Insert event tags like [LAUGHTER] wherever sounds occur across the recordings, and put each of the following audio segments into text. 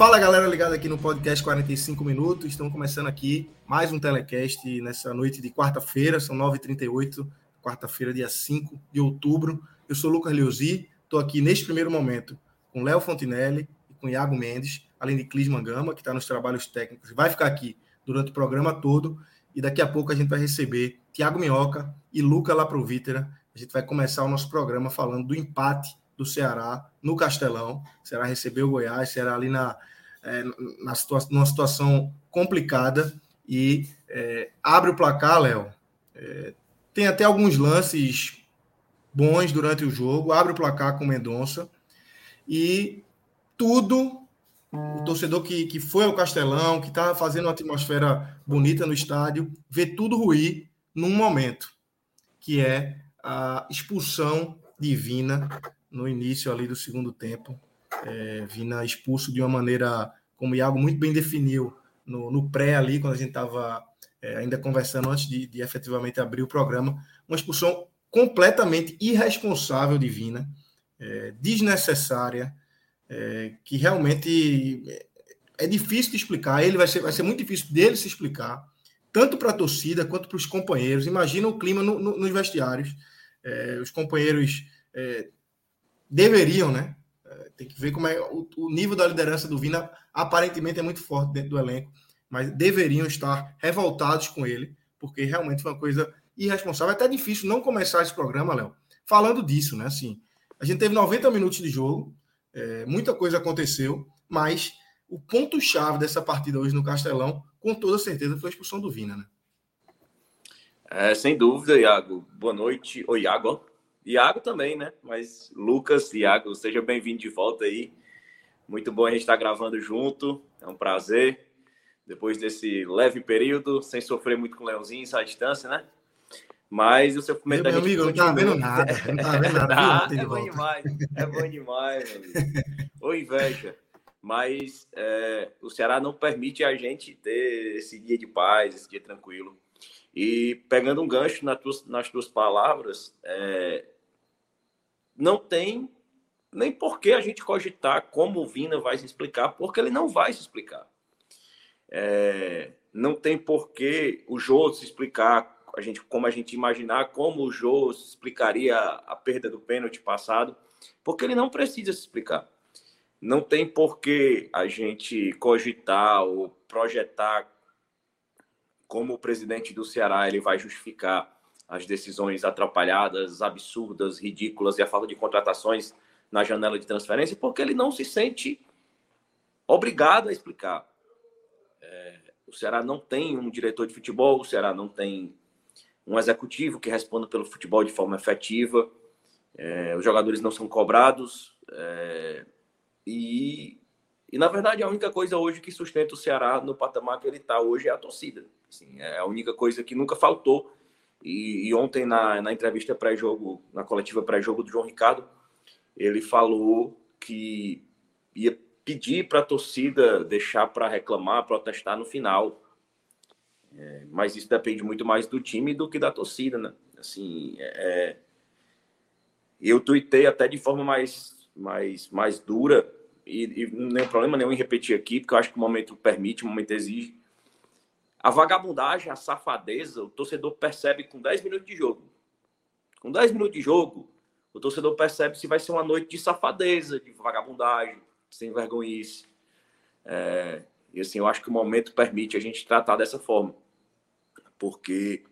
Fala galera ligada aqui no podcast 45 minutos. Estamos começando aqui mais um telecast nessa noite de quarta-feira, são 9h38, quarta-feira, dia 5 de outubro. Eu sou Lucas Leozzi, estou aqui neste primeiro momento com Léo Fontinelli e com Iago Mendes, além de Clisman Gama, que está nos trabalhos técnicos, vai ficar aqui durante o programa todo. E daqui a pouco a gente vai receber Tiago Minhoca e Luca Laprovítera. A gente vai começar o nosso programa falando do empate do Ceará no Castelão. O Ceará recebeu o Goiás, Ceará ali na, é, na situa numa situação complicada e é, abre o placar, Léo. É, tem até alguns lances bons durante o jogo, abre o placar com Mendonça e tudo. O torcedor que, que foi ao Castelão, que estava fazendo uma atmosfera bonita no estádio, vê tudo ruir num momento, que é a expulsão divina no início ali do segundo tempo. É, Vina expulso de uma maneira, como o Iago muito bem definiu, no, no pré ali, quando a gente estava é, ainda conversando antes de, de, efetivamente abrir o programa, uma expulsão completamente irresponsável de Vina, é, desnecessária, é, que realmente é difícil de explicar. Ele vai ser, vai ser muito difícil dele se explicar, tanto para a torcida quanto para os companheiros. Imagina o clima no, no, nos vestiários. É, os companheiros é, deveriam, né? É, tem que ver como é o, o, nível da liderança do Vina aparentemente é muito forte dentro do elenco, mas deveriam estar revoltados com ele, porque realmente foi uma coisa irresponsável. É até difícil não começar esse programa, Léo, falando disso, né? Assim, a gente teve 90 minutos de jogo, é, muita coisa aconteceu, mas o ponto-chave dessa partida hoje no Castelão, com toda certeza, foi a expulsão do Vina, né? É, sem dúvida, Iago. Boa noite. Oi, Iago. Iago também, né? Mas Lucas, Iago, seja bem-vindo de volta aí. Muito bom a gente estar gravando junto. É um prazer. Depois desse leve período, sem sofrer muito com o Leãozinho, essa distância, né? Mas o seu comentário. Meu amigo, não tá vendo nada. Não tá vendo nada. [LAUGHS] ah, é bom demais. É bom demais, meu amigo. Ô, inveja. Mas é, o Ceará não permite a gente ter esse dia de paz, esse dia tranquilo. E pegando um gancho nas tuas, nas tuas palavras, é, não tem nem por que a gente cogitar como o Vina vai se explicar, porque ele não vai se explicar. É, não tem por que o Jô se explicar, a gente, como a gente imaginar como o Jô explicaria a perda do pênalti passado, porque ele não precisa se explicar. Não tem por que a gente cogitar ou projetar como o presidente do Ceará ele vai justificar as decisões atrapalhadas, absurdas, ridículas e a falta de contratações na janela de transferência, porque ele não se sente obrigado a explicar. É, o Ceará não tem um diretor de futebol, o Ceará não tem um executivo que responda pelo futebol de forma efetiva, é, os jogadores não são cobrados, é, e, e na verdade a única coisa hoje que sustenta o Ceará no patamar que ele está hoje é a torcida. Assim, é a única coisa que nunca faltou e, e ontem, na, na entrevista pré-jogo, na coletiva pré-jogo do João Ricardo, ele falou que ia pedir para a torcida deixar para reclamar, protestar no final. É, mas isso depende muito mais do time do que da torcida, né? Assim, é, é eu tuitei até de forma mais, mais, mais dura e, e não tem problema nenhum em repetir aqui, porque eu acho que o momento permite, o momento exige a vagabundagem, a safadeza, o torcedor percebe com 10 minutos de jogo. Com 10 minutos de jogo, o torcedor percebe se vai ser uma noite de safadeza, de vagabundagem, sem vergonhice. É, e assim, eu acho que o momento permite a gente tratar dessa forma. Porque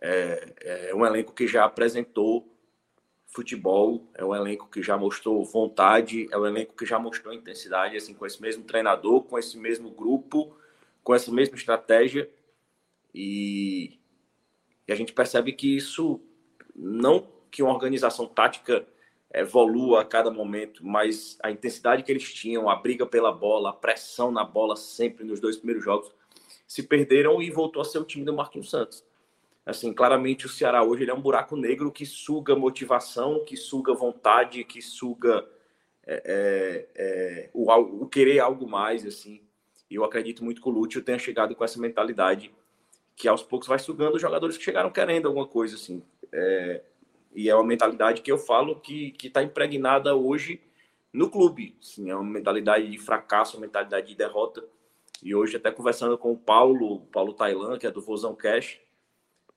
é, é um elenco que já apresentou futebol, é um elenco que já mostrou vontade, é um elenco que já mostrou intensidade, assim, com esse mesmo treinador, com esse mesmo grupo, com essa mesma estratégia. E, e a gente percebe que isso não que uma organização tática evolua a cada momento, mas a intensidade que eles tinham, a briga pela bola, a pressão na bola sempre nos dois primeiros jogos, se perderam e voltou a ser o time do Marquinhos Santos. Assim, claramente o Ceará hoje ele é um buraco negro que suga motivação, que suga vontade, que suga é, é, é o, o, querer algo mais, assim. E eu acredito muito que o Lúcio tenha chegado com essa mentalidade que aos poucos vai sugando os jogadores que chegaram querendo alguma coisa, assim. É, e é uma mentalidade que eu falo que está impregnada hoje no clube. Assim, é uma mentalidade de fracasso, uma mentalidade de derrota. E hoje, até conversando com o Paulo, Paulo Tailan, que é do Vozão Cash,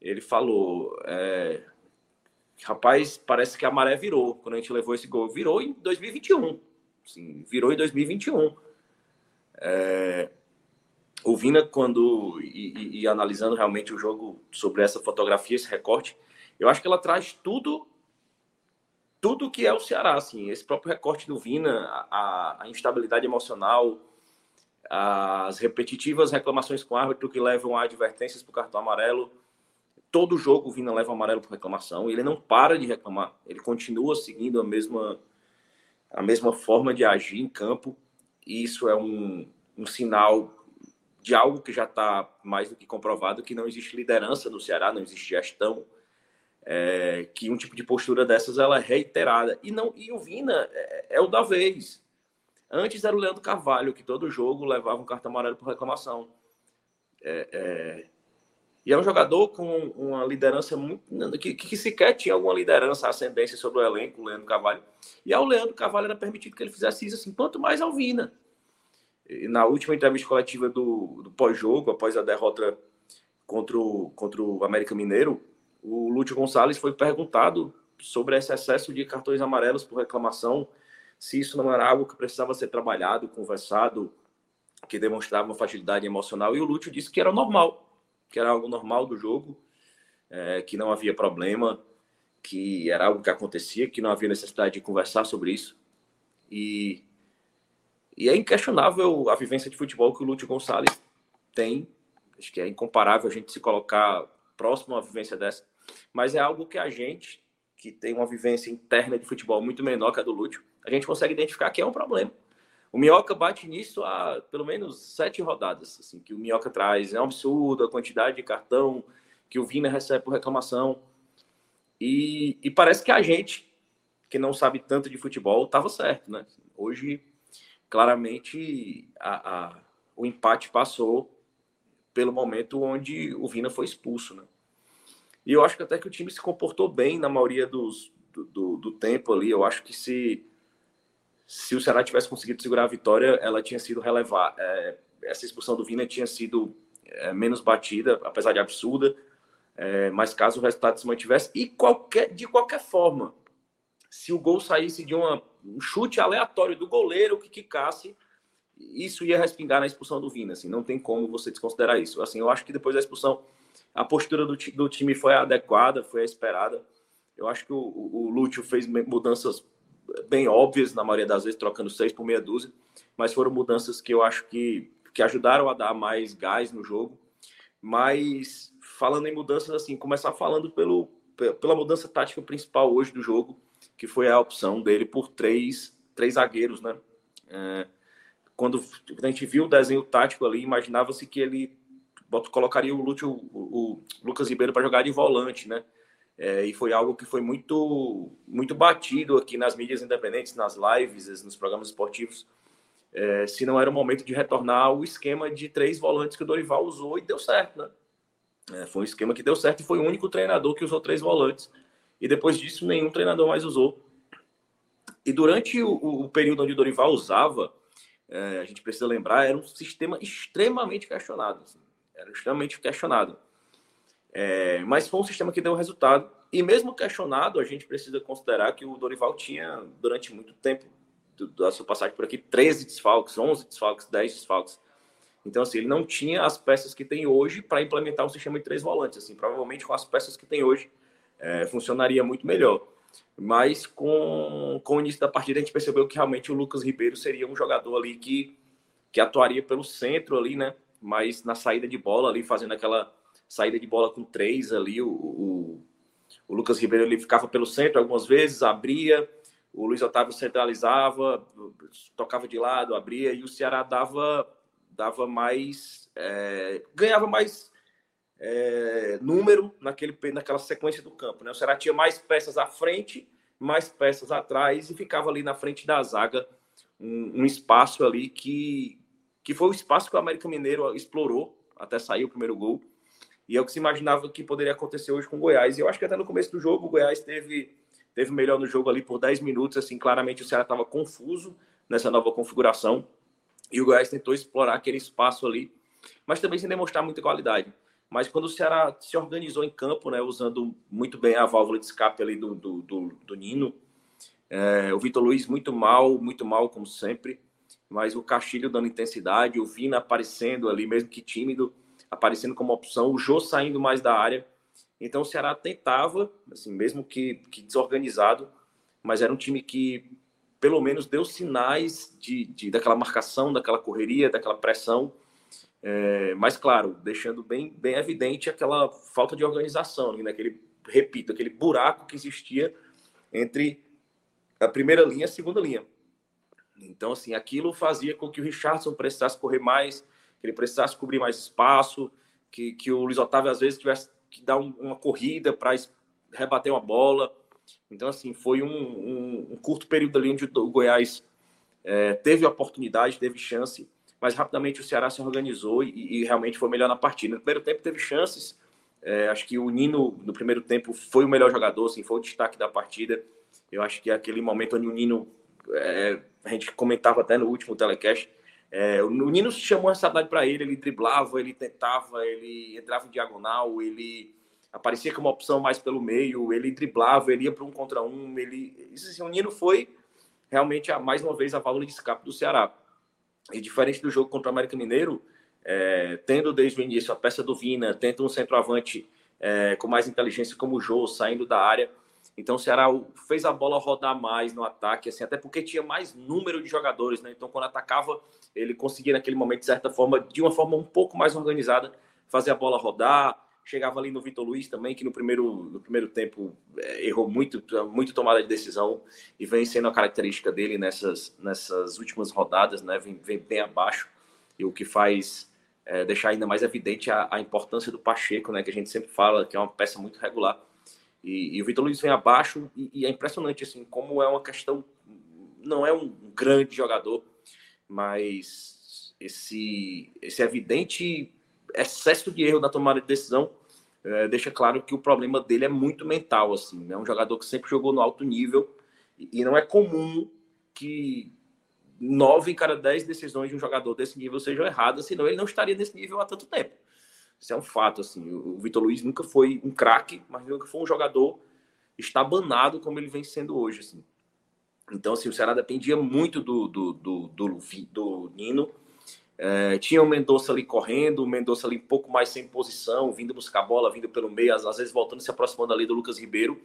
ele falou: é, rapaz, parece que a maré virou quando a gente levou esse gol. Virou em 2021. Assim, virou em 2021. É, o Vina, quando e, e, e analisando realmente o jogo sobre essa fotografia, esse recorte, eu acho que ela traz tudo tudo que é o Ceará, assim, esse próprio recorte do Vina, a, a instabilidade emocional, as repetitivas reclamações com o árbitro que levam a advertências para o cartão amarelo. Todo jogo o Vina leva amarelo por reclamação e ele não para de reclamar. Ele continua seguindo a mesma, a mesma forma de agir em campo. Isso é um, um sinal de algo que já está mais do que comprovado, que não existe liderança no Ceará, não existe gestão, é, que um tipo de postura dessas ela é reiterada. E não e o Vina é, é, o da vez. Antes era o Leandro Carvalho, que todo jogo levava um cartão amarelo por reclamação. É, é, e é um jogador com uma liderança muito. Que, que sequer tinha alguma liderança, ascendência sobre o elenco, o Leandro Carvalho. E ao Leandro Carvalho era permitido que ele fizesse isso assim, quanto mais ao Vina. E na última entrevista coletiva do, do pós-jogo, após a derrota contra o, contra o América Mineiro, o Lúcio Gonçalves foi perguntado sobre esse excesso de cartões amarelos por reclamação, se isso não era algo que precisava ser trabalhado, conversado, que demonstrava uma facilidade emocional. E o Lúcio disse que era normal, que era algo normal do jogo, é, que não havia problema, que era algo que acontecia, que não havia necessidade de conversar sobre isso. E, e é inquestionável a vivência de futebol que o Lúcio Gonçalves tem. Acho que é incomparável a gente se colocar próximo a uma vivência dessa mas é algo que a gente, que tem uma vivência interna de futebol muito menor que a do Lúcio, a gente consegue identificar que é um problema. O Minhoca bate nisso há pelo menos sete rodadas, assim, que o Minhoca traz. É um absurdo a quantidade de cartão que o Vina recebe por reclamação. E, e parece que a gente, que não sabe tanto de futebol, estava certo, né? Hoje, claramente, a, a, o empate passou pelo momento onde o Vina foi expulso, né? E eu acho que até que o time se comportou bem na maioria dos, do, do, do tempo ali. Eu acho que se, se o Ceará tivesse conseguido segurar a vitória, ela tinha sido relevar. É, essa expulsão do Vina tinha sido é, menos batida, apesar de absurda. É, mas caso o resultado se mantivesse, e qualquer, de qualquer forma, se o gol saísse de uma, um chute aleatório do goleiro que quicasse, isso ia respingar na expulsão do Vina. Assim, não tem como você desconsiderar isso. Assim, eu acho que depois da expulsão a postura do, do time foi adequada, foi a esperada. Eu acho que o, o, o Lúcio fez mudanças bem óbvias, na maioria das vezes, trocando seis por meia dúzia, mas foram mudanças que eu acho que, que ajudaram a dar mais gás no jogo. Mas, falando em mudanças, assim, começar falando pelo, pela mudança tática principal hoje do jogo, que foi a opção dele por três, três zagueiros, né? É, quando a gente viu o desenho tático ali, imaginava-se que ele colocaria o, Lúcio, o, o Lucas Ribeiro para jogar de volante, né? É, e foi algo que foi muito, muito batido aqui nas mídias independentes, nas lives, nos programas esportivos. É, se não era o momento de retornar o esquema de três volantes que o Dorival usou e deu certo, né? É, foi um esquema que deu certo e foi o único treinador que usou três volantes. E depois disso, nenhum treinador mais usou. E durante o, o período onde o Dorival usava, é, a gente precisa lembrar, era um sistema extremamente questionado. Assim era extremamente questionado. É, mas foi um sistema que deu resultado. E mesmo questionado, a gente precisa considerar que o Dorival tinha, durante muito tempo da sua passagem por aqui, 13 desfalques, 11 desfalques, 10 desfalques. Então, assim, ele não tinha as peças que tem hoje para implementar um sistema de três volantes. Assim, provavelmente com as peças que tem hoje, é, funcionaria muito melhor. Mas com, com o início da partida a gente percebeu que realmente o Lucas Ribeiro seria um jogador ali que, que atuaria pelo centro ali, né? Mas na saída de bola ali, fazendo aquela saída de bola com três ali, o, o, o Lucas Ribeiro ele ficava pelo centro algumas vezes, abria, o Luiz Otávio centralizava, tocava de lado, abria, e o Ceará dava, dava mais. É, ganhava mais é, número naquele, naquela sequência do campo. Né? O Ceará tinha mais peças à frente, mais peças atrás, e ficava ali na frente da zaga um, um espaço ali que, que foi o espaço que o América Mineiro explorou até sair o primeiro gol. E é o que se imaginava que poderia acontecer hoje com o Goiás. E eu acho que até no começo do jogo o Goiás teve teve melhor no jogo ali por 10 minutos, assim, claramente o Ceará estava confuso nessa nova configuração, e o Goiás tentou explorar aquele espaço ali, mas também sem demonstrar muita qualidade. Mas quando o Ceará se organizou em campo, né, usando muito bem a válvula de escape ali do, do, do, do Nino, é, o Vitor Luiz muito mal, muito mal, como sempre, mas o Castilho dando intensidade, o Vina aparecendo ali, mesmo que tímido, aparecendo como opção, o Jô saindo mais da área, então o Ceará tentava, assim, mesmo que, que desorganizado, mas era um time que pelo menos deu sinais de, de daquela marcação, daquela correria, daquela pressão. É, mas claro, deixando bem, bem evidente aquela falta de organização, né? aquele, repito, aquele buraco que existia entre a primeira linha e a segunda linha. Então, assim, aquilo fazia com que o Richardson precisasse correr mais, que ele precisasse cobrir mais espaço, que, que o Luiz Otávio às vezes tivesse que dá um, uma corrida para rebater uma bola. Então, assim, foi um, um, um, curto período ali onde o Goiás é, teve oportunidade, teve chance, mas rapidamente o Ceará se organizou e, e realmente foi melhor na partida. No primeiro tempo teve chances, é, acho que o Nino, no primeiro tempo, foi o melhor jogador, assim, foi o destaque da partida. Eu acho que é aquele momento onde o Nino, é, a gente comentava até no último telecast, é, o Nino chamou a responsabilidade para ele, ele driblava, ele tentava, ele entrava em diagonal, ele aparecia como opção mais pelo meio, ele driblava, ele ia para um contra um, ele... Assim, o Nino foi realmente, a, mais uma vez, a válvula de escape do Ceará. E diferente do jogo contra o América Mineiro, é, tendo desde o início a peça do Vina, tendo um centroavante é, com mais inteligência como o Jô, saindo da área, então o Ceará fez a bola rodar mais no ataque, assim, até porque tinha mais número de jogadores, né? Então quando atacava, ele conseguia naquele momento, de certa forma, de uma forma um pouco mais organizada, fazer a bola rodar. Chegava ali no Vitor Luiz também, que no primeiro, no primeiro tempo é, errou muito, muito tomada de decisão e vem sendo a característica dele nessas, nessas últimas rodadas, né? Vem, vem bem abaixo e o que faz é, deixar ainda mais evidente a, a importância do Pacheco, né? Que a gente sempre fala que é uma peça muito regular e, e o Vitor Luiz vem abaixo e, e, é impressionante assim como é uma questão. Não é um grande jogador, mas esse, esse evidente excesso de erro na tomada de decisão é, deixa claro que o problema dele é muito mental. assim É um jogador que sempre jogou no alto nível e, e não é comum que nove em cada dez decisões de um jogador desse nível sejam erradas, senão ele não estaria nesse nível há tanto tempo. Isso é um fato, assim. O Vitor Luiz nunca foi um craque, mas nunca foi um jogador estabanado como ele vem sendo hoje, assim. Então, assim, o Ceará dependia muito do, do, do, do, do Nino. É, tinha o Mendonça ali correndo, o Mendonça ali um pouco mais sem posição, vindo buscar bola, vindo pelo meio, às, às vezes voltando, se aproximando ali do Lucas Ribeiro.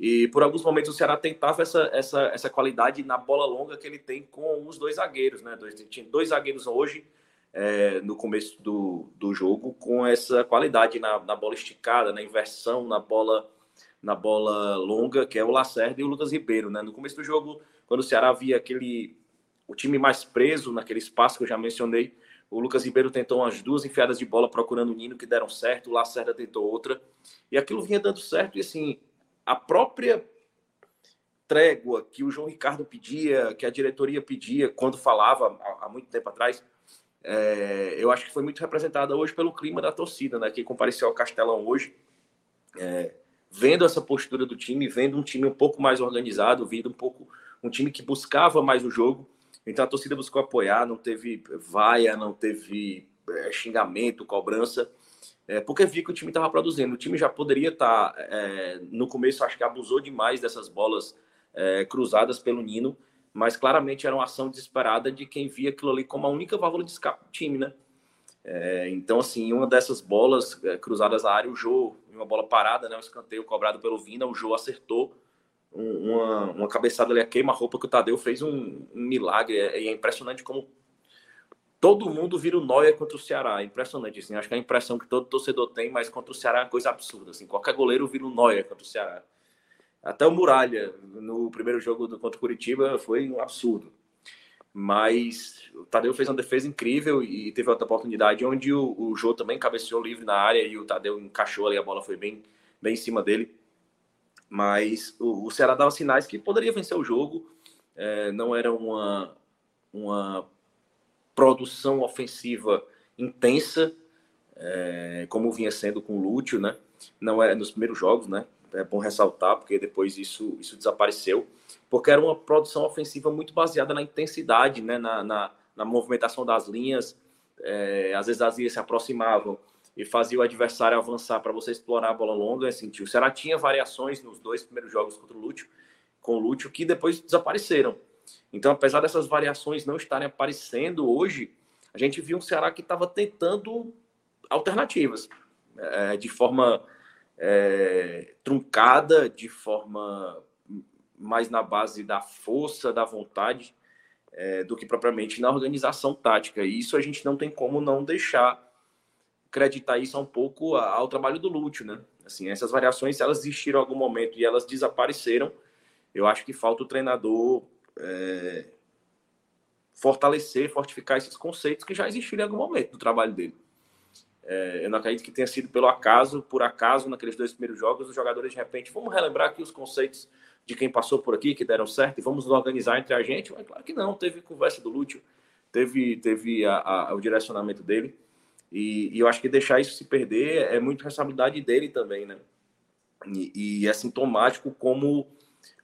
E por alguns momentos o Ceará tentava essa, essa, essa qualidade na bola longa que ele tem com os dois zagueiros, né? Dois, tinha dois zagueiros hoje, é, no começo do, do jogo com essa qualidade na, na bola esticada, na inversão, na bola na bola longa, que é o Lacerda e o Lucas Ribeiro, né? No começo do jogo, quando o Ceará via aquele o time mais preso naquele espaço que eu já mencionei, o Lucas Ribeiro tentou umas duas enfiadas de bola procurando o Nino que deram certo, o Lacerda tentou outra, e aquilo vinha dando certo e assim, a própria trégua que o João Ricardo pedia, que a diretoria pedia quando falava há, há muito tempo atrás, é, eu acho que foi muito representada hoje pelo clima da torcida, né? Que compareceu ao Castelão hoje, é, vendo essa postura do time, vendo um time um pouco mais organizado, vendo um pouco um time que buscava mais o jogo. Então a torcida buscou apoiar, não teve vaia, não teve é, xingamento, cobrança, é, porque vi que o time estava produzindo. O time já poderia estar, tá, é, no começo, acho que abusou demais dessas bolas é, cruzadas pelo Nino mas claramente era uma ação desesperada de quem via aquilo ali como a única válvula de escape do time, né? É, então, assim, uma dessas bolas é, cruzadas à área, o Jô, uma bola parada, né? Um escanteio cobrado pelo Vina, o Jô acertou uma, uma cabeçada ali a queima-roupa que o Tadeu fez um, um milagre. É, é, impressionante como todo mundo vira o Noia contra o Ceará. É impressionante, assim. Acho que é a impressão que todo torcedor tem, mas contra o Ceará é uma coisa absurda. Assim. Qualquer goleiro vira o Noia contra o Ceará. Até o Muralha, no primeiro jogo do, contra o Curitiba, foi um absurdo. Mas o Tadeu fez uma defesa incrível e teve outra oportunidade onde o, o Jô também cabeceou livre na área e o Tadeu encaixou ali, a bola foi bem, bem em cima dele. Mas o, o Ceará dava sinais que poderia vencer o jogo. É, não era uma, uma produção ofensiva intensa, é, como vinha sendo com o Lúcio, né? Não é nos primeiros jogos, né? É bom ressaltar, porque depois isso, isso desapareceu, porque era uma produção ofensiva muito baseada na intensidade, né? na, na, na movimentação das linhas. É, às vezes as linhas se aproximavam e fazia o adversário avançar para você explorar a bola longa. Assim, o Ceará tinha variações nos dois primeiros jogos contra o Lúcio, com o Lúcio, que depois desapareceram. Então, apesar dessas variações não estarem aparecendo hoje, a gente viu um Ceará que estava tentando alternativas, é, de forma é, truncada, de forma mais na base da força, da vontade, é, do que propriamente na organização tática. E isso a gente não tem como não deixar acreditar isso um pouco ao trabalho do Lúcio, né? Assim, essas variações, se elas existiram em algum momento e elas desapareceram, eu acho que falta o treinador é, fortalecer, fortificar esses conceitos que já existiram em algum momento do trabalho dele. É, eu não acredito que tenha sido pelo acaso, por acaso, naqueles dois primeiros jogos, os jogadores de repente, vamos relembrar aqui os conceitos de quem passou por aqui, que deram certo, e vamos nos organizar entre a gente. Mas claro que não, teve conversa do Lúcio, teve, teve a, a, o direcionamento dele. E, e, eu acho que deixar isso se perder é muito responsabilidade dele também, né? E, e é sintomático como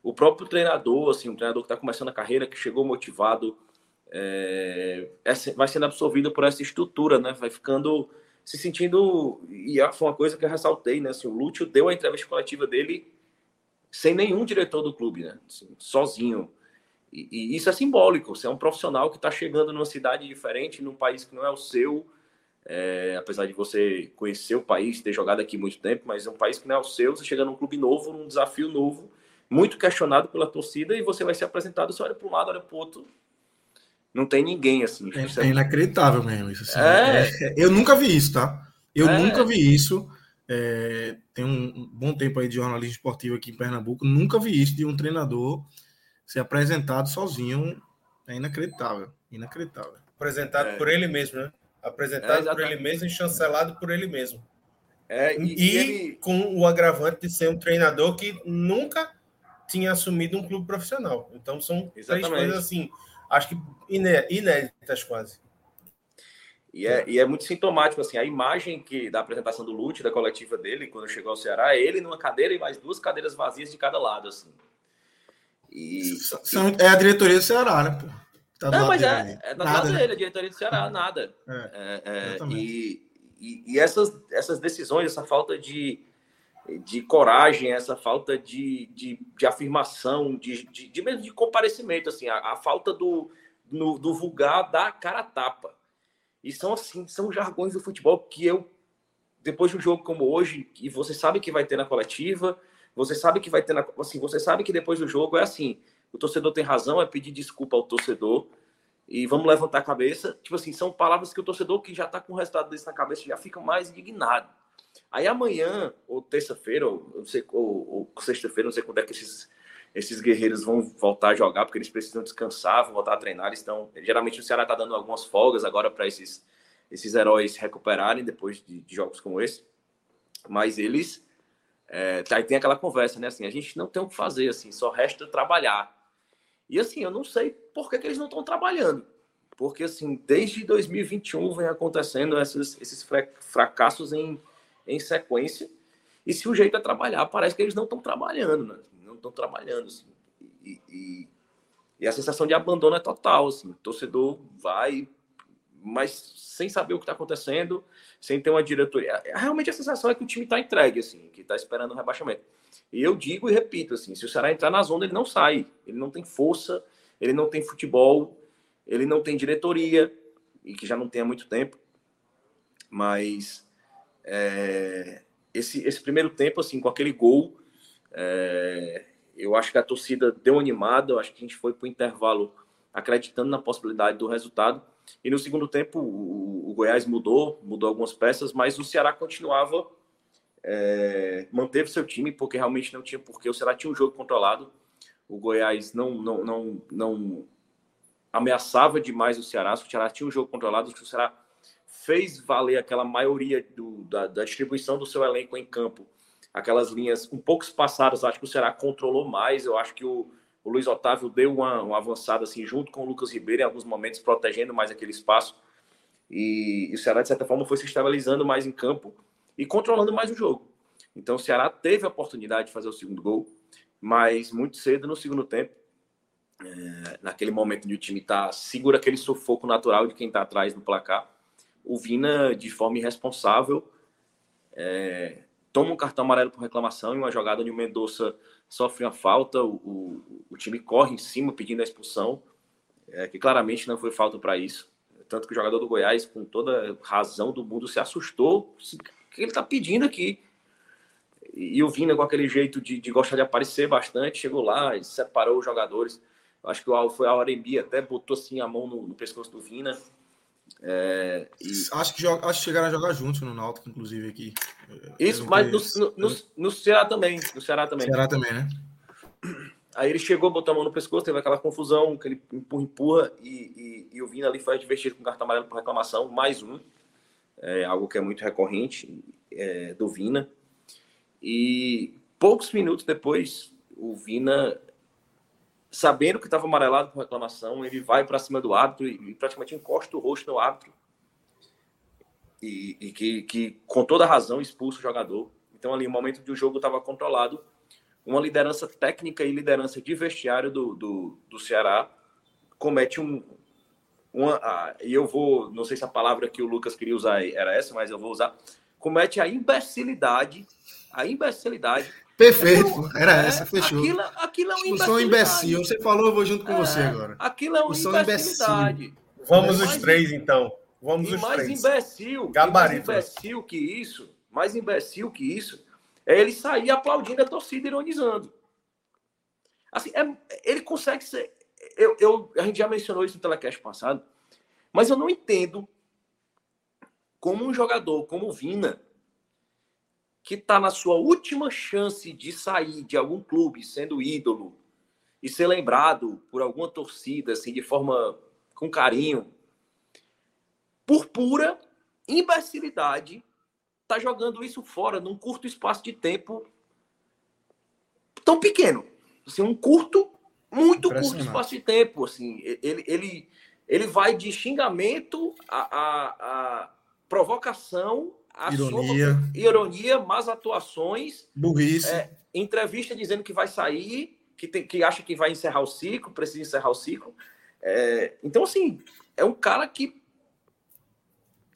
o próprio treinador, assim, um treinador que está começando a carreira, que chegou motivado, é, é, vai sendo absorvido por essa estrutura, né? Vai ficando se sentindo e foi uma coisa que eu ressaltei, né? Assim, o Lúcio deu a entrevista coletiva dele sem nenhum diretor do clube, né? Assim, sozinho. E, e, isso é simbólico. Você é um profissional que está chegando numa cidade diferente, num país que não é o seu, é, apesar de você conhecer o país, ter jogado aqui muito tempo, mas é um país que não é o seu, você chega num clube novo, num desafio novo, muito questionado pela torcida, e você vai ser apresentado, você olha para um lado, olha para o outro, não tem ninguém assim. É, é inacreditável mesmo isso. Assim. É... É, eu nunca vi isso, tá? Eu é. nunca vi isso. É, tem um bom tempo aí de jornalismo esportivo aqui em Pernambuco, nunca vi isso de um treinador ser apresentado sozinho. É inacreditável, inacreditável. Apresentado por ele mesmo, né? apresentado é, por ele mesmo e chancelado por ele mesmo. É, e, e ele... com o agravante de ser um treinador que nunca tinha assumido um clube profissional. Então são Exatamente. três coisas assim, acho que inéditas quase. E é, e é muito sintomático, assim, a imagem que da apresentação do Lute, da coletiva dele, quando chegou ao Ceará, é ele numa cadeira e mais duas cadeiras vazias de cada lado, assim. E... É a diretoria do Ceará, né, pô? Tá não, mas é, é na nada, dele, a diretoria do Ceará, nada. É, é, é e, e, e, essas, essas decisões, essa falta de, de coragem, essa falta de, de, de afirmação, de, de, de, mesmo de comparecimento, assim, a, a falta do, no, do vulgar da cara tapa. E são assim, são jargões do futebol que eu, depois de um jogo como hoje, que você sabe que vai ter na coletiva, você sabe que vai ter na. Assim, você sabe que depois do jogo é assim o torcedor tem razão, é pedir desculpa ao torcedor e vamos levantar a cabeça. Tipo assim, são palavras que o torcedor que já está com o resultado desse na cabeça já fica mais indignado. Aí amanhã, ou terça-feira, ou, ou, ou sexta-feira, não sei quando é que esses, esses guerreiros vão voltar a jogar, porque eles precisam descansar, vão voltar a treinar. Eles estão, geralmente o Ceará está dando algumas folgas agora para esses, esses heróis recuperarem depois de, de jogos como esse. Mas eles é, aí tem aquela conversa, né? Assim, a gente não tem o que fazer, assim, só resta trabalhar. E assim, eu não sei por que, que eles não estão trabalhando. Porque assim, desde 2021 vem acontecendo esses, esses fracassos em, em sequência. E se o jeito é trabalhar, parece que eles não estão trabalhando, né? Não estão trabalhando. Assim. E, e, e, a sensação de abandono é total. Assim. O torcedor vai, mas sem saber o que está acontecendo, sem ter uma diretoria. Realmente a sensação é que o time está entregue, assim, que está esperando o rebaixamento. E eu digo e repito, assim, se o Ceará entrar na zona, ele não sai. Ele não tem força, ele não tem futebol, ele não tem diretoria, e que já não tem há muito tempo. Mas é, esse, esse primeiro tempo, assim, com aquele gol, é, eu acho que a torcida deu animada, eu acho que a gente foi para o intervalo acreditando na possibilidade do resultado. E no segundo tempo, o, o Goiás mudou, mudou algumas peças, mas o Ceará continuava, é, manteve seu time, porque realmente não tinha porque o Ceará tinha um jogo controlado. O Goiás não, não, não, não ameaçava demais o Ceará, o Ceará tinha um jogo controlado, o Ceará fez valer aquela maioria do, da, da distribuição do seu elenco em campo aquelas linhas um pouco espaçadas, acho que o Ceará controlou mais. Eu acho que o, o Luiz Otávio deu uma, uma, avançada assim, junto com o Lucas Ribeiro, em alguns momentos, protegendo mais aquele espaço. E, e, o Ceará, de certa forma, foi se estabilizando mais em campo e controlando mais o jogo. Então, o Ceará teve a oportunidade de fazer o segundo gol, mas muito cedo no segundo tempo, é, naquele momento onde o time está segura aquele sufoco natural de quem está atrás do placar, o Vina, de forma irresponsável, é, toma um cartão amarelo por reclamação em uma jogada onde o Mendonça sofre uma falta, o, o, o time corre em cima pedindo a expulsão, é, que claramente não foi falta para isso. Tanto que o jogador do Goiás, com toda razão do mundo, se assustou. O que ele está pedindo aqui? E, o Vina, com aquele jeito de, de, gostar de aparecer bastante, chegou lá e separou os jogadores. Acho que foi a Arembi até botou assim a mão no, no pescoço do Vina. É, e... acho, que joga, acho que chegaram a jogar juntos no Náutico, inclusive, aqui. Isso, mas no, no, no, no, Ceará também. No Ceará também. Ceará também, né? Aí ele chegou, botou a mão no pescoço, teve aquela confusão, que ele empurra, empurra, e, e, e o Vina ali foi advertido com cartão amarelo por reclamação, mais um. É, algo que é muito recorrente é, do Vina. E poucos minutos depois, o Vina sabendo que estava amarelado por reclamação, ele vai para cima do árbitro e, praticamente encosta o rosto no árbitro. E, e que, que, com toda razão, expulsa o jogador. Então, ali, no momento que o jogo estava controlado, uma liderança técnica e liderança de vestiário do, do, do Ceará comete um. Uma, e eu vou, não sei se a palavra que o Lucas queria usar era essa, mas eu vou usar. Comete a imbecilidade, a imbecilidade Perfeito, era é, essa, fechou. Aquilo, aquilo é um imbecil. Você falou, eu vou junto com é, você agora. Aquilo é um imbecilidade. Imbecil. Vamos os três, então. Vamos e os mais três. Imbecil, Gabarito. mais imbecil que isso, mais imbecil que isso, é ele sair aplaudindo a torcida, ironizando. Assim, é, ele consegue ser. Eu, eu, a gente já mencionou isso no telecast passado, mas eu não entendo como um jogador como o Vina que está na sua última chance de sair de algum clube sendo ídolo e ser lembrado por alguma torcida, assim, de forma com carinho, por pura imbecilidade, tá jogando isso fora num curto espaço de tempo tão pequeno. Assim, um curto, muito curto espaço de tempo. Assim, ele, ele, ele vai de xingamento a, a, a provocação ironia, ironia, más atuações, burrice, é, entrevista dizendo que vai sair, que, tem, que acha que vai encerrar o ciclo, precisa encerrar o ciclo. É, então, assim, é um cara que,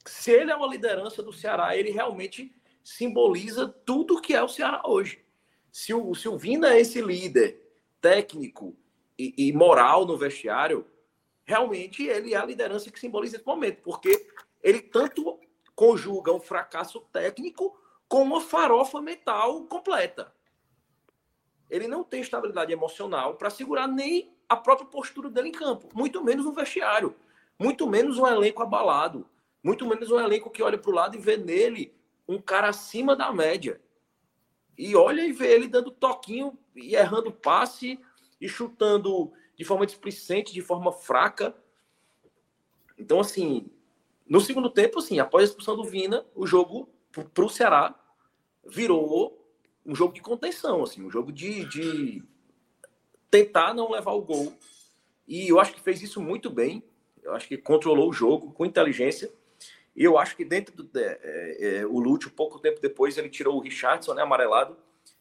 se ele é uma liderança do Ceará, ele realmente simboliza tudo que é o Ceará hoje. Se o, se o Vina é esse líder técnico e, e moral no vestiário, realmente ele é a liderança que simboliza esse momento, porque ele tanto conjuga um fracasso técnico com uma farofa mental completa. Ele não tem estabilidade emocional para segurar nem a própria postura dele em campo, muito menos um vestiário, muito menos um elenco abalado, muito menos um elenco que olha para o lado e vê nele um cara acima da média. E olha e vê ele dando toquinho e errando passe e chutando de forma displicente, de forma fraca. Então, assim, no segundo tempo, assim, após a expulsão do Vina, o jogo para o Ceará virou um jogo de contenção, assim, um jogo de, de tentar não levar o gol. E eu acho que fez isso muito bem. Eu acho que controlou o jogo com inteligência. E eu acho que dentro do é, é, o Lúcio, pouco tempo depois, ele tirou o Richardson, né, amarelado,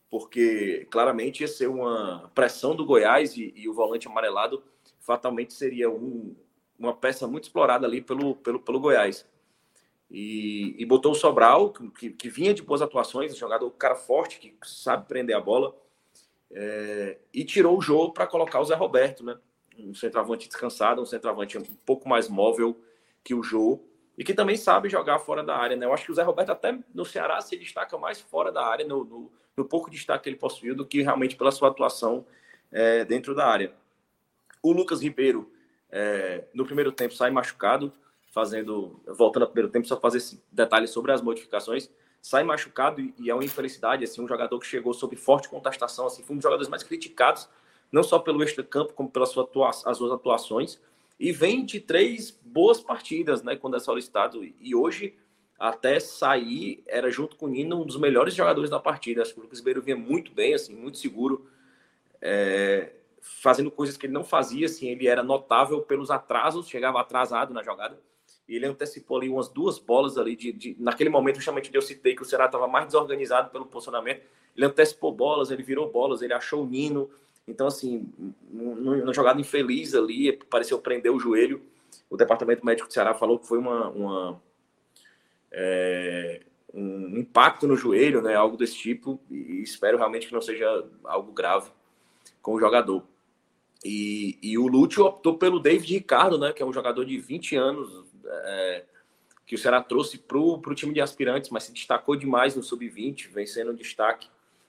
porque claramente ia ser uma pressão do Goiás e, e o volante amarelado fatalmente seria um, uma peça muito explorada ali pelo, pelo, pelo Goiás. E, e botou o Sobral, que, que vinha de boas atuações, um jogador cara forte, que sabe prender a bola, é, e tirou o jogo para colocar o Zé Roberto, né? Um centroavante descansado, um centroavante um pouco mais móvel que o Jô, e que também sabe jogar fora da área, né? Eu acho que o Zé Roberto até no Ceará se destaca mais fora da área, no, no no pouco destaque que ele possuiu do que realmente pela sua atuação é, dentro da área. O Lucas Ribeiro, é, no primeiro tempo, sai machucado, fazendo, voltando ao primeiro tempo, só fazer esse detalhe sobre as modificações, sai machucado e, é uma infelicidade, assim, um jogador que chegou sob forte contestação, assim, foi um dos jogadores mais criticados, não só pelo extra-campo, como pelas sua atua as suas atuações, e vem de três boas partidas, né, quando é solicitado, e hoje, até sair, era junto com o Nino um dos melhores jogadores da partida, acho que o Lucas Ribeiro vinha muito bem, assim, muito seguro, é, fazendo coisas que ele não fazia, assim, ele era notável pelos atrasos, chegava atrasado na jogada, e ele antecipou ali umas duas bolas ali de, de naquele momento justamente eu citei que o Ceará estava mais desorganizado pelo posicionamento. Ele antecipou bolas ele virou bolas ele achou o Nino. Então assim numa jogada infeliz ali pareceu prender o joelho. O departamento médico do Ceará falou que foi uma, uma é, um impacto no joelho né algo desse tipo e espero realmente que não seja algo grave com o jogador e, e o Lúcio optou pelo David Ricardo, né, que é um jogador de 20 anos, é, que o Ceará trouxe para o time de aspirantes, mas se destacou demais no sub-20, vencendo o destaque.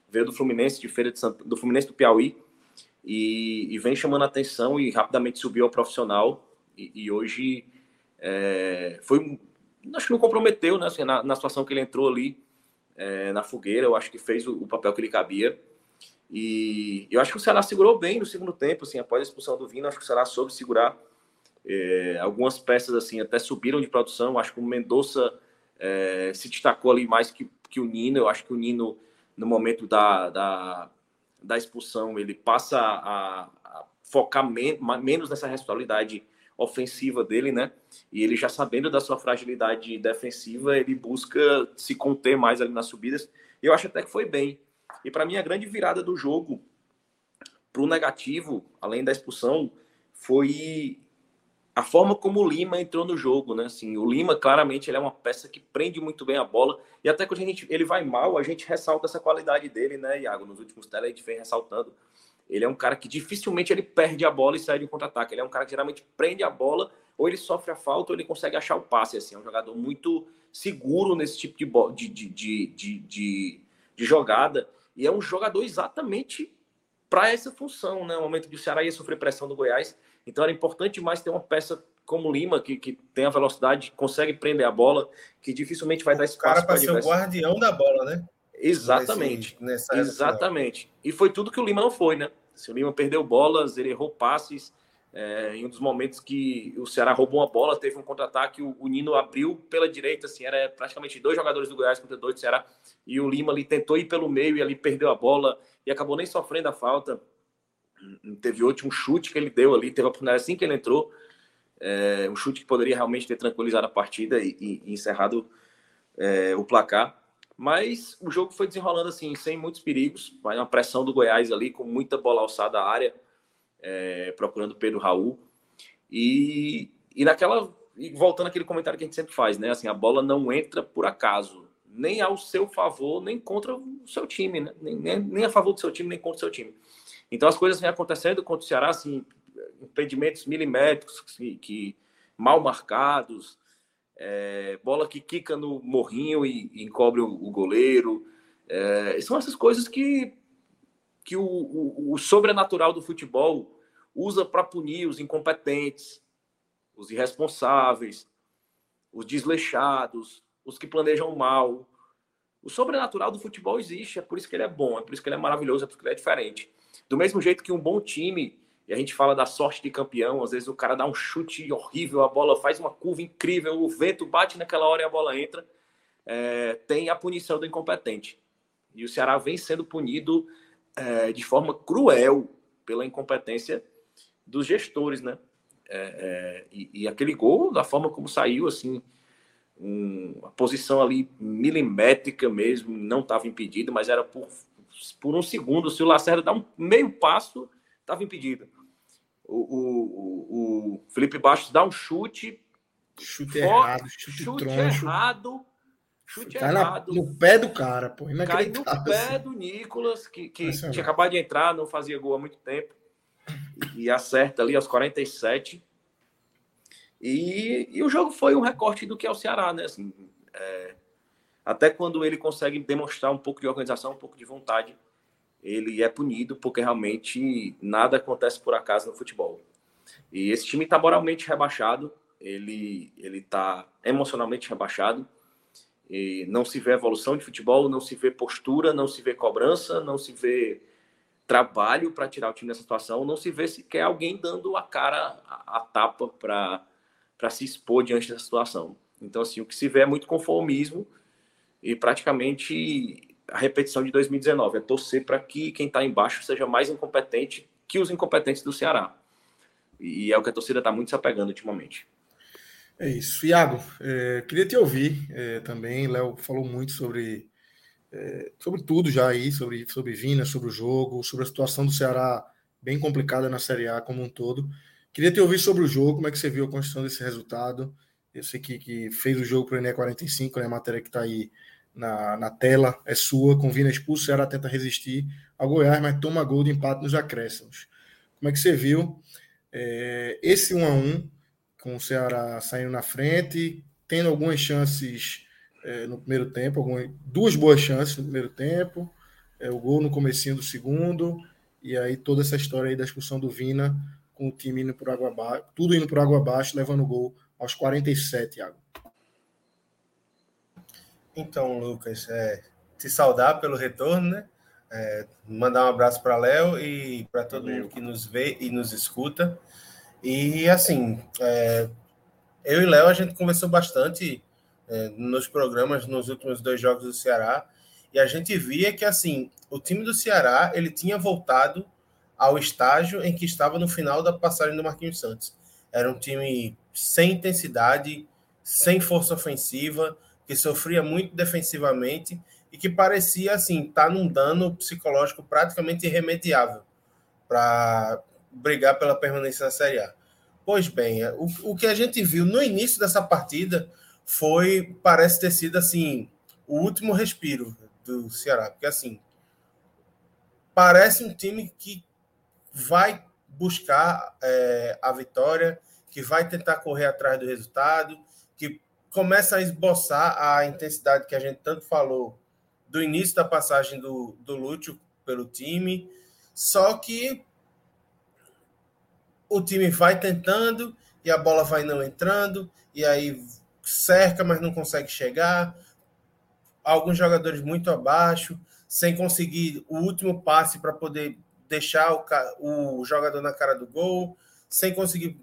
Veio do Fluminense de Feira de Santo, do Fluminense do Piauí e, e, vem chamando atenção e rapidamente subiu ao profissional. E, e hoje é, foi, acho que não comprometeu, né? Assim, na, na, situação que ele entrou ali é, na fogueira, eu acho que fez o, o, papel que ele cabia. E eu acho que o Ceará segurou bem no segundo tempo, assim, após a expulsão do Vino, acho que o Ceará soube segurar é, algumas peças assim até subiram de produção. Acho que o Mendonça é, se destacou ali mais que, que o Nino. Eu acho que o Nino, no momento da, da, da expulsão, ele passa a, a focar men menos nessa responsabilidade ofensiva dele, né? E ele já sabendo da sua fragilidade defensiva, ele busca se conter mais ali nas subidas. Eu acho até que foi bem. E para mim, a grande virada do jogo para o negativo, além da expulsão, foi a forma como o Lima entrou no jogo, né? Assim, o Lima claramente ele é uma peça que prende muito bem a bola e até quando a gente ele vai mal, a gente ressalta essa qualidade dele, né, Iago? Nos últimos teles a gente vem ressaltando. Ele é um cara que dificilmente ele perde a bola e sai de contra-ataque. Ele é um cara que geralmente prende a bola, ou ele sofre a falta, ou ele consegue achar o passe. Assim, é um jogador muito seguro nesse tipo de, de, de, de, de jogada. E é um jogador exatamente para essa função, né? No momento que o Ceará ia sofrer pressão do Goiás, então era importante mais ter uma peça como Lima, que, que tem a velocidade, consegue prender a bola, que dificilmente vai o dar espaço para ser o guardião da bola, né? Exatamente. Nesse, exatamente. E foi tudo que o Lima não foi, né? Se o Lima perdeu bolas, ele errou passes. É, em um dos momentos que o Ceará roubou uma bola, teve um contra-ataque, o, o, Nino abriu pela direita, assim, era praticamente dois jogadores do Goiás contra dois do Ceará, e o Lima ali tentou ir pelo meio e ali perdeu a bola e acabou nem sofrendo a falta. Teve outro um chute que ele deu ali, teve a oportunidade assim que ele entrou, é, um chute que poderia realmente ter tranquilizado a partida e, e, e encerrado é, o placar. Mas o jogo foi desenrolando assim, sem muitos perigos, vai uma pressão do Goiás ali, com muita bola alçada à área, é, procurando Pedro Raul. E, e naquela. E voltando àquele comentário que a gente sempre faz, né? Assim, a bola não entra por acaso, nem ao seu favor, nem contra o seu time, né? Nem, nem, nem a favor do seu time, nem contra o seu time. Então as coisas vêm acontecendo contra o Ceará, assim, impedimentos milimétricos que, que mal marcados, é, bola que quica no morrinho e, e encobre o, o goleiro. É, são essas coisas que, que o, o, o sobrenatural do futebol usa para punir os incompetentes, os irresponsáveis, os desleixados, os que planejam mal. O sobrenatural do futebol existe, é por isso que ele é bom, é por isso que ele é maravilhoso, é por isso que ele é diferente. Do mesmo jeito que um bom time, e a gente fala da sorte de campeão, às vezes o cara dá um chute horrível, a bola faz uma curva incrível, o vento bate naquela hora e a bola entra, é, tem a punição do incompetente. E o Ceará vem sendo punido é, de forma cruel pela incompetência dos gestores, né? É, é e, e, aquele gol, da forma como saiu, assim, um, a posição ali milimétrica mesmo, não estava impedido, mas era por por um segundo. Se o Lacerda dá um meio passo, estava impedido. O, o, o, Felipe Bastos dá um chute. Chute errado, chute, chute troncho. errado. Chute cai errado. no pé do cara, pô. Cai no pé do Nicolas, que, que tinha acabado de entrar, não fazia gol há muito tempo. E acerta ali aos 47. E, e o jogo foi um recorte do que é o Ceará, né? Assim, é, até quando ele consegue demonstrar um pouco de organização, um pouco de vontade, ele é punido porque realmente nada acontece por acaso no futebol. E esse time está moralmente rebaixado, ele ele está emocionalmente rebaixado, e não se vê evolução de futebol, não se vê postura, não se vê cobrança, não se vê trabalho para tirar o time dessa situação, não se vê sequer alguém dando a cara, a, tapa para se expor diante dessa situação. Então, assim, o que se vê é muito conformismo e praticamente a repetição de 2019, é torcer para que quem está embaixo seja mais incompetente que os incompetentes do Ceará. E é o que a torcida está muito se apegando ultimamente. É isso. Iago, é, queria te ouvir é, também. Léo falou muito sobre é, sobre tudo já aí, sobre, sobre Vina, sobre o jogo, sobre a situação do Ceará bem complicada na Série A como um todo. Queria te ouvir sobre o jogo, como é que você viu a construção desse resultado. Eu sei que, que fez o jogo para o Ené 45, né, a matéria que está aí na, na tela é sua, com Vina expulso, o Ceará tenta resistir ao Goiás, mas toma gol de empate nos acréscimos. Como é que você viu é, esse 1 a 1 com o Ceará saindo na frente, tendo algumas chances é, no primeiro tempo, algumas, duas boas chances no primeiro tempo, é, o gol no comecinho do segundo, e aí toda essa história aí da expulsão do Vina, com o time indo por água abaixo, tudo indo por água abaixo, levando o gol aos 47, Thiago. Então, Lucas, é, te saudar pelo retorno, né? É, mandar um abraço para Léo e para todo Valeu. mundo que nos vê e nos escuta. E assim, é, eu e Léo a gente conversou bastante é, nos programas nos últimos dois jogos do Ceará e a gente via que assim o time do Ceará ele tinha voltado ao estágio em que estava no final da passagem do Marquinhos Santos. Era um time sem intensidade, sem força ofensiva, que sofria muito defensivamente e que parecia assim estar tá num dano psicológico praticamente irremediável para brigar pela permanência na Série A. Pois bem, o, o que a gente viu no início dessa partida foi, parece ter sido assim, o último respiro do Ceará, porque assim, parece um time que vai buscar é, a vitória, que vai tentar correr atrás do resultado, que começa a esboçar a intensidade que a gente tanto falou do início da passagem do, do Lúcio pelo time, só que o time vai tentando e a bola vai não entrando, e aí cerca, mas não consegue chegar. Alguns jogadores muito abaixo, sem conseguir o último passe para poder deixar o, o, jogador na cara do gol, sem conseguir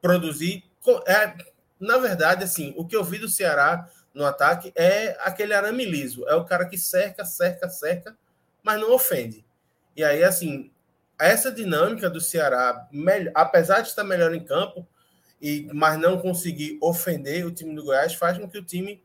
produzir. É, na verdade, assim, o que eu vi do Ceará no ataque é aquele arame liso. É o cara que cerca, cerca, cerca, mas não ofende. E aí, assim, essa dinâmica do Ceará, apesar de estar melhor em campo, e mas não conseguir ofender o time do Goiás, faz com que o time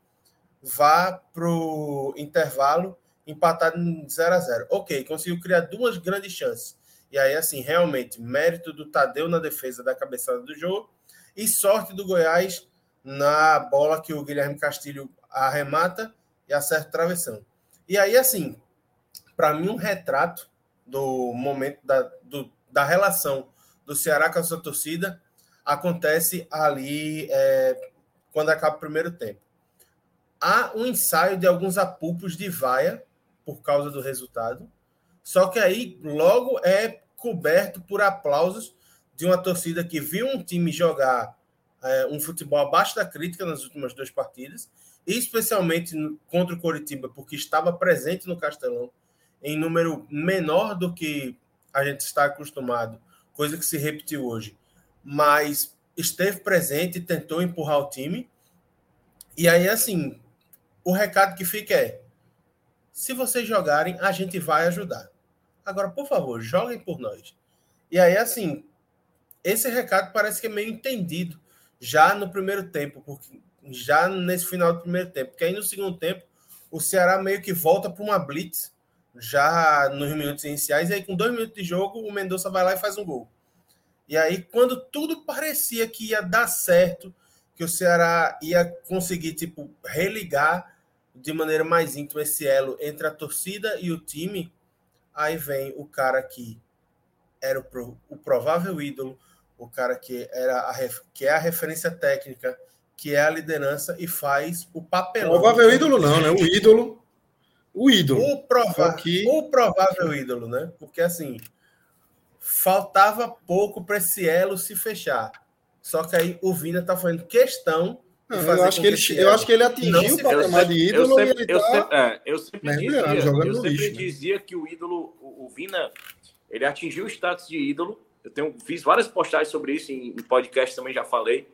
vá para o intervalo empatado em 0 a 0 Ok, conseguiu criar duas grandes chances. E aí, assim, realmente, mérito do Tadeu na defesa da cabeçada do jogo e sorte do Goiás na bola que o Guilherme Castilho arremata e acerta o travessão. E aí, assim, para mim, um retrato do momento da, do, da relação do Ceará com a sua torcida acontece ali é, quando acaba o primeiro tempo. Há um ensaio de alguns apupos de vaia por causa do resultado, só que aí logo é coberto por aplausos de uma torcida que viu um time jogar é, um futebol abaixo da crítica nas últimas duas partidas, especialmente contra o Coritiba, porque estava presente no Castelão em número menor do que a gente está acostumado, coisa que se repetiu hoje mas esteve presente, tentou empurrar o time. E aí, assim, o recado que fica é: se vocês jogarem, a gente vai ajudar. Agora, por favor, joguem por nós. E aí, assim, esse recado parece que é meio entendido já no primeiro tempo, porque já nesse final do primeiro tempo, porque aí no segundo tempo o Ceará meio que volta para uma blitz já nos minutos iniciais, e aí com dois minutos de jogo o Mendonça vai lá e faz um gol. E aí, quando tudo parecia que ia dar certo, que o Ceará ia conseguir, tipo, religar de maneira mais íntima esse elo entre a torcida e o time, aí vem o cara que era o, o provável ídolo, o cara que era a, que é a referência técnica, que é a liderança e faz o papel. Provável ídolo não, né? O ídolo. O ídolo. O, prova que... o provável ídolo, né? Porque assim, faltava pouco para esse elo se fechar. Só que aí o Vina tá fazendo questão não, eu, acho que ele, eu acho que ele atingiu o patamar de ídolo eu sempre, e ele tá eu sempre, é, eu sempre dizia, jogando eu sempre lixo, né? dizia né? que o ídolo, o, o, Vina, ele atingiu o status de ídolo. Eu tenho, fiz várias postagens sobre isso em, em podcast também já falei.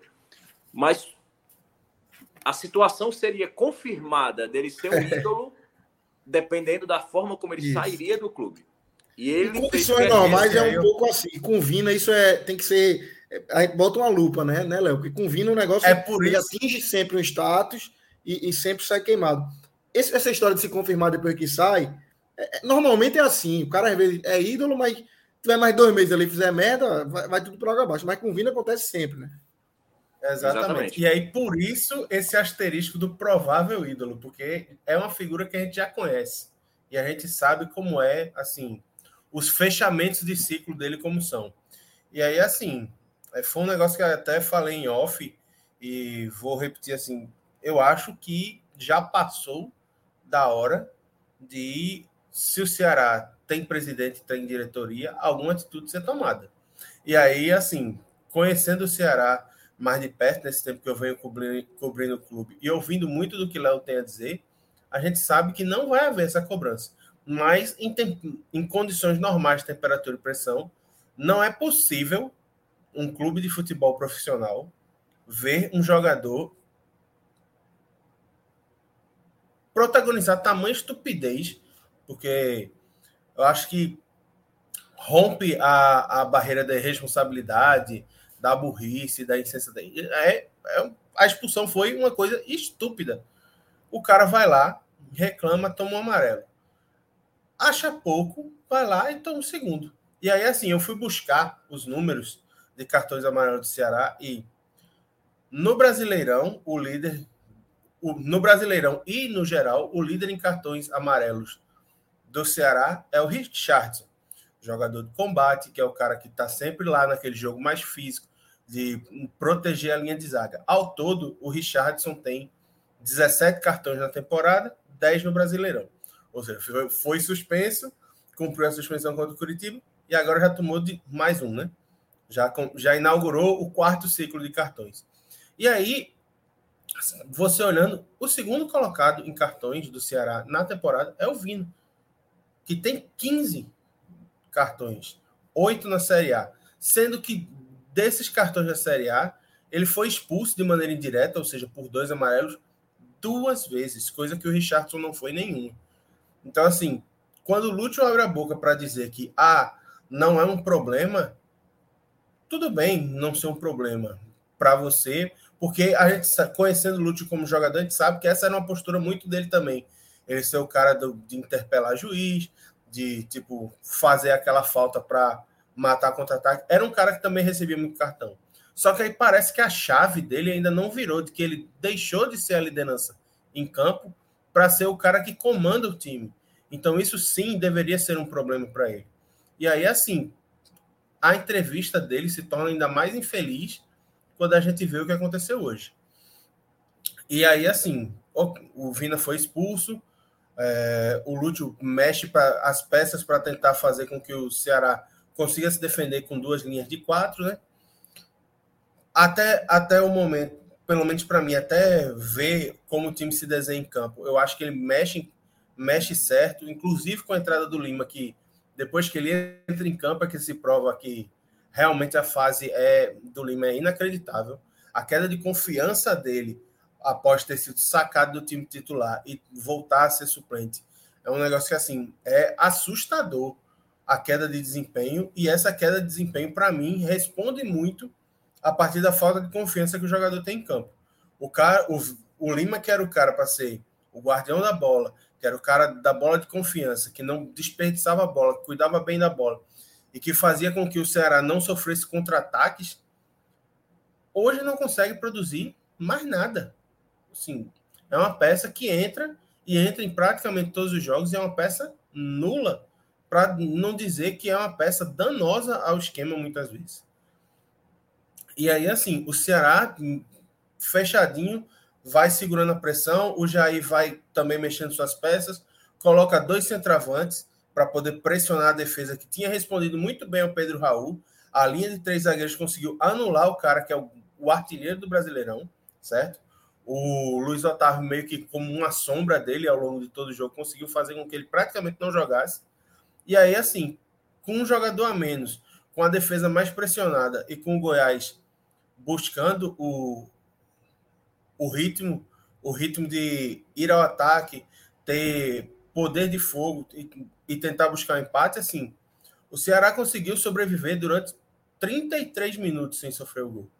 Mas a situação seria confirmada dele ser um [LAUGHS] ídolo dependendo da forma como ele isso. sairia do clube. E ele em condições normais é um eu... pouco assim. Com Vina, isso é, tem que ser Aí bota uma lupa, né, né, Léo? Porque com vinho o negócio é por ele isso. atinge sempre um status e, e sempre sai queimado. Esse, essa história de se confirmar depois que sai, é, é normalmente é assim. O cara às vezes é ídolo, mas tiver mais dois meses ali e fizer merda, vai, vai tudo para água abaixo. Mas com vinho acontece sempre, né? Exatamente. Exatamente. E aí, por isso, esse asterisco do provável ídolo, porque é uma figura que a gente já conhece. E a gente sabe como é, assim, os fechamentos de ciclo dele como são. E aí, assim, é, foi um negócio que eu até falei em off e vou repetir assim. Eu acho que já passou da hora de, se o Ceará tem presidente, tem diretoria, alguma atitude ser tomada. E aí, assim, conhecendo o Ceará mais de perto, nesse tempo que eu venho cobrindo, cobrindo o clube e ouvindo muito do que Léo tem a dizer, a gente sabe que não vai haver essa cobrança. Mas em, em condições normais de temperatura e pressão, não é possível um clube de futebol profissional ver um jogador protagonizar tamanha estupidez, porque eu acho que rompe a, a barreira da responsabilidade, da burrice, da insensatez. É, é, a expulsão foi uma coisa estúpida. O cara vai lá, reclama, toma um amarelo. Acha pouco, vai lá e toma um segundo. E aí, assim, eu fui buscar os números de cartões amarelos do Ceará e no Brasileirão, o líder o, no Brasileirão e no geral, o líder em cartões amarelos do Ceará é o Richardson, jogador de combate, que é o cara que está sempre lá naquele jogo mais físico, de proteger a linha de zaga. Ao todo, o Richardson tem 17 cartões na temporada, 10 no Brasileirão. Ou seja, foi, suspenso, cumpriu a suspensão contra o Curitiba e agora já tomou de mais um, né? já, já inaugurou o quarto ciclo de cartões. E aí, você olhando, o segundo colocado em cartões do Ceará na temporada é o Vino, que tem 15 cartões, oito na Série A, sendo que desses cartões da Série A, ele foi expulso de maneira indireta, ou seja, por dois amarelos, duas vezes, coisa que o Richardson não foi nenhum. Então, assim, quando o Lúcio abre a boca para dizer que ah, não é um problema, tudo bem não ser um problema para você, porque a gente, conhecendo o Lúcio como jogador, a gente sabe que essa era uma postura muito dele também. Ele ser o cara do, de interpelar juiz, de tipo fazer aquela falta para matar contra-ataque. Era um cara que também recebia muito cartão. Só que aí parece que a chave dele ainda não virou, de que ele deixou de ser a liderança em campo para ser o cara que comanda o time. Então isso sim deveria ser um problema para ele. E aí, assim, a entrevista dele se torna ainda mais infeliz quando a gente vê o que aconteceu hoje. E aí, assim, o Vina foi expulso, é, o Lúcio mexe pra, as peças para tentar fazer com que o Ceará consiga se defender com duas linhas de quatro, né? Até, até o momento, pelo menos para mim, até ver como o time se desenha em campo, eu acho que ele mexe, mexe certo, inclusive com a entrada do Lima, que depois que ele entra em campo é que se prova que realmente a fase é do Lima é inacreditável. A queda de confiança dele após ter sido sacado do time titular e voltar a ser suplente é um negócio que assim é assustador a queda de desempenho e essa queda de desempenho para mim responde muito a partir da falta de confiança que o jogador tem em campo. O cara, o, o Lima que era o cara para ser o guardião da bola, que era o cara da bola de confiança, que não desperdiçava a bola, que cuidava bem da bola e que fazia com que o Ceará não sofresse contra-ataques, hoje não consegue produzir mais nada. Assim, é uma peça que entra e entra em praticamente todos os jogos e é uma peça nula, para não dizer que é uma peça danosa ao esquema muitas vezes. E aí, assim, o Ceará fechadinho, vai segurando a pressão, o Jair vai também mexendo suas peças, coloca dois centravantes para poder pressionar a defesa que tinha respondido muito bem ao Pedro Raul. A linha de três zagueiros conseguiu anular o cara que é o artilheiro do Brasileirão, certo? O Luiz Otávio, meio que como uma sombra dele ao longo de todo o jogo, conseguiu fazer com que ele praticamente não jogasse. E aí, assim, com um jogador a menos, com a defesa mais pressionada e com o Goiás buscando o, o ritmo, o ritmo de ir ao ataque, ter poder de fogo e, e tentar buscar um empate, assim, o Ceará conseguiu sobreviver durante 33 minutos sem sofrer o gol.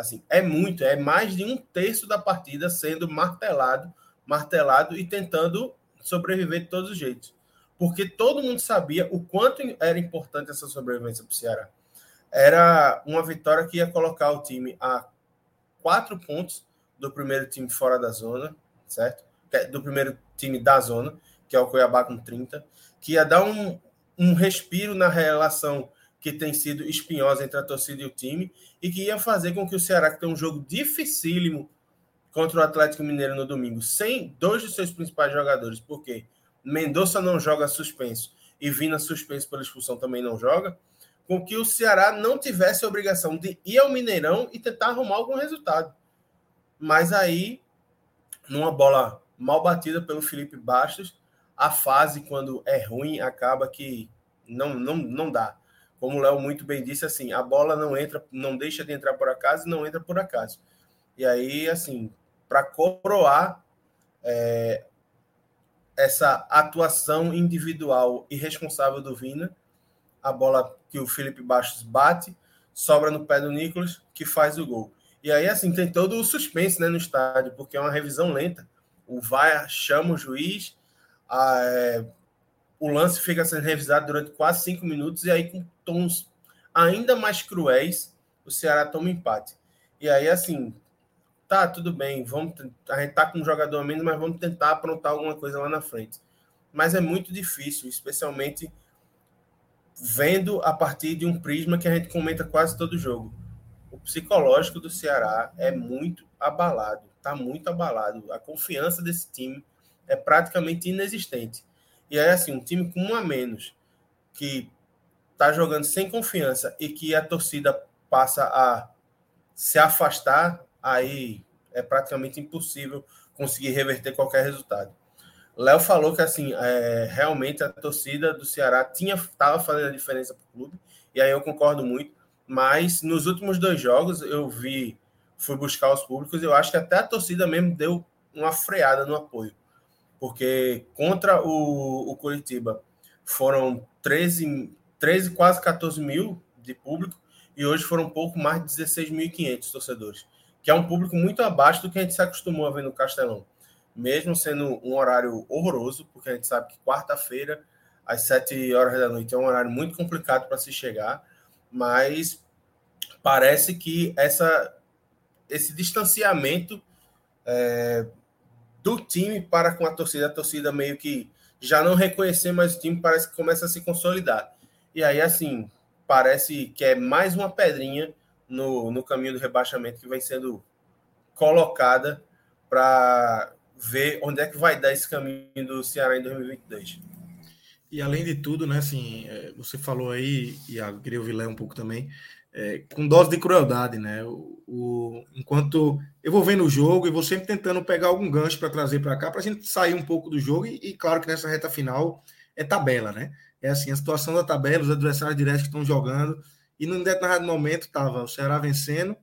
Assim, é muito, é mais de um terço da partida sendo martelado, martelado e tentando sobreviver de todos os jeitos. Porque todo mundo sabia o quanto era importante essa sobrevivência para o Ceará. Era uma vitória que ia colocar o time a quatro pontos do primeiro time fora da zona, certo? É do primeiro time da zona, que é o Cuiabá com 30, que ia dar um, um respiro na relação que tem sido espinhosa entre a torcida e o time, e que ia fazer com que o Ceará, que tem um jogo dificílimo contra o Atlético Mineiro no domingo, sem dois de seus principais jogadores, porque Mendonça não joga suspenso e Vina suspenso pela expulsão também não joga, com que o Ceará não tivesse a obrigação de ir ao Mineirão e tentar arrumar algum resultado. Mas aí, numa bola mal batida pelo Felipe Bastos, a fase, quando é ruim, acaba que não, não, não dá como o Léo muito bem disse, assim, a bola não entra, não deixa de entrar por acaso e não entra por acaso. E aí, assim, para coroar é, essa atuação individual e responsável do Vina, a bola que o Felipe Bastos bate, sobra no pé do Nicolas, que faz o gol. E aí, assim, tem todo o suspense né, no estádio, porque é uma revisão lenta. O VAR chama o juiz, a, é, o lance fica sendo revisado durante quase cinco minutos, e aí, com tons ainda mais cruéis, o Ceará toma empate. E aí, assim, tá, tudo bem, vamos, a gente tá com um jogador menos, mas vamos tentar aprontar alguma coisa lá na frente. Mas é muito difícil, especialmente vendo a partir de um prisma que a gente comenta quase todo jogo. O psicológico do Ceará é muito abalado, tá muito abalado. A confiança desse time é praticamente inexistente. E aí, assim, um time com um a menos, que tá jogando sem confiança e que a torcida passa a se afastar, aí é praticamente impossível conseguir reverter qualquer resultado. Léo falou que assim, é, realmente a torcida do Ceará tinha estava fazendo a diferença para o clube, e aí eu concordo muito. Mas nos últimos dois jogos eu vi, fui buscar os públicos, eu acho que até a torcida mesmo deu uma freada no apoio, porque contra o, o Curitiba foram 13, 13, quase 14 mil de público, e hoje foram um pouco mais de 16.500 torcedores, que é um público muito abaixo do que a gente se acostumou a ver no Castelão. Mesmo sendo um horário horroroso, porque a gente sabe que quarta-feira, às 7 horas da noite, é um horário muito complicado para se chegar, mas parece que essa, esse distanciamento é, do time para com a torcida, a torcida meio que já não reconhecer mais o time, parece que começa a se consolidar. E aí, assim, parece que é mais uma pedrinha no, no caminho do rebaixamento que vem sendo colocada para ver onde é que vai dar esse caminho do Ceará em 2022. E além de tudo, né, assim, é, você falou aí, e eu queria ouvir Léo um pouco também, é, com dose de crueldade, né? O, o, enquanto eu vou vendo o jogo e vou sempre tentando pegar algum gancho para trazer para cá, para a gente sair um pouco do jogo, e, e, claro que nessa reta final é tabela, né? é assim, a situação da tabela, os adversários diretos que estão jogando, e num determinado momento estava o Ceará vencendo,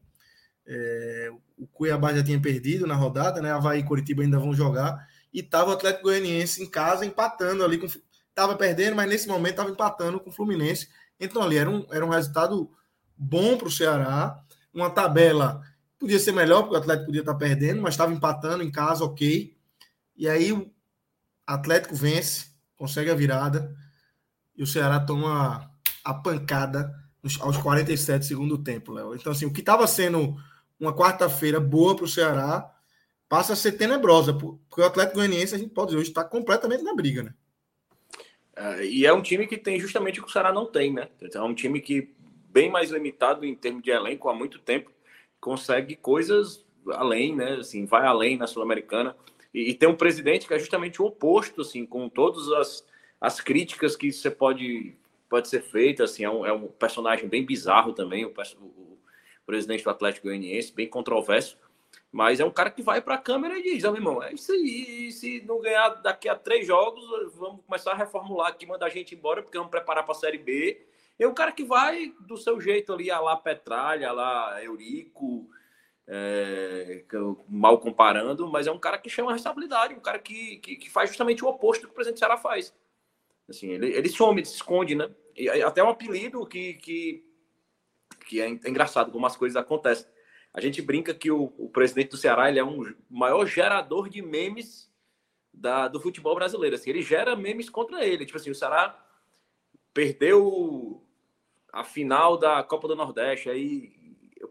é, o Cuiabá já tinha perdido na rodada, né? Havaí e Curitiba ainda vão jogar, e estava o Atlético Goianiense em casa empatando ali, com, tava perdendo, mas nesse momento estava empatando com o Fluminense, então ali era um, era um resultado bom para o Ceará, uma tabela podia ser melhor, porque o Atlético podia estar tá perdendo, mas estava empatando em casa, ok, e aí o Atlético vence, consegue a virada, e o Ceará toma a pancada aos 47 segundo tempo, Léo. Então, assim, o que estava sendo uma quarta-feira boa para o Ceará passa a ser tenebrosa, porque o Atlético Goianiense, a gente pode dizer, hoje está completamente na briga, né? É, e é um time que tem justamente o que o Ceará não tem, né? Então, é um time que, bem mais limitado em termos de elenco há muito tempo, consegue coisas além, né? Assim, vai além na Sul-Americana. E, e, tem um presidente que é justamente o oposto, assim, com todas as, as críticas que você pode, pode ser feita, assim, é um, é um personagem bem bizarro também, o, o, presidente do Atlético Goianiense, bem controverso, mas é um cara que vai para a câmera e diz, oh, meu irmão, é isso aí, se não ganhar daqui a três jogos, vamos começar a reformular aqui, mandar a gente embora, porque vamos preparar para a Série B, é um cara que vai do seu jeito ali, a lá Petralha, a lá Eurico, é, mal comparando, mas é um cara que chama a responsabilidade, um cara que, que, que, faz justamente o oposto do que o presidente Ceará faz. Assim, ele, ele some, ele se esconde, né? E até um apelido que, que, que é engraçado como as coisas acontecem. A gente brinca que o, o presidente do Ceará ele é um maior gerador de memes da, do futebol brasileiro. Assim, ele gera memes contra ele. Tipo assim, o Ceará perdeu a final da Copa do Nordeste, aí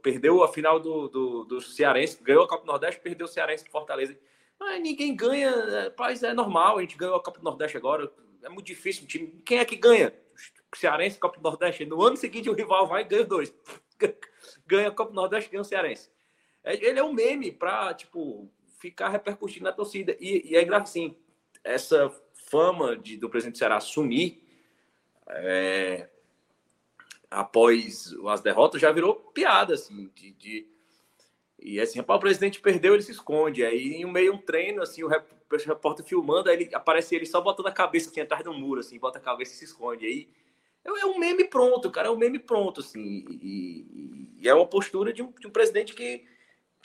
perdeu a final do, do, do Cearense, ganhou a Copa do Nordeste, perdeu o Cearense do Fortaleza. Mas ninguém ganha, é, paz, é normal, a gente ganhou a Copa do Nordeste agora, é muito difícil o time. Quem é que ganha? O Cearense, Copa do Nordeste. No ano seguinte o rival vai e ganha dois. [LAUGHS] ganha a Copa do Nordeste, ganha o Cearense. É, ele é um meme para, tipo, ficar repercutindo na torcida. E, e é engraçado, assim, essa fama de, do presidente do Ceará assumir é, após as derrotas já virou piada, assim, de, de... e assim, rapaz, o presidente perdeu, ele se esconde, aí em meio um treino, assim, o repórter filmando, aí ele aparece ele só botando a cabeça assim, atrás do muro, assim, bota a cabeça e se esconde, aí é, é um meme pronto, cara, é um meme pronto, assim, e, e é uma postura de um, de um presidente que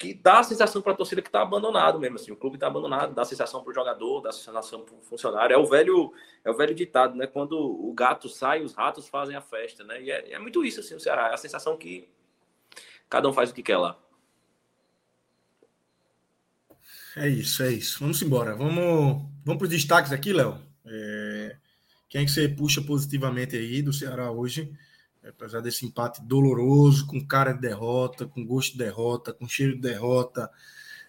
que dá a sensação para a torcida que está abandonado mesmo, assim, o clube está abandonado, dá a sensação para o jogador, dá a sensação para o funcionário. É o velho, é o velho ditado, né? Quando o gato sai, os ratos fazem a festa, né? E é, é muito isso, assim, o Ceará. É a sensação que cada um faz o que quer lá. É isso, é isso. Vamos embora. Vamos, vamos para os destaques aqui, Léo. É... Quem é que você puxa positivamente aí do Ceará hoje? Apesar desse empate doloroso, com cara de derrota, com gosto de derrota, com cheiro de derrota.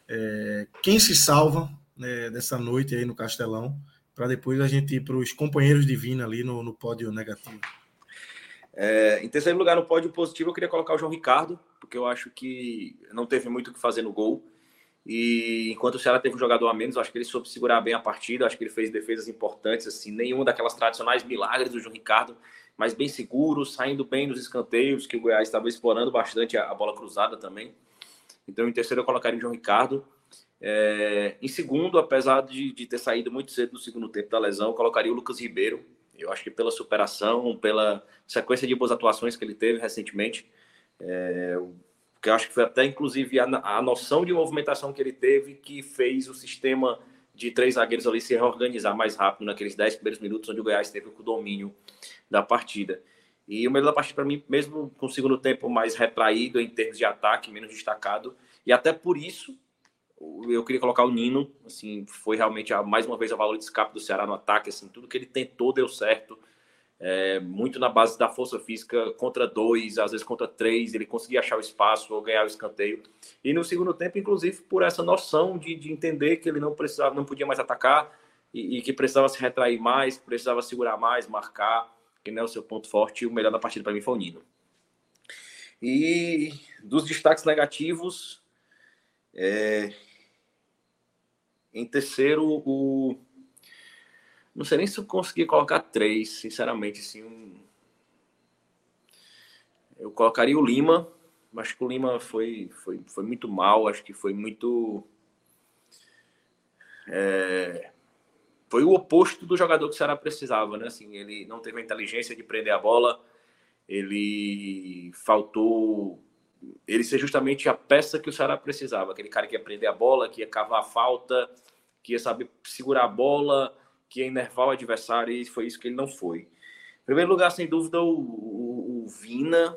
É, quem se salva né, dessa noite aí no Castelão, para depois a gente ir para os companheiros de Vina ali no, no pódio negativo. É, em terceiro lugar, no pódio positivo, eu queria colocar o João Ricardo, porque eu acho que não teve muito o que fazer no gol. E enquanto o Ceará teve um jogador a menos, eu acho que ele soube segurar bem a partida, acho que ele fez defesas importantes, assim, nenhuma daquelas tradicionais milagres do João Ricardo mas bem seguro, saindo bem nos escanteios, que o Goiás estava explorando bastante a, bola cruzada também. Então, em terceiro, eu colocaria o João Ricardo. É, em segundo, apesar de, de, ter saído muito cedo no segundo tempo da lesão, eu colocaria o Lucas Ribeiro. Eu acho que pela superação, pela sequência de boas atuações que ele teve recentemente, é, que eu acho que foi até inclusive a, a noção de movimentação que ele teve que fez o sistema de três zagueiros ali se reorganizar mais rápido naqueles dez primeiros minutos onde o Goiás teve o domínio da partida. E o melhor da partida para mim, mesmo com o segundo tempo mais retraído em termos de ataque, menos destacado, e até por isso eu queria colocar o Nino, assim, foi realmente mais uma vez a valor de escape do Ceará no ataque, assim, tudo que ele tentou deu certo. É, muito na base da força física contra dois, às vezes contra três, ele conseguia achar o espaço ou ganhar o escanteio. E no segundo tempo, inclusive, por essa noção de, de entender que ele não precisava, não podia mais atacar e, e que precisava se retrair mais, precisava segurar mais, marcar que não é o seu ponto forte, o melhor da partida para mim foi o Nino. E dos destaques negativos, é... em terceiro, o. Não sei nem se eu consegui colocar três, sinceramente. Assim, um... Eu colocaria o Lima. Acho que o Lima foi, foi, foi muito mal, acho que foi muito. É foi o oposto do jogador que o Ceará precisava, né? Assim, ele não teve a inteligência de prender a bola, ele faltou ele ser justamente a peça que o Ceará precisava, aquele cara que ia prender a bola, que ia cavar a falta, que ia saber segurar a bola, que ia enervar o adversário, e foi isso que ele não foi. Em primeiro lugar, sem dúvida, o, o, o Vina,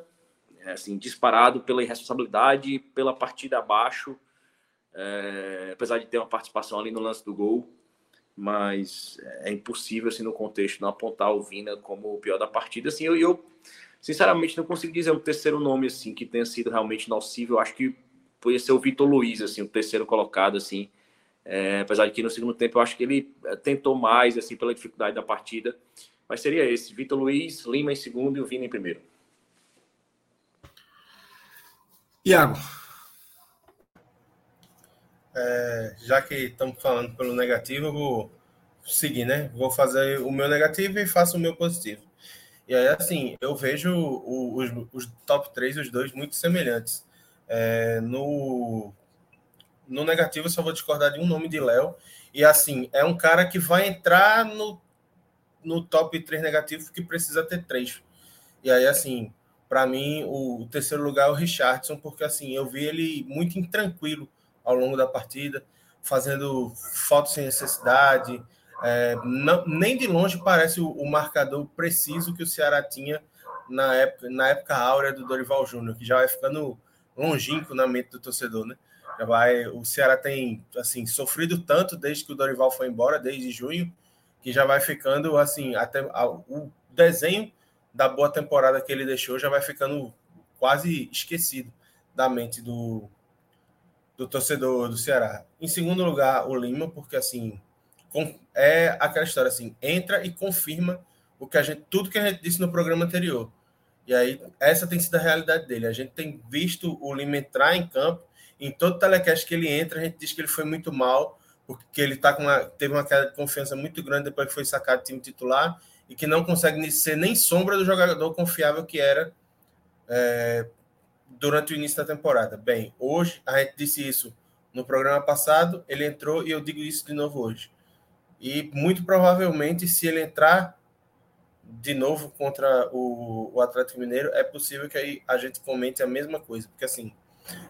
é, assim, disparado pela irresponsabilidade, pela partida abaixo, é, apesar de ter uma participação ali no lance do gol mas é impossível, assim, no contexto, não apontar o Vina como o pior da partida. Assim, eu, eu sinceramente não consigo dizer um terceiro nome, assim, que tenha sido realmente nocivo. Eu acho que podia ser o Vitor Luiz, assim, o terceiro colocado, assim. É, apesar de que no segundo tempo eu acho que ele é, tentou mais, assim, pela dificuldade da partida. Mas seria esse, Vitor Luiz, Lima em segundo e o Vina em primeiro. Iago. É, já que estamos falando pelo negativo, eu vou seguir, né? Vou fazer o meu negativo e faço o meu positivo. E aí, assim, eu vejo os, os top 3, os dois, muito semelhantes. É, no, no negativo, eu só vou discordar de um nome de Léo. E, assim, é um cara que vai entrar no, no top 3 negativo que precisa ter três. E aí, assim, para mim, o, o, terceiro lugar é o Richardson, porque, assim, eu vi ele muito intranquilo ao longo da partida, fazendo fotos sem necessidade, é, não, nem de longe parece o, o, marcador preciso que o Ceará tinha na época, na época áurea do Dorival Júnior, que já vai ficando longínquo na mente do torcedor, né? Já vai, o Ceará tem assim sofrido tanto desde que o Dorival foi embora, desde junho, que já vai ficando assim até o desenho da boa temporada que ele deixou já vai ficando quase esquecido da mente do, do torcedor do Ceará. Em segundo lugar, o Lima, porque assim é aquela história assim, entra e confirma o que a gente, tudo que a gente disse no programa anterior. E aí, essa tem sido a realidade dele. A gente tem visto o Lima entrar em campo, em todo telecast que ele entra, a gente diz que ele foi muito mal, porque ele tá com uma, teve uma queda de confiança muito grande depois que foi sacado do time titular e que não consegue ser nem sombra do jogador confiável que era é, durante o início da temporada. Bem, hoje a gente disse isso no programa passado, ele entrou e eu digo isso de novo hoje. E muito provavelmente, se ele entrar de novo contra o, o Atlético Mineiro, é possível que aí a gente comente a mesma coisa, porque assim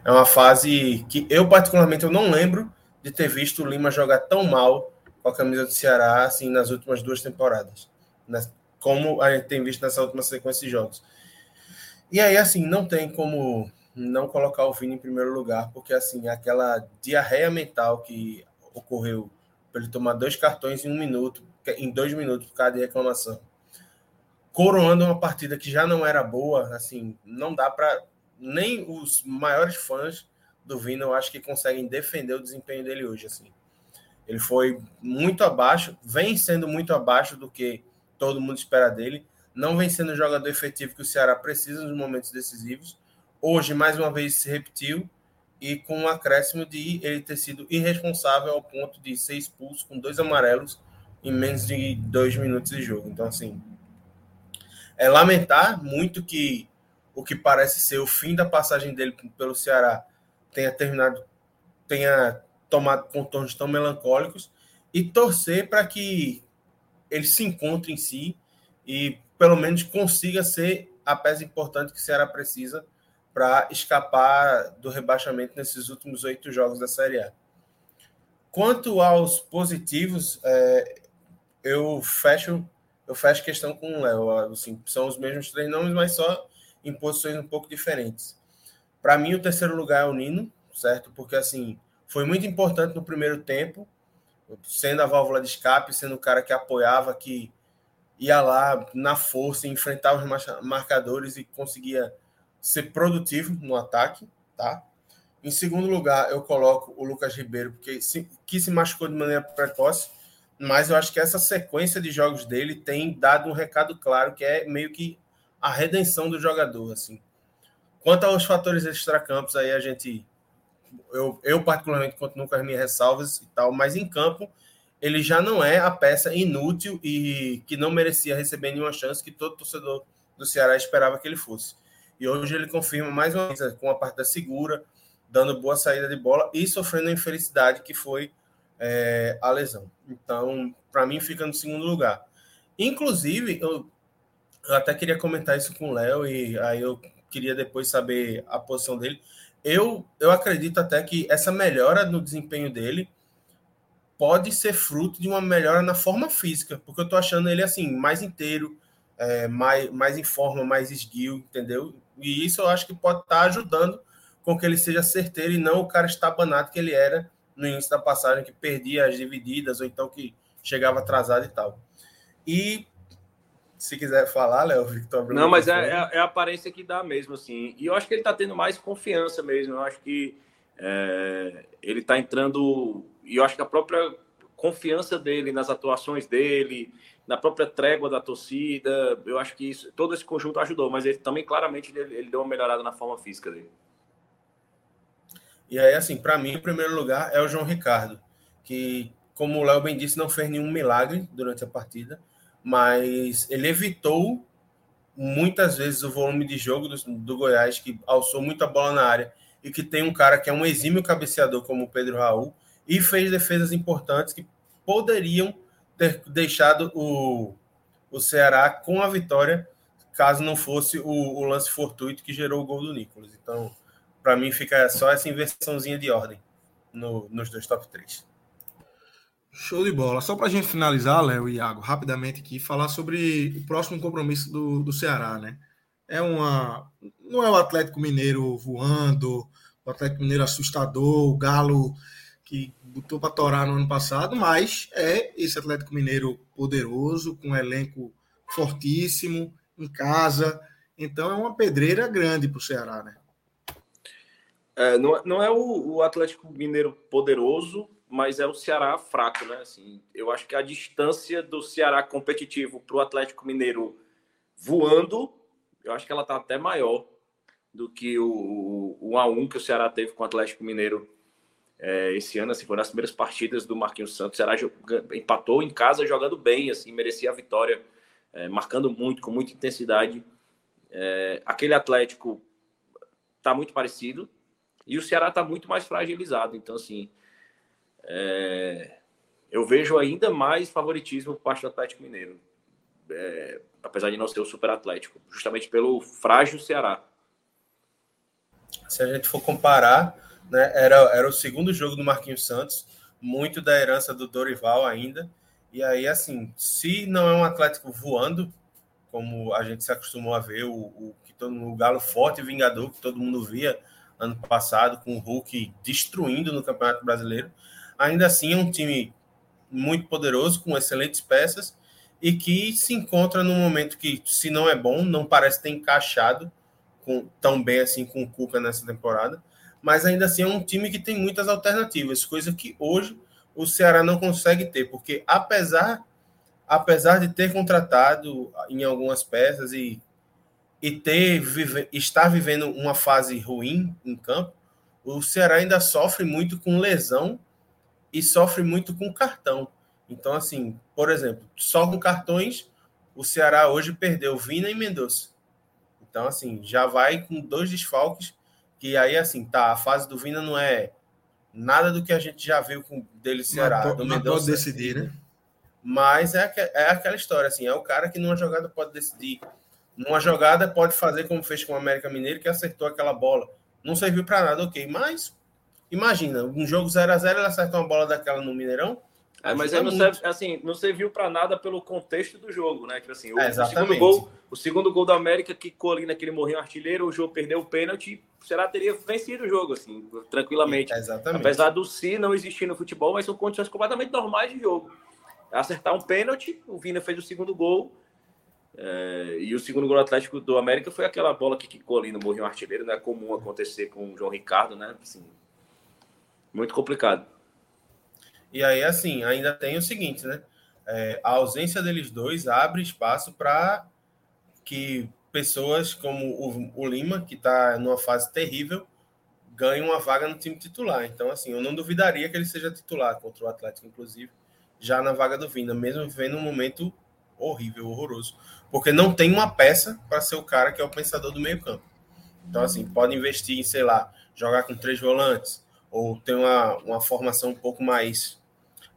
é uma fase que eu particularmente eu não lembro de ter visto o Lima jogar tão mal com a camisa do Ceará assim nas últimas duas temporadas, né? como a gente tem visto nessa última sequência de jogos. E aí assim não tem como não colocar o Vini em primeiro lugar, porque assim aquela diarreia mental que ocorreu para ele tomar dois cartões em um minuto, em dois minutos por de reclamação. Coroando uma partida que já não era boa, assim, não dá para nem os maiores fãs do Vina, eu acho que conseguem defender o desempenho dele hoje, assim. Ele foi muito abaixo, vem sendo muito abaixo do que todo mundo espera dele, não vem sendo o jogador efetivo que o Ceará precisa nos momentos decisivos. Hoje, mais uma vez, se repetiu e com um acréscimo de ele ter sido irresponsável ao ponto de ser expulso com dois amarelos em menos de dois minutos de jogo. Então, assim, é lamentar muito que o que parece ser o fim da passagem dele pelo Ceará tenha terminado, tenha tomado contornos tão melancólicos e torcer para que ele se encontre em si e pelo menos consiga ser a peça importante que o Ceará precisa para escapar do rebaixamento nesses últimos oito jogos da Série A. Quanto aos positivos, é, eu fecho eu fecho questão com o Léo. Assim, são os mesmos três nomes, mas só em posições um pouco diferentes. Para mim, o terceiro lugar é o Nino, certo? Porque assim foi muito importante no primeiro tempo, sendo a válvula de escape, sendo o cara que apoiava, que ia lá na força, enfrentava os marcadores e conseguia ser produtivo no ataque, tá? Em segundo lugar, eu coloco o Lucas Ribeiro, porque se, que se machucou de maneira precoce, mas eu acho que essa sequência de jogos dele tem dado um recado claro, que é meio que a redenção do jogador, assim. Quanto aos fatores extracampos, aí a gente eu, eu particularmente continuo com as minhas ressalvas e tal, mas em campo ele já não é a peça inútil e que não merecia receber nenhuma chance que todo torcedor do Ceará esperava que ele fosse. E hoje ele confirma mais uma vez com a partida segura, dando boa saída de bola e sofrendo a infelicidade que foi é, a lesão. Então, para mim, fica no segundo lugar. Inclusive, eu, eu até queria comentar isso com o Léo e aí eu queria depois saber a posição dele. Eu, eu acredito até que essa melhora no desempenho dele pode ser fruto de uma melhora na forma física, porque eu tô achando ele assim mais inteiro, é, mais, mais em forma, mais esguio, entendeu? E isso eu acho que pode estar tá ajudando com que ele seja certeiro e não o cara estabanado que ele era no início da passagem, que perdia as divididas ou então que chegava atrasado e tal. E se quiser falar, Léo, [LAUGHS] Victor Não, mas é, é, é, a aparência que dá mesmo, assim. E eu acho que ele está tendo mais confiança mesmo. Eu acho que é, ele está entrando. E eu acho que a própria confiança dele nas atuações dele, na própria trégua da torcida. Eu acho que isso, todo esse conjunto ajudou, mas ele também claramente ele, ele deu uma melhorada na forma física dele. E aí, assim, para mim, em primeiro lugar é o João Ricardo, que, como o Léo bem disse, não fez nenhum milagre durante a partida, mas ele evitou muitas vezes o volume de jogo do, do Goiás, que alçou muita bola na área e que tem um cara que é um exímio cabeceador como o Pedro Raul e fez defesas importantes que poderiam ter deixado o, o Ceará com a vitória caso não fosse o, o lance fortuito que gerou o gol do Nicolas. Então, para mim, fica só essa inversãozinha de ordem no, nos dois top 3. Show de bola. Só para a gente finalizar, Léo e Iago, rapidamente aqui, falar sobre o próximo compromisso do, do Ceará, né? É uma. Não é o Atlético Mineiro voando, o Atlético Mineiro assustador, o Galo que botou para torar no ano passado, mas é esse Atlético Mineiro poderoso, com um elenco fortíssimo, em casa. Então é uma pedreira grande para o Ceará, né? É, não, não é o, o, Atlético Mineiro poderoso, mas é o Ceará fraco, né? Assim, eu acho que a distância do Ceará competitivo para o Atlético Mineiro voando, eu acho que ela está até maior do que o, o 1x1 que o Ceará teve com o Atlético Mineiro é, esse ano. Assim, foi nas primeiras partidas do Marquinhos Santos. O Ceará empatou em casa jogando bem, assim, merecia a vitória, é, marcando muito, com muita intensidade. É, aquele Atlético está muito parecido, e o Ceará está muito mais fragilizado. Então, assim, é, eu vejo ainda mais favoritismo por parte do Atlético Mineiro. É, apesar de não ser o super Atlético, justamente pelo frágil Ceará. Se a gente for comparar, né, era, era o segundo jogo do Marquinhos Santos, muito da herança do Dorival ainda. E aí, assim, se não é um Atlético voando, como a gente se acostumou a ver, o, o, que todo, o Galo forte e vingador que todo mundo via ano passado, com o Hulk destruindo no Campeonato Brasileiro. Ainda assim, é um time muito poderoso, com excelentes peças, e que se encontra num momento que, se não é bom, não parece ter encaixado com, tão bem assim com o Cuca nessa temporada, mas ainda assim é um time que tem muitas alternativas, coisa que hoje o Ceará não consegue ter, porque apesar apesar de ter contratado em algumas peças e e ter vive, estar vivendo uma fase ruim em campo, o Ceará ainda sofre muito com lesão e sofre muito com cartão. Então, assim, por exemplo, só com cartões, o Ceará hoje perdeu Vina e Mendonça. Então, assim, já vai com dois desfalques, que aí, assim, tá, a fase do Vina não é nada do que a gente já viu com dele Ceará. Não, do Mendonça, pode decidir, né? Mas é, é aquela história, assim, é o cara que numa jogada pode decidir numa jogada pode fazer como fez com o América Mineiro, que acertou aquela bola. Não serviu para nada, ok. Mas imagina, um jogo 0 a 0 ele acertou uma bola daquela no Mineirão. É, mas aí não, serve, assim, não serviu para nada pelo contexto do jogo, né? Tipo assim, o, é, o, segundo gol, o segundo gol do América quicou ali naquele morrinho artilheiro, o jogo perdeu o pênalti, o Ceará teria vencido o jogo, assim, tranquilamente. É, exatamente. Apesar do si não existir no futebol, mas são condições completamente normais de jogo. Acertar um pênalti, o Vina fez o segundo gol, é, e o segundo gol Atlético do América foi aquela bola que quicou ali no Morrinho Artilheiro, não é comum acontecer com o João Ricardo, né? Assim, muito complicado. E aí, assim, ainda tem o seguinte, né? É, a ausência deles dois abre espaço para que pessoas como o, o Lima, que está numa fase terrível, ganhem uma vaga no time titular. Então, assim, eu não duvidaria que ele seja titular contra o Atlético, inclusive, já na vaga do Vina, mesmo vendo um momento horrível, horroroso porque não tem uma peça para ser o cara que é o pensador do meio-campo. Então, assim, pode investir em, sei lá, jogar com três volantes, ou ter uma, uma formação um pouco mais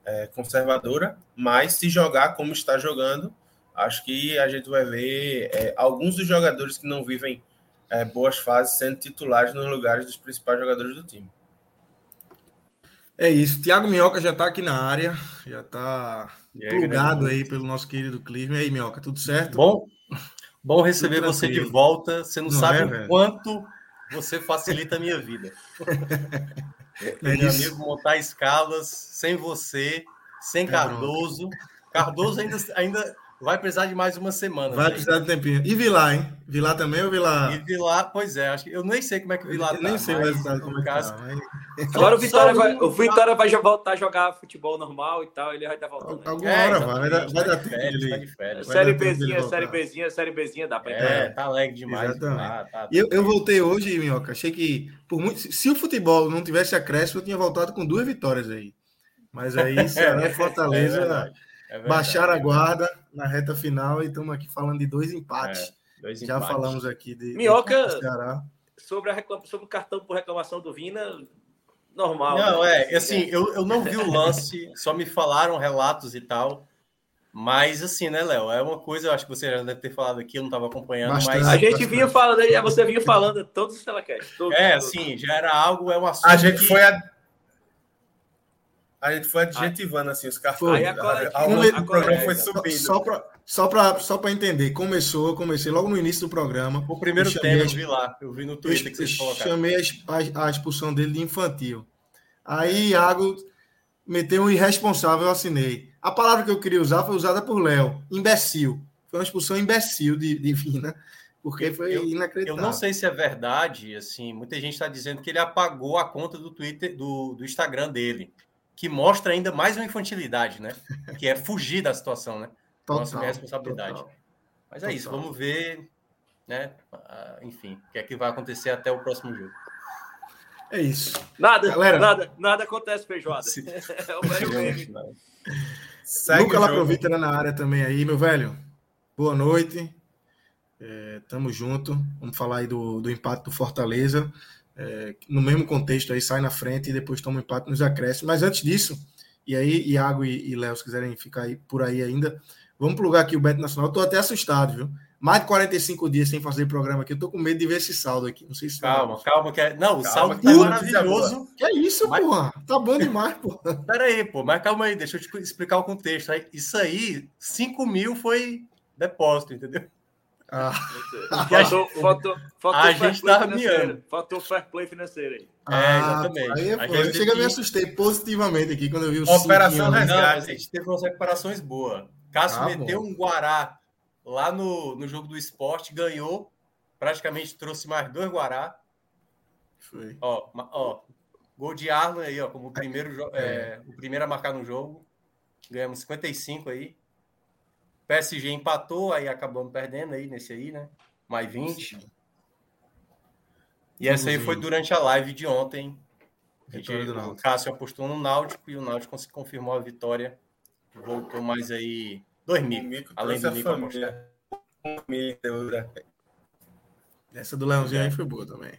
é, conservadora, mas se jogar como está jogando, acho que a gente vai ver é, alguns dos jogadores que não vivem é, boas fases sendo titulares nos lugares dos principais jogadores do time. É isso. Tiago Minhoca já está aqui na área, já está plugado aí pelo nosso querido Clive. E aí, Minhoca, tudo certo? Bom, bom receber você de volta. Você não, não sabe é, o quanto você facilita a minha vida. [LAUGHS] É Meu amigo, montar escalas sem você, sem é Cardoso. Cardoso ainda, ainda Vai precisar de mais uma semana. Vai precisar de tempinho. E Vilar, hein? Vilar também ou Vilar? E Vilar, pois é, acho que eu nem sei como é que o Vilar tá. Nem sei o resultado como é que tá. Mas... Agora o Vitória, vai, o Vitória vai voltar a jogar futebol normal e tal, ele vai estar voltando. Alguma é, hora vai, vai, dar, vai dar tempo de férias, Série Bzinha, Série Bzinha, Série Bzinha, dá pra entrar. É, tá alegre demais. Tá, tá, eu, eu voltei hoje, Minhoca, achei que por muito, se o futebol não tivesse acréscimo, eu tinha voltado com duas vitórias aí. Mas aí, [LAUGHS] Ceará e Fortaleza... É é baixaram a guarda na reta final e estamos aqui falando de dois empates. É, dois Já empates. falamos aqui de. Minhoca, sobre, a reclam... sobre o cartão por reclamação do Vina, normal. Não, né? é, assim, eu, eu não vi o lance, só me falaram relatos e tal. Mas assim, né, Léo? É uma coisa, eu acho que você já deve ter falado aqui, eu não estava acompanhando, bastante, mas. A gente bastante. vinha falando, você vinha falando todos os telecasts. Todos, é, todos. assim, já era algo, é um assunto. A gente que... foi a a gente foi adjetivando assim os cartões. Aí agora, o programa foi subindo. Só para só para só para entender, começou, comecei logo no início do programa. O primeiro tema eu vi lá, eu vi no Twitter que vocês colocaram. Chamei a, a, expulsão dele de infantil. Aí Iago meteu um irresponsável, eu assinei. A palavra que eu queria usar foi usada por Léo, imbecil. Foi uma expulsão imbecil de, de Vina, porque foi eu, inacreditável. Eu não sei se é verdade, assim, muita gente está dizendo que ele apagou a conta do Twitter, do, do Instagram dele que mostra ainda mais uma infantilidade, né? Que é fugir da situação, né? Total, Nossa responsabilidade. Total. Mas é total. isso, vamos ver, né? Ah, enfim, o que é que vai acontecer até o próximo jogo. É isso. Nada, Galera, nada, nada acontece, feijoada. [LAUGHS] é o velho meme. Luca Laprovita na área também aí, meu velho. Boa noite. É, tamo junto. Vamos falar aí do, do empate do Fortaleza é, no mesmo contexto aí sai na frente e depois toma um empate nos acréscimos. Mas antes disso, e aí Iago e, e Léo, se quiserem ficar aí, por aí ainda, vamos plugar aqui o Beto Nacional. Estou até assustado, viu? Mais de 45 dias sem fazer programa aqui. Eu tô com medo de ver esse saldo aqui. Não sei se. Calma, tá... calma. Que é... Não, o calma, saldo tá maravilhoso. Que é isso, mas... porra? Tá bom demais, porra. [LAUGHS] Pera aí, pô. Mas calma aí, deixa eu te explicar o contexto. Isso aí, 5 mil foi depósito, entendeu? Ah. Faltou, [LAUGHS] faltou, faltou a gente tá miando. Faltou fair play financeiro aí. É, ah, exatamente. Aí, pô, eu chega que... me assustei positivamente aqui quando eu vi o Operação Resgate. A gente teve umas recuperações boas. Cássio ah, meteu bom. um Guará lá no, no jogo do esporte, ganhou, praticamente trouxe mais dois Guará. Foi. Ó, ó, gol de Arlen aí, ó, como o primeiro, é. É, o primeiro a marcar no jogo. Ganhamos 55 aí. PSG empatou, aí acabamos perdendo aí nesse aí, né? Mais 20. Sim. E essa aí foi durante a live de ontem. Gente, o Cássio apostou no Náutico e o Náutico confirmou a vitória. Voltou mais aí dois mil, além do Mico apostar. Essa do Leãozinho aí foi boa também.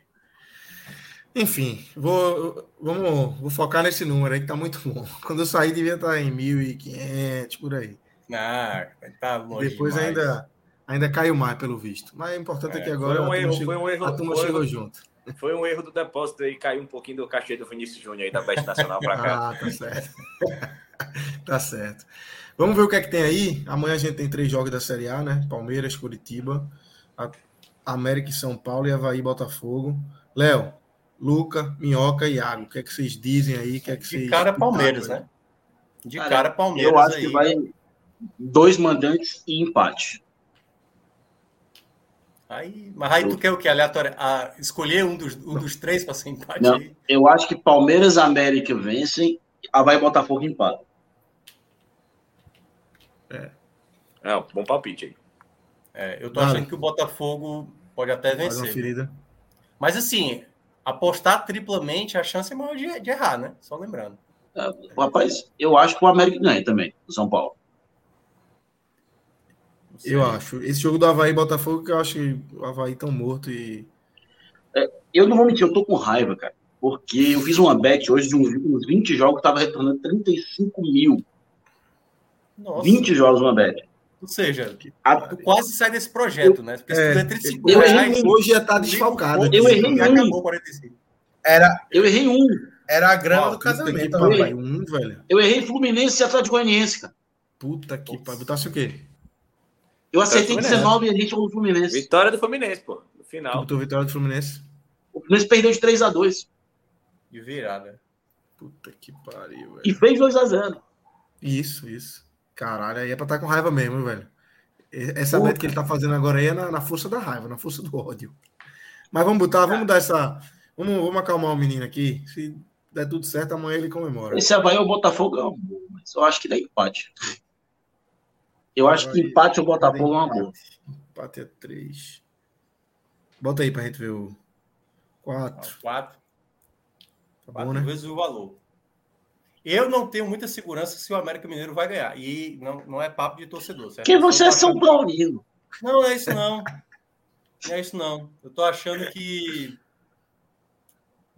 Enfim, vou, vamos, vou focar nesse número aí que tá muito bom. [LAUGHS] Quando eu sair, devia estar em 1.500, por aí. Ah, tá longe Depois demais. ainda, ainda caiu mais, pelo visto. Mas o importante é, é que agora foi um erro, chegou, foi um erro, a turma foi, chegou junto. Foi um erro do depósito aí, caiu um pouquinho do cachê do Vinícius Júnior aí da Best Nacional para cá. [LAUGHS] ah, tá certo. [LAUGHS] tá certo. Vamos ver o que é que tem aí. Amanhã a gente tem três jogos da Série A, né? Palmeiras, Curitiba, América e São Paulo e Havaí Botafogo. Léo, Luca, Minhoca e Iago. O que é que vocês dizem aí? que é que De vocês... cara, Palmeiras, né? De cara, cara Palmeiras. Eu acho aí. que vai dois mandantes e empate. Aí, mas aí tu quer o que? Aleatório? Ah, escolher um dos, um dos três para ser empate? Não, eu acho que Palmeiras e América vencem, vai Botafogo empate. É. É, um bom palpite aí. É, eu tô achando que o Botafogo pode até vencer. Mas assim, apostar triplamente, a chance é maior de, de errar, né? Só lembrando. É, rapaz, eu acho que o América ganha também, o São Paulo. Eu acho. Esse jogo do Havaí e Botafogo, que eu acho que o Havaí tão morto e. É, eu não vou mentir, eu tô com raiva, cara. Porque eu fiz uma bet hoje de uns 20 jogos, tava retornando 35 mil. Nossa. 20 jogos uma bet. Ou seja, a... tu quase sai desse projeto, eu, né? Porque é, se tu 35 eu reais, hoje já tá desfalcado. Eu errei um. Era, eu errei um. Era a grana do casamento, eu errei, um, velho. Eu errei Fluminense e Atlético Goianiense, cara. Puta que pariu. Botasse o quê? Eu acertei 19 e a gente falou Fluminense. Vitória do Fluminense, pô. No final. Tu vitória do Fluminense. O Fluminense perdeu de 3 x 2 De virada. Puta que pariu, velho. E fez 2 x 0 Isso, isso. Caralho, aí é pra estar tá com raiva mesmo, velho. Essa meta que ele tá fazendo agora aí é na, na, força da raiva, na força do ódio. Mas vamos botar, vamos dar essa. Vamos, vamos acalmar o menino aqui. Se der tudo certo, amanhã ele comemora. Esse Havaí é o Botafogo é eu acho que dá empate. Eu acho que empate o Botafogo é uma boa. Empate é 3. Bota aí pra gente ver o 4. 4. Tá bom, né? vezes o valor. Eu não tenho muita segurança se o América Mineiro vai ganhar. E não, não é papo de torcedor, certo? Que você é São Paulino. Não, não é isso não. Não é isso não. Eu tô achando que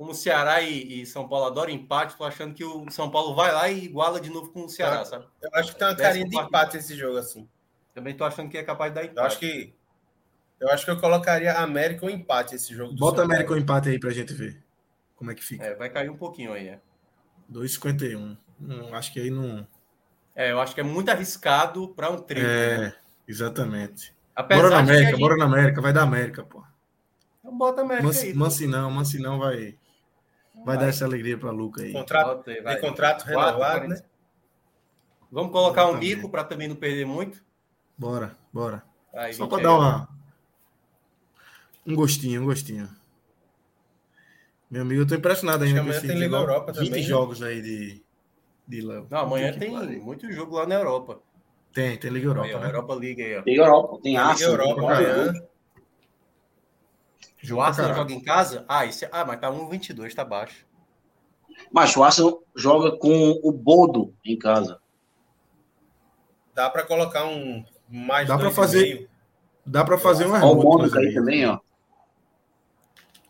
como Ceará e, e, São Paulo adoram empate, tô achando que o São Paulo vai lá e iguala de novo com o Ceará, sabe? Eu acho que tem uma carinha de empate esse jogo assim. Também tô achando que é capaz de dar empate. Eu acho que eu acho que eu colocaria América ou empate esse jogo. Bota América ou empate aí pra gente ver como é que fica. É, vai cair um pouquinho aí, é. 2,51. Hum, acho que aí não. É, eu acho que é muito arriscado para um 30. É, né? exatamente. Apesar bora na América, gente... bora na América, vai dar América, pô. Então bota América aí. Mansinão, Mansinão vai, vai, vai dar essa alegria para Luca aí. Contrato, aí, vai. Tem contrato renovado, né? Vamos colocar um bico para também não perder muito? Bora, bora. Aí, Só para dar uma, um gostinho, um gostinho. Meu amigo, eu tô impressionado ainda. Amanhã tem Liga Europa 20 também. jogos aí de, de Léo. Não, amanhã tem muito jogo lá na Europa. Tem, tem Liga Europa. Aí, né? Europa Liga aí, ó. Liga Europa, tem Liga Europa amanhã. O Arsenal joga em casa? Ah, esse... ah, mas tá 1,22, tá baixo. Mas o Arsenal joga com o Bodo em casa. Dá para colocar um mais Dá para fazer. Dá para fazer um Ó, o Mônaco aí também, ó.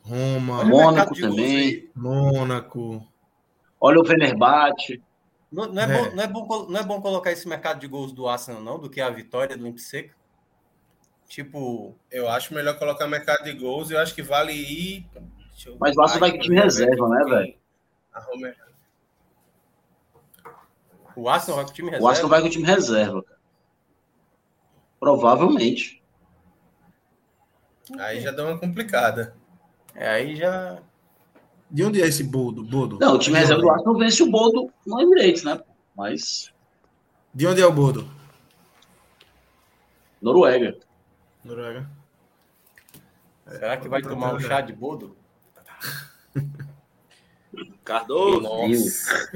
Roma. Mônaco também. Mônaco. Olha o Fenerbahçe. Não, não, é, é. Bom, não, é bom, não é bom colocar esse mercado de gols do Arsenal, não, do que a vitória do Seca. Tipo. Eu acho melhor colocar mercado de gols. Eu acho que vale ir. Mas o Arsenal vai com time reserva, né, velho? O Arsenal vai com time reserva. O Arsenal vai com time reserva, cara. Provavelmente. Aí já dá uma complicada. É, aí já. De onde é esse Bodo? Bodo? Não, o time reserva do Arsenal vence o Bodo no Emirates, né? Mas. De onde é o Bodo? Noruega. Noruega. Será que vai tomar um chá de Bodo? [LAUGHS] Cardoso. Nossa.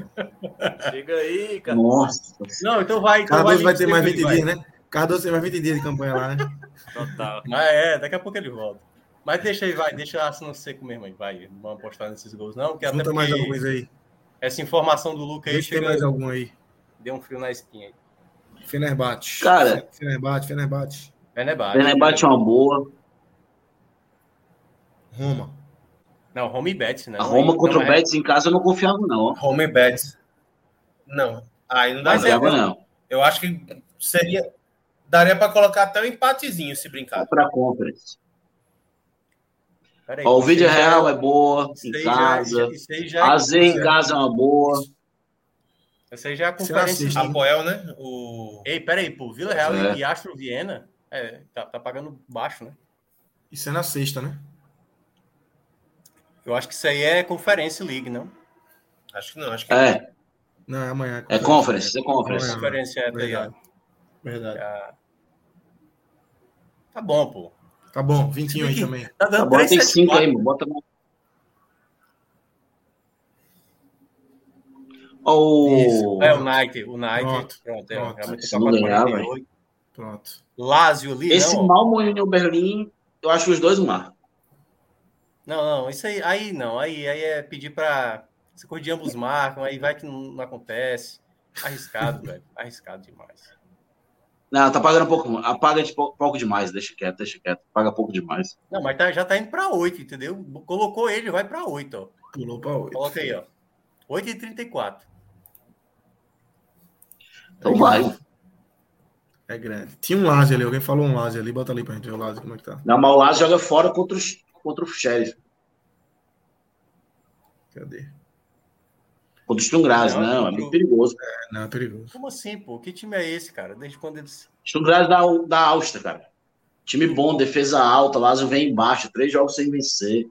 Chega aí, Cardoso. Nossa. Não, então vai. Então Cardoso vai, vai ter mais 20 dias, vai. né? Cardoso tem mais 20 dias de campanha lá, né? Total. Mas é, daqui a pouco ele volta. Mas deixa aí, vai, deixa a Arsenal seco mesmo aí, vai. Não vamos apostar nesses gols, não. Junta até mais alguns aí. Essa informação do Luca aí. Deixa chega, mais algum aí. Deu um frio na espinha aí. Fenerbahçe. Cara. Fenerbahçe, Fenerbahçe. Fenerbahçe. Fenerbahçe é uma boa. Roma. Não, Roma e Betis, né? A Roma não contra o é... Betis em casa eu não confiava, não. Roma e Betis. Não. Aí não dá Mas é, não. Eu acho que seria. Daria para colocar até um empatezinho se brincar. Para a Conference. Ó, o vídeo real é boa em casa. Já, a Z em casa é uma boa. Essa aí já é a conferência. Apoel, né? O... Ei, peraí, pô. Vila Real é. e Astro Viena é, tá, tá pagando baixo, né? Isso é na sexta, né? Eu acho que isso aí é Conferência League, não? Acho que não, acho que é. Não, é amanhã. É Conference, é Conference. É conferência é, Verdade. Verdade. Já... Tá bom, pô. Tá bom, 21 aí também. Tá dando tá bom, tem 5 aí, mano. Bota Oh. É o Nike, o Nike. Pronto, pronto, é, pronto. realmente tá. Pronto. Lazio ali, Esse não, Malmo e o Berlim, eu acho os dois mar. Não, não, isso aí, aí não, aí, aí é pedir para se coisa de ambos marcam, aí vai que não, não acontece. Arriscado, velho, arriscado demais. Não, tá pagando pouco. Apaga de pouco, pouco, demais, deixa quieto, deixa quieto. Paga pouco demais. Não, mas tá, já tá indo para 8, entendeu? Colocou ele, vai para 8, ó. Pulou para 8. Coloca aí, ó. 8 e 34. Então vai. É grande. Tinha um Lazio ali, alguém falou um Lazio ali, bota ali pra gente ver o Lazio como é que tá. Não, mas o Lazio joga fora contra, os, contra o Sheriff. Cadê? Contra o Stungraz, não, não é muito perigoso. É, não, é perigoso. Como assim, pô? Que time é esse, cara? Desde quando eles. Stungraz da, da Áustria, cara. Time bom, defesa alta, Lázio vem embaixo, três jogos sem vencer.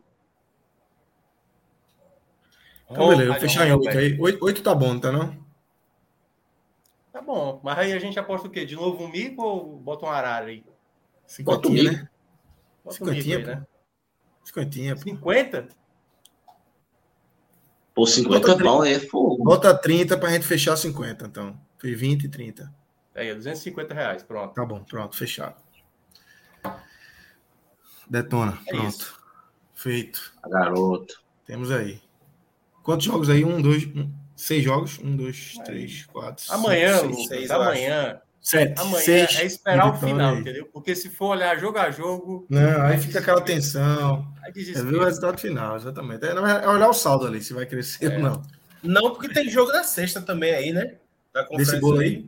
Então, beleza, vou fechar em oito aí. Oito, oito tá bom, tá não? Tá bom, mas aí a gente aposta o quê? De novo um mico ou bota um arara aí? Cinquentinha, né? Bota Cinquentinha, um mico aí, né? Cinquentinha. 50? Pô, 50 pau é fogo. Bota 30 pra gente fechar 50, então. Foi 20 e 30. Aí, 250 reais, pronto. Tá bom, pronto, fechado. Detona, é pronto. Isso. Feito. Garoto. Temos aí. Quantos jogos aí? Um, dois, um, seis jogos? Um, dois, três, quatro. Amanhã, cinco, seis, seis, amanhã. Sete. Amanhã seis, é esperar o final, aí. entendeu? Porque se for olhar jogo a jogo. Não, aí fica aquela tensão. É ver o resultado final, exatamente. É, é, olhar o saldo ali, se vai crescer é. ou não. Não, porque tem jogo da sexta também aí, né? Da Desse bolo aí.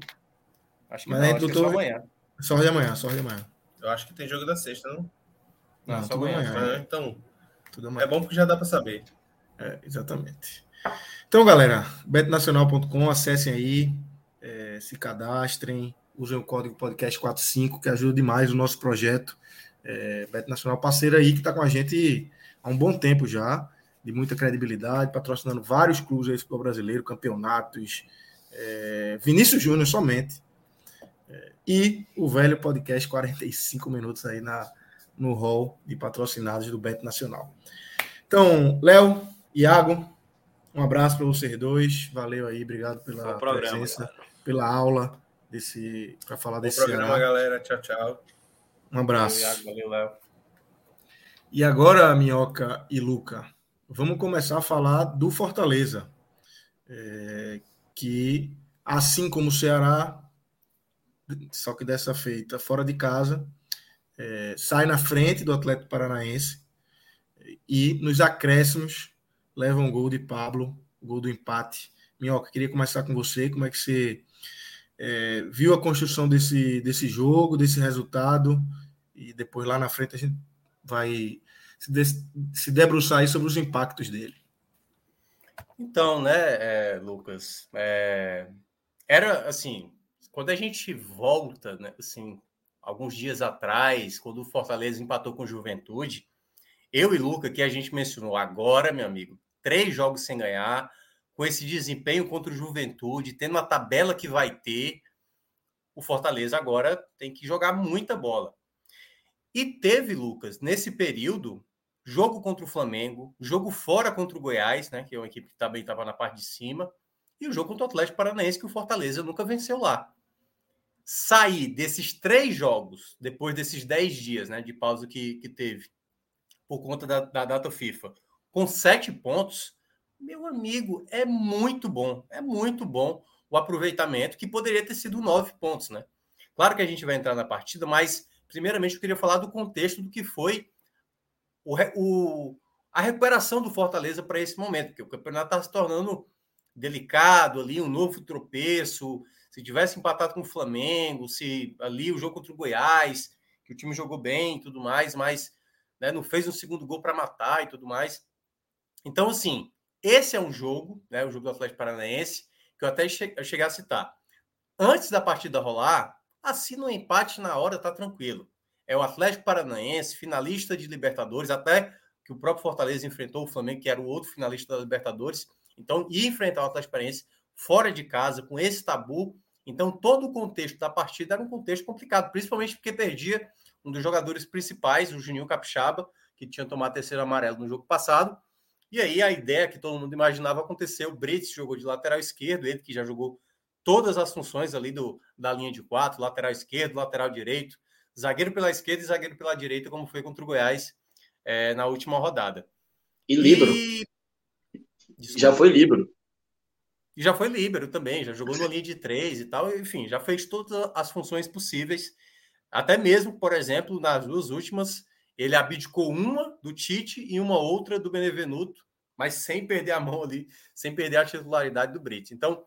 Acho que, Mas não, acho que é só amanhã. Só de amanhã, só de amanhã. Eu acho que tem jogo da sexta, não? Não, não só amanhã. amanhã. Ah, então, tudo amanhã. é bom porque já dá para saber. É, exatamente. Então, galera, betnacional.com, acessem aí, é, se cadastrem, usem o código podcast45, que ajuda demais o nosso projeto. É, Beto Nacional parceiro aí que está com a gente há um bom tempo já, de muita credibilidade, patrocinando vários clubes aí do brasileiro, campeonatos, é, Vinícius Júnior somente. É, e o velho podcast 45 minutos aí na, no hall de patrocinados do Beto Nacional. Então, Léo, Iago, um abraço para vocês dois. Valeu aí, obrigado pela programa, presença, cara. pela aula desse para falar Bom desse programa, ano. galera. Tchau, tchau. Um abraço. Valeu, valeu, Léo. E agora, Minhoca e Luca, vamos começar a falar do Fortaleza, é, que assim como o Ceará, só que dessa feita fora de casa, é, sai na frente do Atlético Paranaense e nos acréscimos leva um gol de Pablo, gol do empate. Minhoca, queria começar com você. Como é que você é, viu a construção desse, desse jogo, desse resultado? E depois lá na frente a gente vai se, de, se debruçar aí sobre os impactos dele. Então, né, é, Lucas, é, era assim, quando a gente volta, né, assim, alguns dias atrás, quando o Fortaleza empatou com o Juventude, eu e Luca, que a gente mencionou agora, meu amigo, três jogos sem ganhar, com esse desempenho contra o Juventude, tendo a tabela que vai ter, o Fortaleza agora tem que jogar muita bola. E teve, Lucas, nesse período, jogo contra o Flamengo, jogo fora contra o Goiás, né, que é uma equipe que também estava na parte de cima, e o jogo contra o Atlético Paranaense, que o Fortaleza nunca venceu lá. Sair desses três jogos, depois desses dez dias né, de pausa que, que teve, por conta da, da data FIFA, com sete pontos, meu amigo, é muito bom. É muito bom o aproveitamento, que poderia ter sido nove pontos, né? Claro que a gente vai entrar na partida, mas primeiramente eu queria falar do contexto do que foi o, o a recuperação do Fortaleza para esse momento, porque o campeonato está se tornando delicado ali, um novo tropeço. Se tivesse empatado com o Flamengo, se ali o jogo contra o Goiás, que o time jogou bem e tudo mais, mas né, não fez um segundo gol para matar e tudo mais. Então, assim, esse é um jogo, né, o jogo do Atlético Paranaense, que eu até che cheguei a citar. Antes da partida rolar, assina um empate na hora, tá tranquilo. É o Atlético Paranaense, finalista de Libertadores, até que o próprio Fortaleza enfrentou o Flamengo, que era o outro finalista da Libertadores. Então, ia enfrentar o Atlético Paranaense fora de casa, com esse tabu. Então, todo o contexto da partida era um contexto complicado, principalmente porque perdia um dos jogadores principais, o Juninho Capixaba, que tinha tomado terceiro amarelo no jogo passado, e aí a ideia que todo mundo imaginava aconteceu. O Brits jogou de lateral esquerdo, ele que já jogou todas as funções ali do, da linha de quatro, lateral esquerdo, lateral direito, zagueiro pela esquerda e zagueiro pela direita, como foi contra o Goiás é, na última rodada. E Libro. Já foi Libro. E já foi Libero também, já jogou na linha de três e tal, enfim, já fez todas as funções possíveis. Até mesmo, por exemplo, nas duas últimas, ele abdicou uma do Tite e uma outra do Benevenuto, mas sem perder a mão ali, sem perder a titularidade do Brits. Então,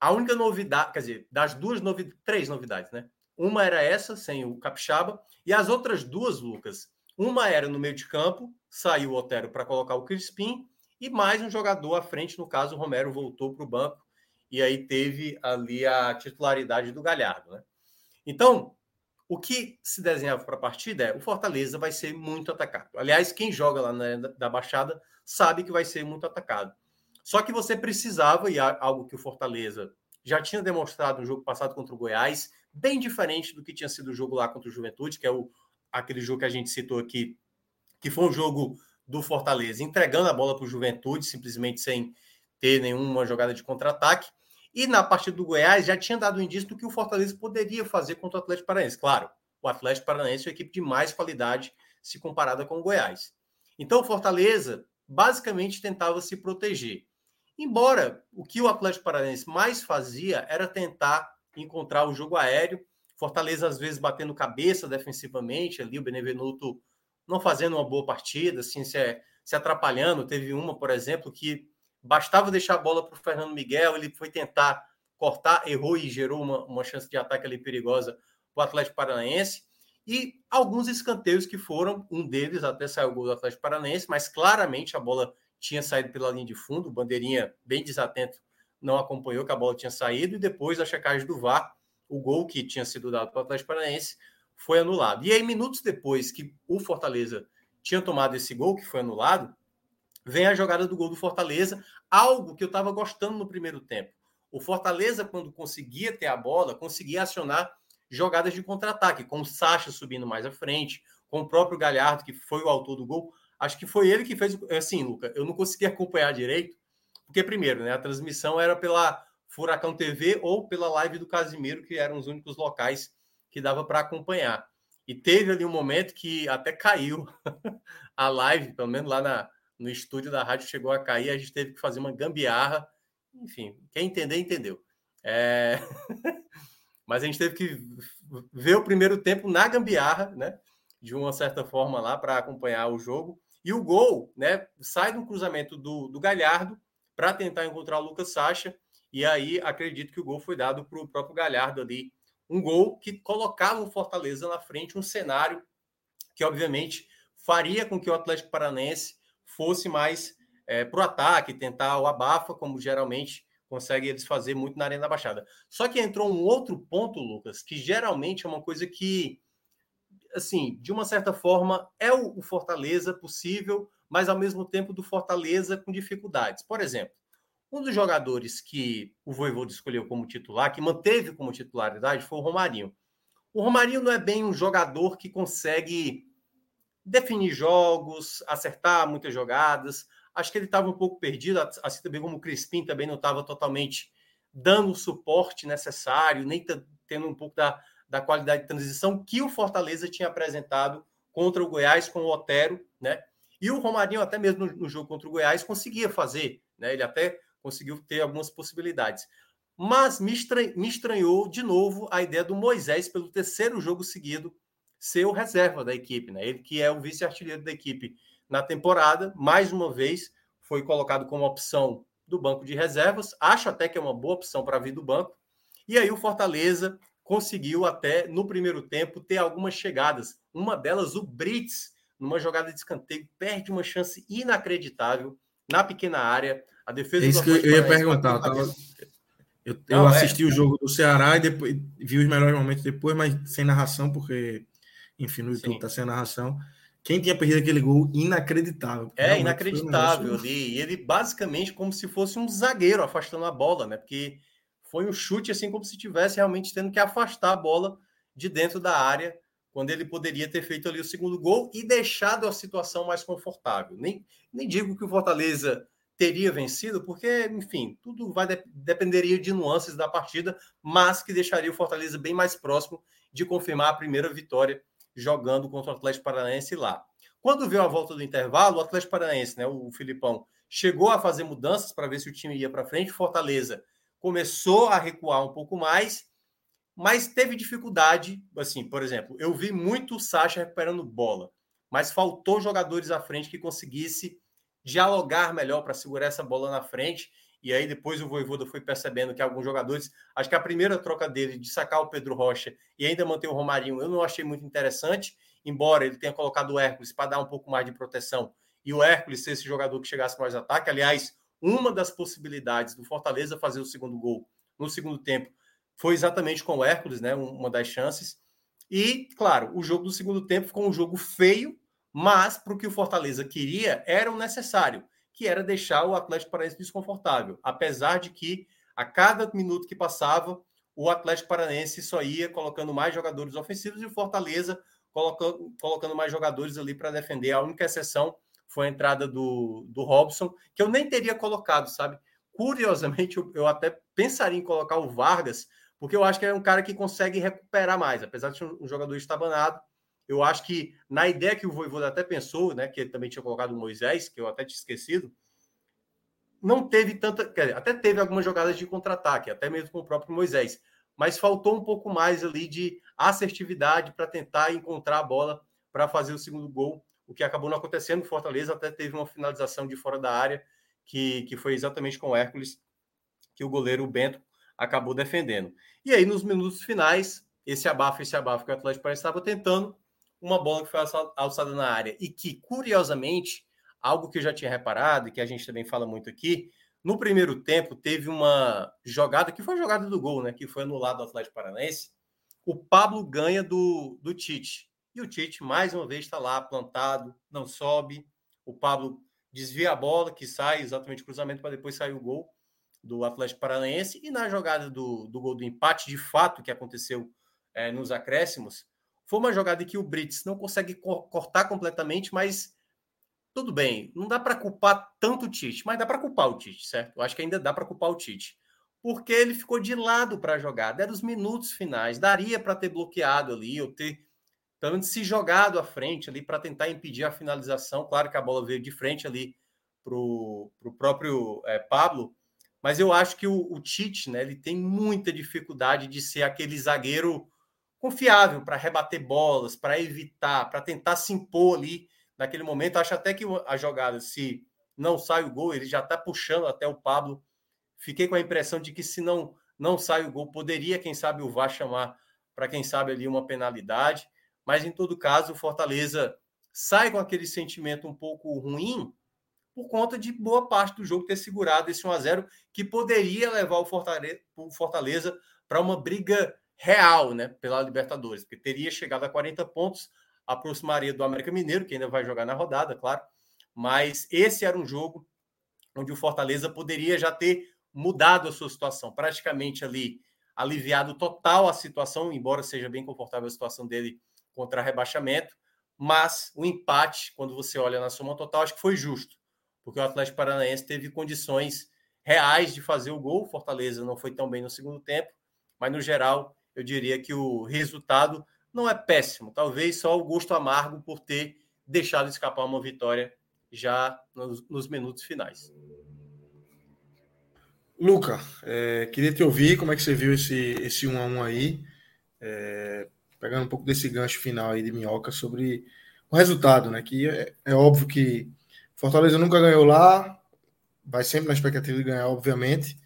a única novidade, quer dizer, das duas novidades, três novidades, né? Uma era essa, sem o Capixaba, e as outras duas, Lucas, uma era no meio de campo, saiu o Otero para colocar o Crispim, e mais um jogador à frente, no caso, o Romero voltou para o banco, e aí teve ali a titularidade do Galhardo, né? Então, o que se desenhava para a partida é o Fortaleza vai ser muito atacado. Aliás, quem joga lá na, da Baixada sabe que vai ser muito atacado. Só que você precisava, e algo que o Fortaleza já tinha demonstrado no jogo passado contra o Goiás, bem diferente do que tinha sido o jogo lá contra o Juventude, que é o, aquele jogo que a gente citou aqui, que foi um jogo do Fortaleza, entregando a bola para o Juventude, simplesmente sem ter nenhuma jogada de contra-ataque. E na partida do Goiás já tinha dado indício do que o Fortaleza poderia fazer contra o Atlético Paranaense. Claro, o Atlético Paranaense é uma equipe de mais qualidade se comparada com o Goiás. Então o Fortaleza basicamente tentava se proteger. Embora o que o Atlético Paranaense mais fazia era tentar encontrar o jogo aéreo, Fortaleza às vezes batendo cabeça defensivamente, ali o Benevenuto não fazendo uma boa partida, assim, se, se atrapalhando. Teve uma, por exemplo, que bastava deixar a bola para o Fernando Miguel, ele foi tentar cortar, errou e gerou uma, uma chance de ataque ali perigosa para o Atlético Paranaense. E alguns escanteios que foram, um deles até saiu o gol do Atlético Paranaense, mas claramente a bola tinha saído pela linha de fundo, o Bandeirinha, bem desatento, não acompanhou que a bola tinha saído, e depois da checagem do VAR, o gol que tinha sido dado para o Atlético Paranaense foi anulado. E aí, minutos depois que o Fortaleza tinha tomado esse gol, que foi anulado, vem a jogada do gol do Fortaleza, algo que eu estava gostando no primeiro tempo. O Fortaleza, quando conseguia ter a bola, conseguia acionar jogadas de contra-ataque, com o Sacha subindo mais à frente, com o próprio Galhardo, que foi o autor do gol, Acho que foi ele que fez. Assim, Luca, eu não consegui acompanhar direito, porque, primeiro, né, a transmissão era pela Furacão TV ou pela live do Casimiro, que eram os únicos locais que dava para acompanhar. E teve ali um momento que até caiu [LAUGHS] a live, pelo menos lá na, no estúdio da rádio chegou a cair, a gente teve que fazer uma gambiarra. Enfim, quem entender, entendeu. É... [LAUGHS] Mas a gente teve que ver o primeiro tempo na gambiarra, né? De uma certa forma lá para acompanhar o jogo. E o gol né, sai do cruzamento do, do Galhardo para tentar encontrar o Lucas Sacha. E aí acredito que o gol foi dado para o próprio Galhardo ali. Um gol que colocava o Fortaleza na frente, um cenário que, obviamente, faria com que o Atlético Paranense fosse mais é, para o ataque, tentar o abafa, como geralmente consegue eles fazer muito na Arena da Baixada. Só que entrou um outro ponto, Lucas, que geralmente é uma coisa que assim, de uma certa forma, é o, Fortaleza possível, mas ao mesmo tempo do Fortaleza com dificuldades. Por exemplo, um dos jogadores que o Voivoda escolheu como titular, que manteve como titularidade, foi o Romarinho. O Romarinho não é bem um jogador que consegue definir jogos, acertar muitas jogadas. Acho que ele estava um pouco perdido, assim também como o Crispim também não estava totalmente dando o suporte necessário, nem tendo um pouco da, da qualidade de transição que o Fortaleza tinha apresentado contra o Goiás com o Otero, né? E o Romarinho, até mesmo no, jogo contra o Goiás, conseguia fazer, né? Ele até conseguiu ter algumas possibilidades. Mas me estranhou de novo a ideia do Moisés, pelo terceiro jogo seguido, ser o reserva da equipe, né? Ele que é o vice-artilheiro da equipe na temporada, mais uma vez foi colocado como opção do banco de reservas. Acho até que é uma boa opção para vir do banco. E aí o Fortaleza conseguiu até no primeiro tempo ter algumas chegadas. Uma delas, o Brits, numa jogada de escanteio, perde uma chance inacreditável na pequena área. A defesa é isso que eu ia perguntar. Eu, eu Não, é. assisti é... o jogo do Ceará e depois vi os melhores momentos depois, mas sem narração, porque, enfim, no YouTube está sem narração. Quem tinha perdido aquele gol inacreditável? É, inacreditável. Um e ele basicamente como se fosse um zagueiro afastando a bola, né? Porque foi um chute assim como se tivesse realmente tendo que afastar a bola de dentro da área, quando ele poderia ter feito ali o segundo gol e deixado a situação mais confortável. Nem, nem digo que o Fortaleza teria vencido, porque, enfim, tudo vai de, dependeria de nuances da partida, mas que deixaria o Fortaleza bem mais próximo de confirmar a primeira vitória jogando contra o Atlético Paranaense lá. Quando veio a volta do intervalo, o Atlético Paranaense, né, o Filipão, chegou a fazer mudanças para ver se o time ia para frente. Fortaleza começou a recuar um pouco mais, mas teve dificuldade. Assim, por exemplo, eu vi muito o Sacha recuperando bola, mas faltou jogadores à frente que conseguisse dialogar melhor para segurar essa bola na frente. E aí depois o Voivoda foi percebendo que alguns jogadores, acho que a primeira troca dele de sacar o Pedro Rocha e ainda manter o Romarinho, eu não achei muito interessante, embora ele tenha colocado o Hércules para dar um pouco mais de proteção e o Hércules ser esse jogador que chegasse mais ataque. Aliás, uma das possibilidades do Fortaleza fazer o segundo gol no segundo tempo foi exatamente com o Hércules, né? Uma das chances. E, claro, o jogo do segundo tempo ficou um jogo feio, mas para o que o Fortaleza queria era o necessário, que era deixar o Atlético Paranaense desconfortável. Apesar de que A cada minuto que passava, o Atlético Paranaense só ia colocando mais jogadores ofensivos e o Fortaleza colocando, colocando mais jogadores ali para defender. A única exceção foi a entrada do, do Robson, que eu nem teria colocado, sabe? Curiosamente, eu, eu até pensaria em colocar o Vargas, porque eu acho que é um cara que consegue recuperar mais, apesar de ser um jogador estabanado. Eu acho que na ideia que o Voivoda até pensou, né, que ele também tinha colocado o Moisés, que eu até tinha esquecido, não teve tanta, dizer, até teve algumas jogadas de contra-ataque, até mesmo com o próprio Moisés, mas faltou um pouco mais ali de assertividade para tentar encontrar a bola para fazer o segundo gol, o que acabou não acontecendo. Fortaleza até teve uma finalização de fora da área, que, que foi exatamente com o Hércules, que o goleiro Bento acabou defendendo. E aí, nos minutos finais, esse abafo, esse abafo que o Atlético Paranaense estava tentando, uma bola que foi alçada na área e que, curiosamente, algo que eu já tinha reparado e que a gente também fala muito aqui, no primeiro tempo teve uma jogada que foi a jogada do gol, né, que foi anulado do Atlético Paranaense. O Pablo ganha do, do Tite. E o Tite, mais uma vez, está lá plantado, não sobe. O Pablo desvia a bola, que sai exatamente cruzamento para depois sair o gol do Atlético Paranaense. E na jogada do, do gol do empate, de fato, que aconteceu é, nos acréscimos, foi uma jogada que o Brits não consegue cortar completamente, mas tudo bem, não dá para culpar tanto o Tite, mas dá para culpar o Tite, certo? Eu acho que ainda dá para culpar o Tite. Porque ele ficou de lado para jogar, deram os minutos finais, daria para ter bloqueado ali, ou ter pelo menos se jogado à frente ali para tentar impedir a finalização. Claro que a bola veio de frente ali para o próprio é, Pablo, mas eu acho que o, o Tite, né, ele tem muita dificuldade de ser aquele zagueiro confiável para rebater bolas, para evitar, para tentar se impor ali naquele momento. Acho até que a jogada, se não sai o gol, ele já está puxando até o Pablo. Fiquei com a impressão de que se não não sai o gol, poderia, quem sabe, o VAR chamar para quem sabe ali uma penalidade. Mas em todo caso, o Fortaleza sai com aquele sentimento um pouco ruim por conta de boa parte do jogo ter segurado esse 1 a 0 que poderia levar o Fortaleza, o Fortaleza para uma briga real, né, pela Libertadores, porque teria chegado a 40 pontos, aproximaria do América Mineiro, que ainda vai jogar na rodada, claro. Mas esse era um jogo onde o Fortaleza poderia já ter mudado a sua situação, praticamente ali aliviado total a situação, embora seja bem confortável a situação dele contra rebaixamento, mas o empate, quando você olha na soma total, acho que foi justo, porque o Atlético Paranaense teve condições reais de fazer o gol, Fortaleza não foi tão bem no segundo tempo, mas no geral eu diria que o resultado não é péssimo, talvez só o gosto amargo por ter deixado escapar uma vitória já nos, nos minutos finais. Luca, é, queria te ouvir como é que você viu esse, esse 1 a 1 aí, é, pegando um pouco desse gancho final aí de Minhoca sobre o resultado, né? Que é, é óbvio que Fortaleza nunca ganhou lá, vai sempre na expectativa de ganhar, obviamente.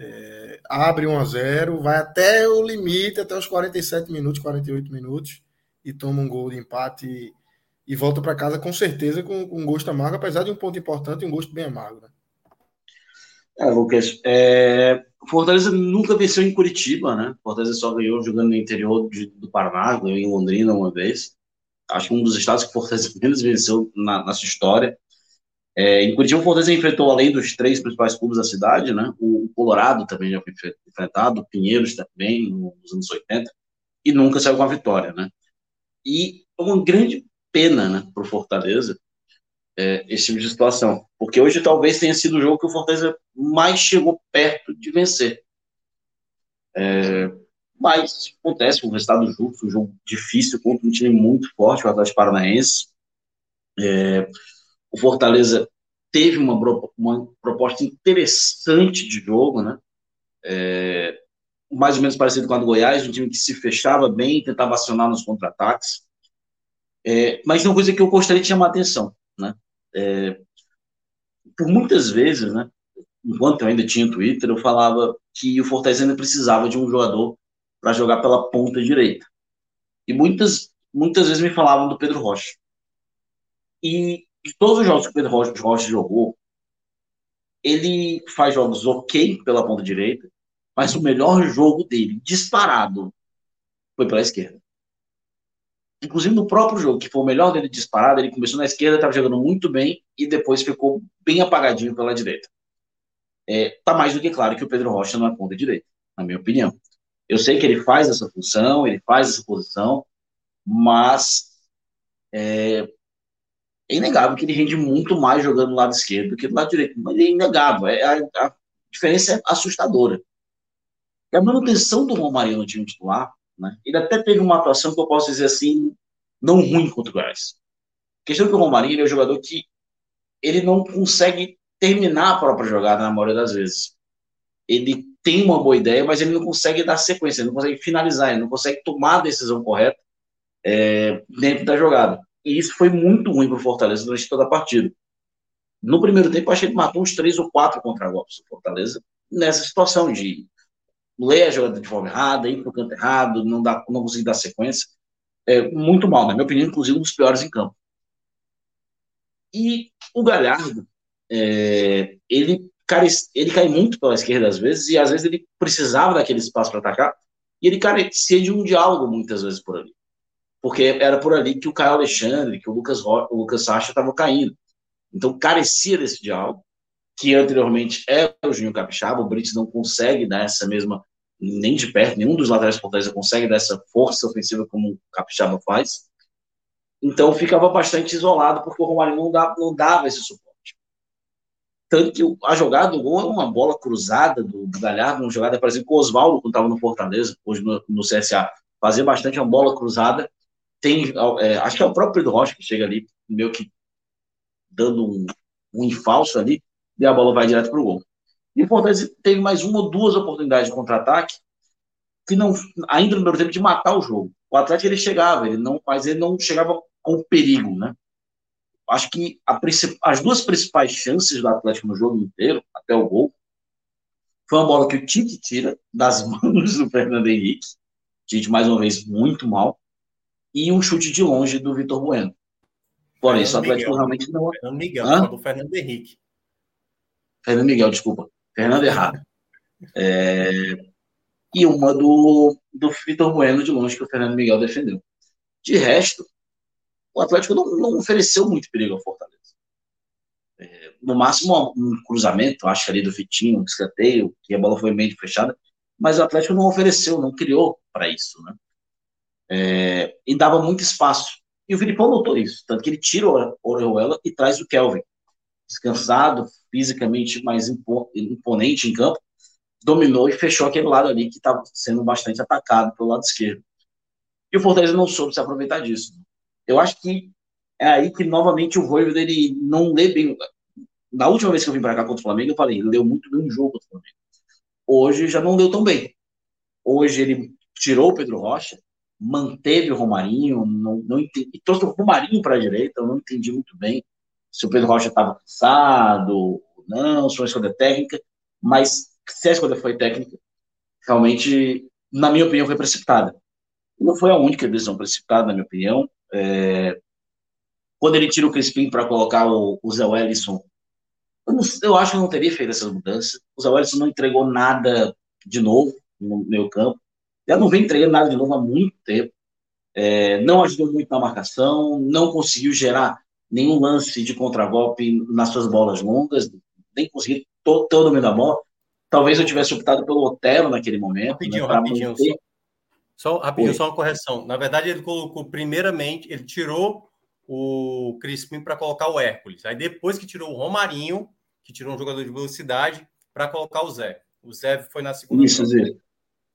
É, abre 1 a 0 vai até o limite, até os 47 minutos, 48 minutos, e toma um gol de empate e, e volta para casa com certeza com, com um gosto amargo, apesar de um ponto importante e um gosto bem amargo. Né? É, Lucas, é, Fortaleza nunca venceu em Curitiba, né? Fortaleza só ganhou jogando no interior de, do Paraná, ganhou em Londrina uma vez. Acho que um dos estados que Fortaleza [LAUGHS] menos venceu na, na sua história. É, em Curitiba, o Fortaleza enfrentou, além dos três principais clubes da cidade, né, o Colorado também já foi enfrentado, o Pinheiros também, nos anos 80, e nunca saiu com a vitória. Né? E é uma grande pena né, para o Fortaleza é, esse tipo de situação, porque hoje talvez tenha sido o jogo que o Fortaleza mais chegou perto de vencer. É, mas acontece, um resultado justo, um jogo difícil contra um time muito forte, o Atlético Paranaense. É, o Fortaleza teve uma, uma proposta interessante de jogo, né? É, mais ou menos parecido com a do Goiás, um time que se fechava bem, tentava acionar nos contra-ataques. É, mas uma coisa que eu gostaria de chamar a atenção, né? É, por muitas vezes, né? Enquanto eu ainda tinha Twitter, eu falava que o Fortaleza ainda precisava de um jogador para jogar pela ponta direita. E muitas, muitas vezes me falavam do Pedro Rocha. E de todos os jogos que o Pedro Rocha, Rocha jogou, ele faz jogos ok pela ponta direita, mas o melhor jogo dele, disparado, foi pela esquerda. Inclusive no próprio jogo, que foi o melhor dele disparado, ele começou na esquerda, estava jogando muito bem e depois ficou bem apagadinho pela direita. é, tá mais do que claro que o Pedro Rocha não é ponta direita, na minha opinião. Eu sei que ele faz essa função, ele faz essa posição, mas é, é inegável que ele rende muito mais jogando do lado esquerdo do que do lado direito. Mas é inegável, é, a, a diferença é assustadora. E a manutenção do Romário no time titular, né, ele até teve uma atuação que eu posso dizer assim, não ruim contra o Goiás. A questão é que o Romarinho é um jogador que ele não consegue terminar a própria jogada na maioria das vezes. Ele tem uma boa ideia, mas ele não consegue dar sequência, ele não consegue finalizar, ele não consegue tomar a decisão correta é, dentro da jogada. E isso foi muito ruim para o Fortaleza durante toda a partida. No primeiro tempo, achei que matou uns três ou quatro contra-golpes do Fortaleza nessa situação de ler a jogada de forma errada, ir para o canto errado, não, dá, não conseguir dar sequência. É, muito mal, na minha opinião, inclusive um dos piores em campo. E o Galhardo, é, ele, cara, ele cai muito pela esquerda às vezes, e às vezes ele precisava daquele espaço para atacar, e ele carecia de um diálogo muitas vezes por ali. Porque era por ali que o Caio Alexandre, que o Lucas, o Lucas Sacha estavam caindo. Então carecia desse diálogo, que anteriormente era o Juninho Capixaba, o Brits não consegue dar essa mesma, nem de perto, nenhum dos laterais Fortaleza consegue dar essa força ofensiva como o Capixaba faz. Então ficava bastante isolado, porque o Romário não dava, não dava esse suporte. Tanto que a jogada do gol é uma bola cruzada do, do Galhardo, uma jogada parecida com o Oswaldo, quando estava no Fortaleza, hoje no, no CSA. Fazia bastante uma bola cruzada. Tem, é, acho que é o próprio Pedro Rocha que chega ali, meio que dando um, um infalso ali, e a bola vai direto para o gol. E o Fortaleza teve mais uma ou duas oportunidades de contra-ataque, que não, ainda no primeiro tempo, de matar o jogo. O Atlético ele chegava, ele não, mas ele não chegava com perigo, né? Acho que a, as duas principais chances do Atlético no jogo inteiro, até o gol, foi uma bola que o Tite tira das [LAUGHS] mãos do Fernando Henrique. Tite, mais uma vez, muito mal. E um chute de longe do Vitor Bueno. Porém, o Atlético Miguel. realmente não. Fernando Miguel, Hã? do Fernando Henrique. Fernando Miguel, desculpa. Fernando errado. É... E uma do, do Vitor Bueno de longe que o Fernando Miguel defendeu. De resto, o Atlético não, não ofereceu muito perigo ao Fortaleza. É, no máximo, um cruzamento, acho que ali do Vitinho, um escanteio, que a bola foi meio fechada, mas o Atlético não ofereceu, não criou para isso, né? É, e dava muito espaço. E o Filipão notou isso, tanto que ele tira o Orejuela e traz o Kelvin, descansado, fisicamente mais imponente em campo, dominou e fechou aquele lado ali que estava sendo bastante atacado pelo lado esquerdo. E o Fortaleza não soube se aproveitar disso. Eu acho que é aí que novamente o Voivoda ele não lê bem. Na última vez que eu vim para cá contra o Flamengo, eu falei, ele leu muito bem o jogo contra o Flamengo. Hoje já não leu tão bem. Hoje ele tirou o Pedro Rocha, manteve o Romarinho, não, não entendi, trouxe o Romarinho para a direita, eu não entendi muito bem se o Pedro Rocha estava cansado, não, se foi escolha técnica, mas se a escolha foi técnica, realmente, na minha opinião, foi precipitada. Não foi a única decisão precipitada, na minha opinião. É... Quando ele tira o Crispim para colocar o, o Zé Wellison, eu, não, eu, acho que não teria feito essa mudança. O Zé Wellison não entregou nada de novo no meio campo. Já não vem entregando nada de novo há muito tempo. É, não ajudou muito na marcação, não conseguiu gerar nenhum lance de contragolpe nas suas bolas longas, nem conseguiu todo, todo o domínio da bola. Talvez eu tivesse optado pelo Otero naquele momento. Rapidinho, né, rapidinho. Manter... Só, rapidinho, só uma correção. Na verdade, ele colocou primeiramente, ele tirou o Crispim para colocar o Hércules. Aí depois que tirou o Romarinho, que tirou um jogador de velocidade, para colocar o Zé. O Zé foi na segunda. Isso, Zé.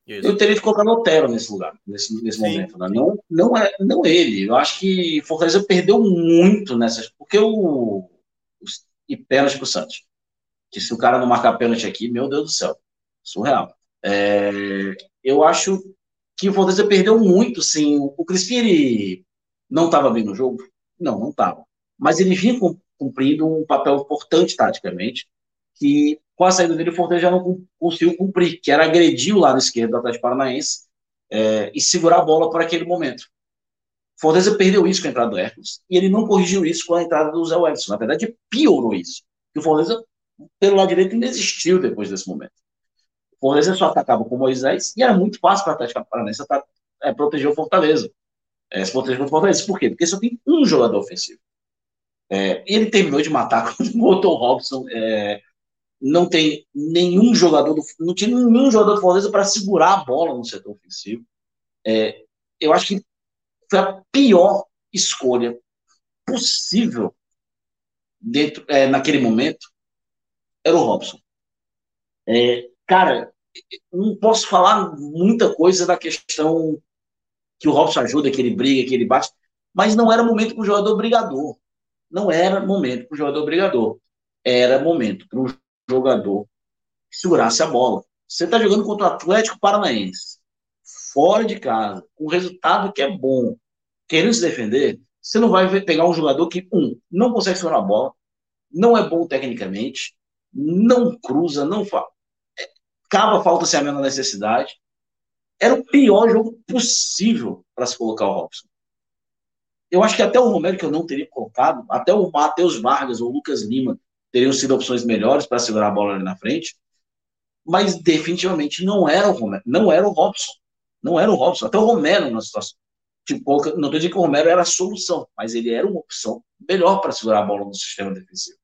Isso. Eu teria que colocar o Otero nesse lugar, nesse, nesse momento. Né? Não, não, é, não ele. Eu acho que Fortaleza perdeu muito nessas. Porque o. E pênalti pro Santos. Que se o cara não marcar pênalti aqui, meu Deus do céu. Surreal. É, eu acho que o Fortaleza perdeu muito, sim. O Crispim, ele não estava bem no jogo? Não, não estava. Mas ele vinha cumprindo um papel importante taticamente, que com a saída dele, o Fortaleza já não conseguiu cumprir, que era agredir o lado esquerdo do Atlético Paranaense é, e segurar a bola por aquele momento. O Fortaleza perdeu isso com a entrada do Hércules e ele não corrigiu isso com a entrada do Zé Wellington. Na verdade, piorou isso. O Fortaleza, pelo lado direito, ainda existiu depois desse momento. O Fortaleza só atacava com o Moisés e era muito fácil para o Atlético Paranaense é, proteger o Fortaleza. É, se proteger o Fortaleza. Por quê? Porque só tem um jogador ofensivo. É, ele terminou de matar [LAUGHS] quando botou o Robson é, não tem nenhum jogador do, não tinha nenhum jogador do Fortaleza para segurar a bola no setor ofensivo. É, eu acho que foi a pior escolha possível dentro é, naquele momento era o Robson. É, cara, não posso falar muita coisa da questão que o Robson ajuda, que ele briga, que ele bate, mas não era momento para o jogador brigador. Não era momento para o jogador brigador. Era momento para o jogador segurasse a bola. Você está jogando contra o Atlético Paranaense, fora de casa, com um resultado que é bom, querendo se defender, você não vai pegar um jogador que, um, não consegue segurar a bola, não é bom tecnicamente, não cruza, não fala. É, cava falta sem a menor necessidade. Era o pior jogo possível para se colocar o Robson. Eu acho que até o Romero, que eu não teria colocado, até o Matheus Vargas ou o Lucas Lima teriam sido opções melhores para segurar a bola ali na frente, mas definitivamente não era o Romero, não era o Robson. Não era o Robson. Até o Romero na situação. Tipo, não estou dizendo que o Romero era a solução, mas ele era uma opção melhor para segurar a bola no sistema defensivo.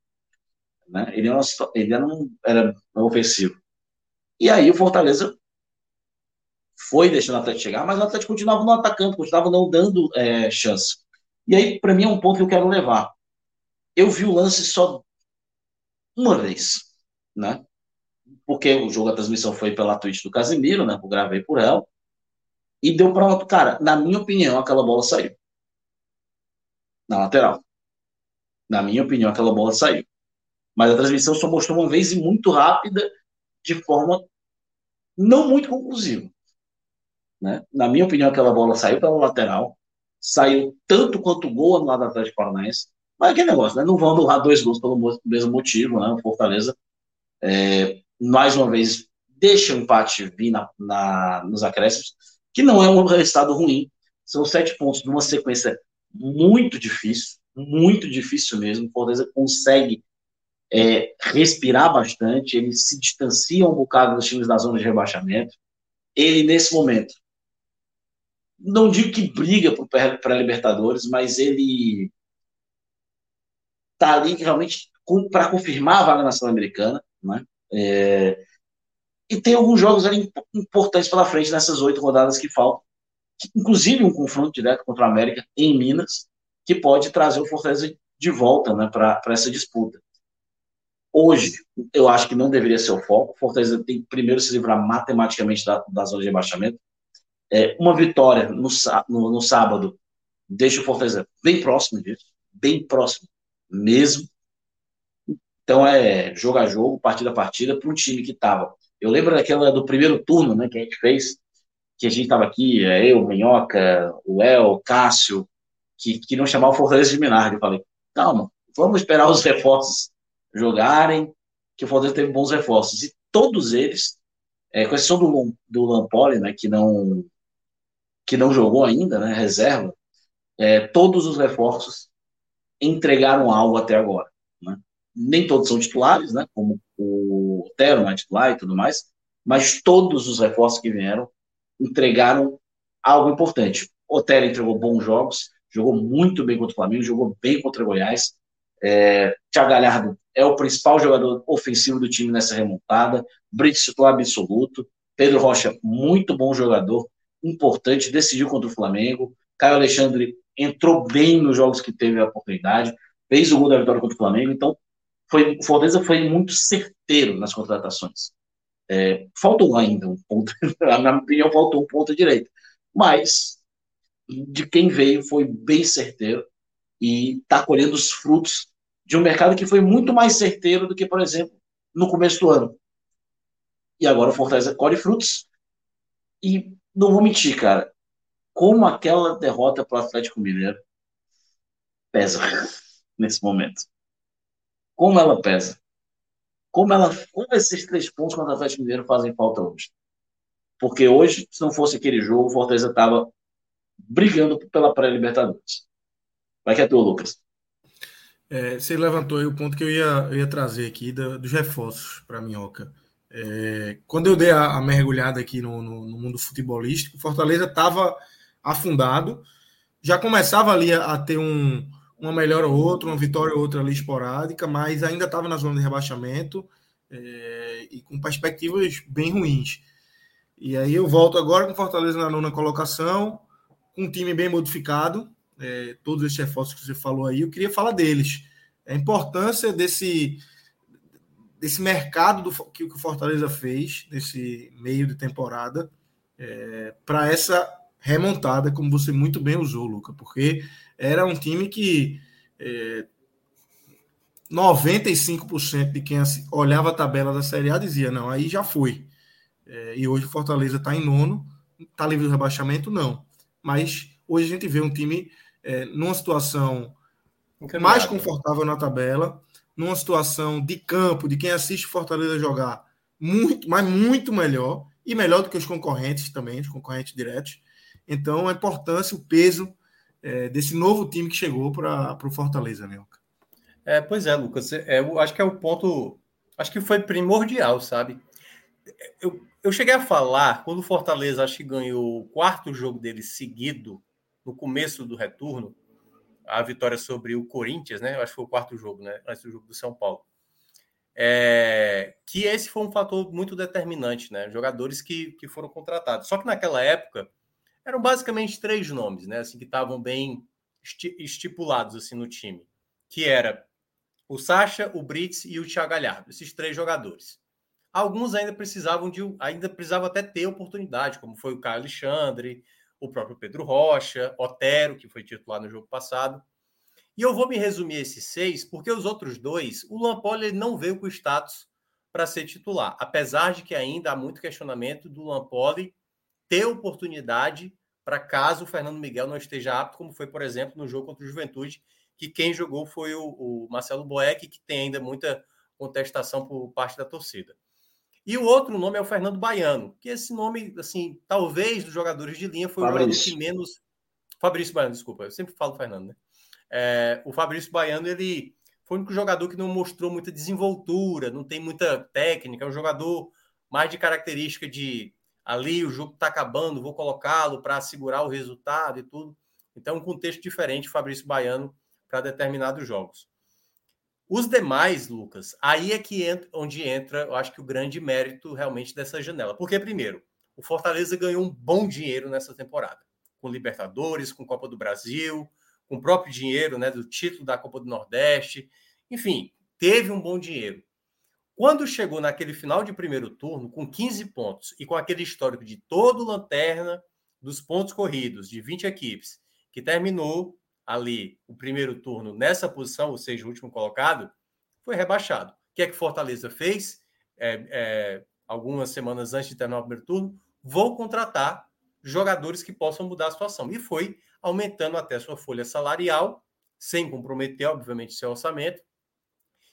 Né? Ele, era, uma, ele era, um, era ofensivo. E aí o Fortaleza foi deixando o Atlético chegar, mas o Atlético continuava não atacando, continuava não dando é, chance. E aí, para mim, é um ponto que eu quero levar. Eu vi o lance só uma vez, né? Porque o jogo, a transmissão foi pela Twitch do Casimiro, né? Eu gravei por ela. E deu outro cara. Na minha opinião, aquela bola saiu. Na lateral. Na minha opinião, aquela bola saiu. Mas a transmissão só mostrou uma vez e muito rápida, de forma não muito conclusiva. Né? Na minha opinião, aquela bola saiu pela lateral, saiu tanto quanto o gol no lado do Atlético Paranaense. Mas aquele negócio, né? Não vão anular dois gols pelo mesmo motivo, né? O Fortaleza, é, mais uma vez, deixa o empate vir na, na, nos acréscimos, que não é um resultado ruim. São sete pontos numa sequência muito difícil, muito difícil mesmo. O Fortaleza consegue é, respirar bastante, ele se distancia um bocado dos times da zona de rebaixamento. Ele, nesse momento, não digo que briga para Libertadores, mas ele está ali realmente para confirmar a vaga na Sul-Americana, né? É, e tem alguns jogos ali importantes pela frente nessas oito rodadas que faltam, inclusive um confronto direto contra o América em Minas, que pode trazer o Fortaleza de volta né, para essa disputa. Hoje, eu acho que não deveria ser o foco. O Fortaleza tem que primeiro se livrar matematicamente da, da zona de rebaixamento. É, uma vitória no, no, no sábado deixa o Fortaleza bem próximo disso, bem próximo mesmo. Então é jogo a jogo, partida a partida, para um time que estava. Eu lembro daquela do primeiro turno né, que a gente fez, que a gente estava aqui, é, eu, Minhoca, o El, Cássio, que queriam chamar o Fortaleza de Minardi. Eu falei, calma, vamos esperar os reforços jogarem, que o Fortaleza teve bons reforços. E todos eles, é, com exceção do, do Lampoli, né, que não que não jogou ainda, né, reserva, é, todos os reforços entregaram algo até agora. Né? Nem todos são titulares, né? como o Otero não é titular e tudo mais, mas todos os reforços que vieram entregaram algo importante. Otero entregou bons jogos, jogou muito bem contra o Flamengo, jogou bem contra o Goiás. É, Thiago Galhardo é o principal jogador ofensivo do time nessa remontada. Brito titular absoluto. Pedro Rocha, muito bom jogador, importante, decidiu contra o Flamengo. Caio Alexandre entrou bem nos jogos que teve a oportunidade, fez o gol da vitória contra o Flamengo, então foi, o Fortaleza foi muito certeiro nas contratações. É, faltou ainda um ponto, [LAUGHS] na minha opinião, faltou um ponto direito, mas de quem veio foi bem certeiro e está colhendo os frutos de um mercado que foi muito mais certeiro do que, por exemplo, no começo do ano. E agora o Fortaleza colhe frutos. E não vou mentir, cara como aquela derrota para o Atlético Mineiro pesa [LAUGHS] nesse momento. Como ela pesa. Como, ela, como esses três pontos contra o Atlético Mineiro fazem falta hoje. Porque hoje, se não fosse aquele jogo, o Fortaleza estava brigando pela pré-Libertadores. Vai que é teu, Lucas. É, você levantou aí o ponto que eu ia, eu ia trazer aqui da, dos reforços para a Minhoca. É, quando eu dei a, a mergulhada aqui no, no, no mundo futebolístico, Fortaleza estava afundado. Já começava ali a, a ter um, uma melhora ou outra, uma vitória ou outra ali esporádica, mas ainda estava na zona de rebaixamento. é, e com perspectivas bem ruins. E aí eu volto agora com Fortaleza na nona colocação, com um time bem modificado, é, todos esses reforços que você falou aí, eu queria falar deles. A importância desse, desse mercado do, que o Fortaleza fez nesse meio de temporada é, para essa remontada, como você muito bem usou, Luca, porque era um time que é, 95% de quem olhava a tabela da Série A dizia: não, aí já foi. É, e hoje o Fortaleza está em nono, está livre do rebaixamento? Não. Mas hoje a gente vê um time é, numa situação mais confortável na tabela, numa situação de campo, de quem assiste Fortaleza jogar, muito, mas muito melhor, e melhor do que os concorrentes também, os concorrentes diretos. Então, a importância, o peso é, desse novo time que chegou para o Fortaleza, né? É, pois é, Lucas. É, eu acho que é o ponto. Acho que foi primordial, sabe? Eu, eu cheguei a falar, quando o Fortaleza acho que ganhou o quarto jogo dele seguido, no começo do retorno, a vitória sobre o Corinthians, né? Acho que foi o quarto jogo, né? Antes do jogo do São Paulo. É, que esse foi um fator muito determinante, né? Jogadores que, que foram contratados. Só que naquela época eram basicamente três nomes, né? Assim, que estavam bem estipulados assim no time, que era o Sacha, o Brits e o Thiago Galhardo, esses três jogadores. Alguns ainda precisavam de ainda precisavam até ter oportunidade, como foi o Caio Alexandre, o próprio Pedro Rocha, Otero, que foi titular no jogo passado. E eu vou me resumir esses seis, porque os outros dois, o Lampoli não veio com status para ser titular, apesar de que ainda há muito questionamento do Lampoli ter oportunidade para caso o Fernando Miguel não esteja apto, como foi, por exemplo, no jogo contra o Juventude, que quem jogou foi o, o Marcelo Boeck, que tem ainda muita contestação por parte da torcida. E o outro nome é o Fernando Baiano, que esse nome, assim, talvez dos jogadores de linha foi Fabrício. o jogador que menos. Fabrício Baiano, desculpa, eu sempre falo Fernando, né? É, o Fabrício Baiano, ele foi o único jogador que não mostrou muita desenvoltura, não tem muita técnica, é um jogador mais de característica de ali o jogo está acabando, vou colocá-lo para segurar o resultado e tudo. Então, um contexto diferente, Fabrício Baiano, para determinados jogos. Os demais, Lucas, aí é que entra, onde entra, eu acho que o grande mérito realmente dessa janela. Porque, primeiro, o Fortaleza ganhou um bom dinheiro nessa temporada, com Libertadores, com Copa do Brasil, com o próprio dinheiro né, do título da Copa do Nordeste. Enfim, teve um bom dinheiro. Quando chegou naquele final de primeiro turno, com 15 pontos e com aquele histórico de todo lanterna dos pontos corridos, de 20 equipes, que terminou ali o primeiro turno nessa posição, ou seja, o último colocado, foi rebaixado. O que é que Fortaleza fez? É, é, algumas semanas antes de terminar o primeiro turno, vou contratar jogadores que possam mudar a situação. E foi aumentando até sua folha salarial, sem comprometer, obviamente, seu orçamento,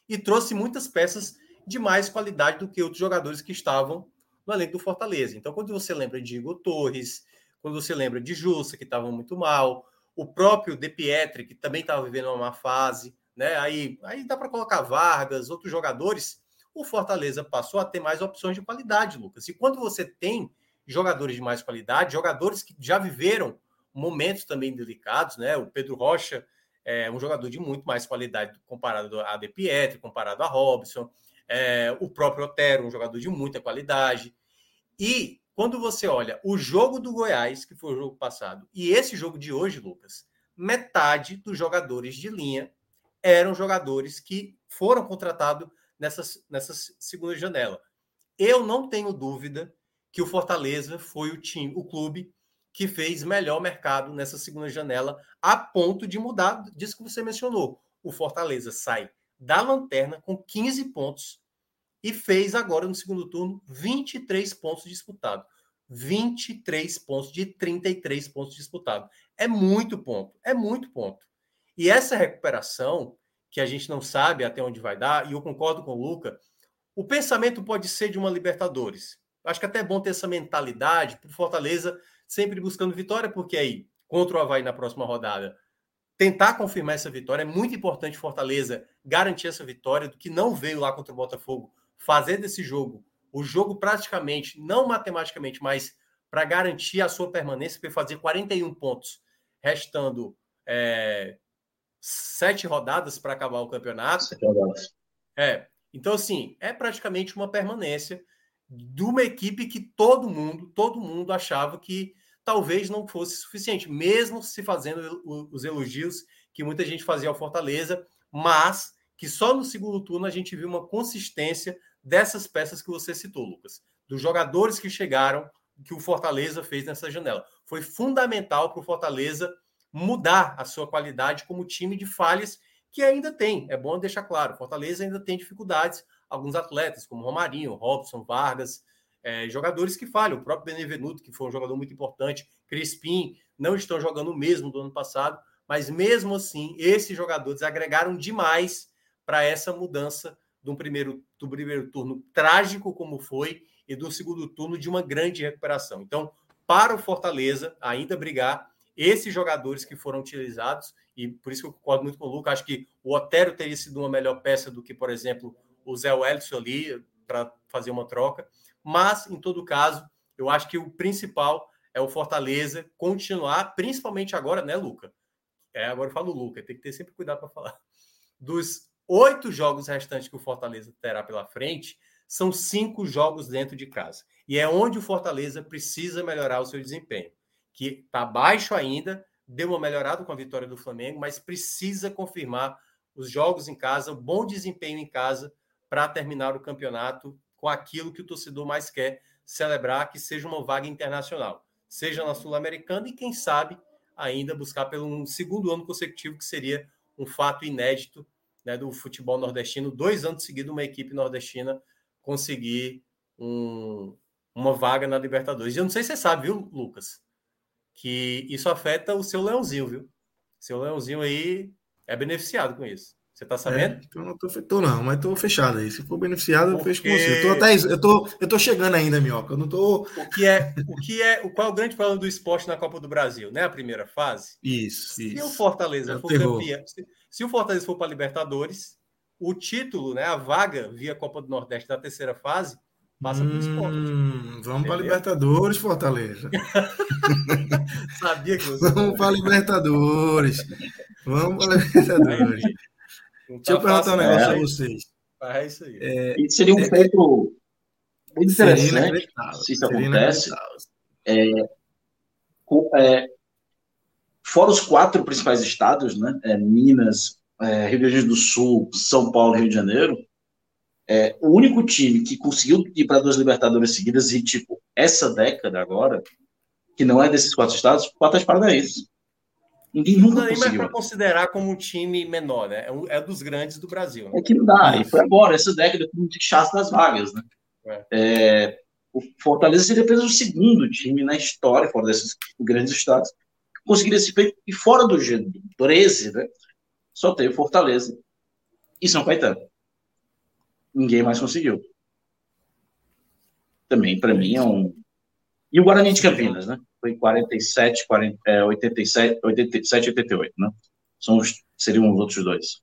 e trouxe muitas peças de mais qualidade do que outros jogadores que estavam no elenco do Fortaleza. Então, quando você lembra de Igor Torres, quando você lembra de Jussa, que estavam muito mal, o próprio De Pietri, que também estava vivendo uma má fase, né? Aí, aí dá para colocar Vargas, outros jogadores. O Fortaleza passou a ter mais opções de qualidade, Lucas. E quando você tem jogadores de mais qualidade, jogadores que já viveram momentos também delicados, né? O Pedro Rocha é um jogador de muito mais qualidade comparado a De Pietri, comparado a Robson. É, o próprio Otero, um jogador de muita qualidade. E quando você olha o jogo do Goiás, que foi o jogo passado, e esse jogo de hoje, Lucas, metade dos jogadores de linha eram jogadores que foram contratados nessa, nessa segunda janela. Eu não tenho dúvida que o Fortaleza foi o time, o clube que fez melhor mercado nessa segunda janela, a ponto de mudar disso que você mencionou. O Fortaleza sai da lanterna com 15 pontos e fez agora no segundo turno 23 pontos disputados. 23 pontos de 33 pontos disputados. É muito ponto, é muito ponto. E essa recuperação, que a gente não sabe até onde vai dar, e eu concordo com o Luca, o pensamento pode ser de uma Libertadores. Acho que até é bom ter essa mentalidade para Fortaleza sempre buscando vitória, porque aí, contra o Havaí na próxima rodada, tentar confirmar essa vitória. É muito importante Fortaleza garantir essa vitória, do que não veio lá contra o Botafogo fazer desse jogo o jogo praticamente, não matematicamente, mas para garantir a sua permanência, foi fazer 41 pontos, restando é, sete rodadas para acabar o campeonato. Sete rodadas. É. Então, assim, é praticamente uma permanência de uma equipe que todo mundo, todo mundo achava que talvez não fosse suficiente, mesmo se fazendo os elogios que muita gente fazia ao Fortaleza, mas que só no segundo turno a gente viu uma consistência dessas peças que você citou, Lucas, dos jogadores que chegaram, que o Fortaleza fez nessa janela. Foi fundamental para o Fortaleza mudar a sua qualidade como time de falhas que ainda tem. É bom deixar claro, Fortaleza ainda tem dificuldades. Alguns atletas, como Romarinho, Robson, Vargas, é, jogadores que falham. O próprio Benevenuto, que foi um jogador muito importante, Crispim, não estão jogando o mesmo do ano passado, mas mesmo assim, esses jogadores agregaram demais para essa mudança do primeiro, do primeiro turno trágico como foi e do segundo turno de uma grande recuperação. Então, para o Fortaleza ainda brigar, esses jogadores que foram utilizados, e por isso que eu concordo muito com o Lucas, acho que o Otero teria sido uma melhor peça do que, por exemplo, o Zé Wellison ali, para fazer uma troca. Mas, em todo caso, eu acho que o principal é o Fortaleza continuar, principalmente agora, né, Luca? É, agora eu falo Luca, tem que ter sempre cuidado para falar. Dos oito jogos restantes que o Fortaleza terá pela frente, são cinco jogos dentro de casa. E é onde o Fortaleza precisa melhorar o seu desempenho, que está baixo ainda, deu uma melhorada com a vitória do Flamengo, mas precisa confirmar os jogos em casa, o bom desempenho em casa para terminar o campeonato com aquilo que o torcedor mais quer celebrar, que seja uma vaga internacional, seja na Sul-Americana e, quem sabe, ainda buscar pelo um segundo ano consecutivo, que seria um fato inédito né, do futebol nordestino, dois anos seguidos, uma equipe nordestina conseguir um, uma vaga na Libertadores. Eu não sei se você sabe, viu, Lucas, que isso afeta o seu Leãozinho, viu? Seu Leãozinho aí é beneficiado com isso. Você tá sabendo? É, então não tô, tô, não, mas tô fechado aí. Se for beneficiado, Porque... eu fecho com você. Eu tô, até, eu, tô, eu tô chegando ainda, Minhoca. Eu não tô. O que é, o que é, qual é o grande problema do esporte na Copa do Brasil, né? A primeira fase. Isso, se isso. o Fortaleza é for campeão, se, se, o Fortaleza for para Libertadores, o título, né? A vaga via Copa do Nordeste da terceira fase passa hum, esporte. Vamos para Libertadores, Fortaleza. [LAUGHS] Sabia que você. Vamos para Libertadores. Vamos para Libertadores. Deixa tá eu perguntar um negócio a vocês. É isso aí. É, seria um é, feito muito interessante se isso acontece. É, é, fora os quatro principais estados, né? É, Minas, é, Rio Grande do Sul, São Paulo Rio de Janeiro, é, o único time que conseguiu ir para duas Libertadores seguidas e, tipo, essa década agora, que não é desses quatro estados, o Atlético Paranaense. Ninguém nunca não dá nem mais para considerar como um time menor, né? É, é dos grandes do Brasil. Né? É que não dá. E foi agora, essa década, com muito chato das vagas, né? É. É, o Fortaleza seria apenas o segundo time na história, fora desses grandes estados, que conseguiria se feito. E fora do G13, né? Só tem o Fortaleza e São Caetano. Ninguém mais conseguiu. Também, para mim, é um. E o Guarani de Campinas, né? Foi 47, 40, é, 87, 87, 88, né? São os, seriam os outros dois.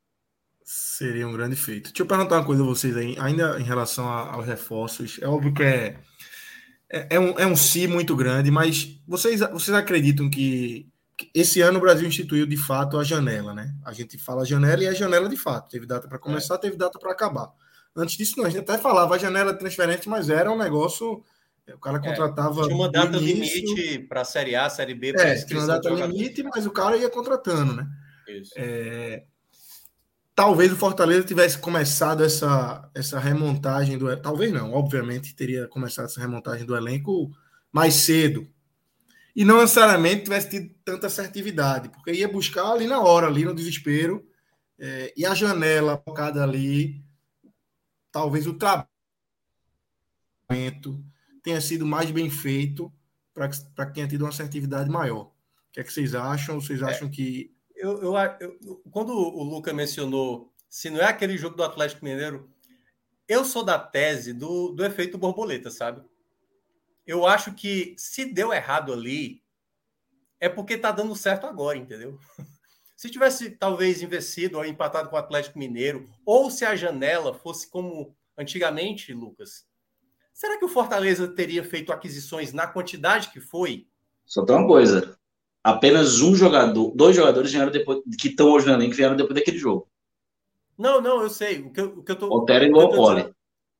Seria um grande feito. Deixa eu perguntar uma coisa a vocês aí, ainda em relação aos reforços. É óbvio que é, é, é um, é um si muito grande, mas vocês, vocês acreditam que, que esse ano o Brasil instituiu de fato a janela, né? A gente fala janela e é janela de fato. Teve data para começar, é. teve data para acabar. Antes disso, não, a gente até falava a janela de transferência, mas era um negócio o cara é, contratava. É, tinha uma data limite para a Série A, Série B. É, tinha uma data limite, mas o cara ia contratando, né? Isso. É, talvez o Fortaleza tivesse começado essa, essa remontagem do. Talvez não, obviamente teria começado essa remontagem do elenco mais cedo. E não necessariamente tivesse tido tanta assertividade, porque ia buscar ali na hora, ali no desespero. É, e a janela focada ali, talvez o trabalho tenha sido mais bem feito para que, que tenha tido uma assertividade maior. O que é que vocês acham? Vocês é, acham que. Eu, eu, eu, quando o Luca mencionou se não é aquele jogo do Atlético Mineiro, eu sou da tese do, do efeito borboleta, sabe? Eu acho que se deu errado ali, é porque tá dando certo agora, entendeu? [LAUGHS] Se tivesse talvez investido ou empatado com o Atlético Mineiro, ou se a janela fosse como antigamente, Lucas, Será que o Fortaleza teria feito aquisições na quantidade que foi? Só tem uma coisa. Apenas um jogador, dois jogadores vieram depois, que estão hoje no elenco vieram depois daquele jogo. Não, não, eu sei. O que eu, o que eu tô. Otero e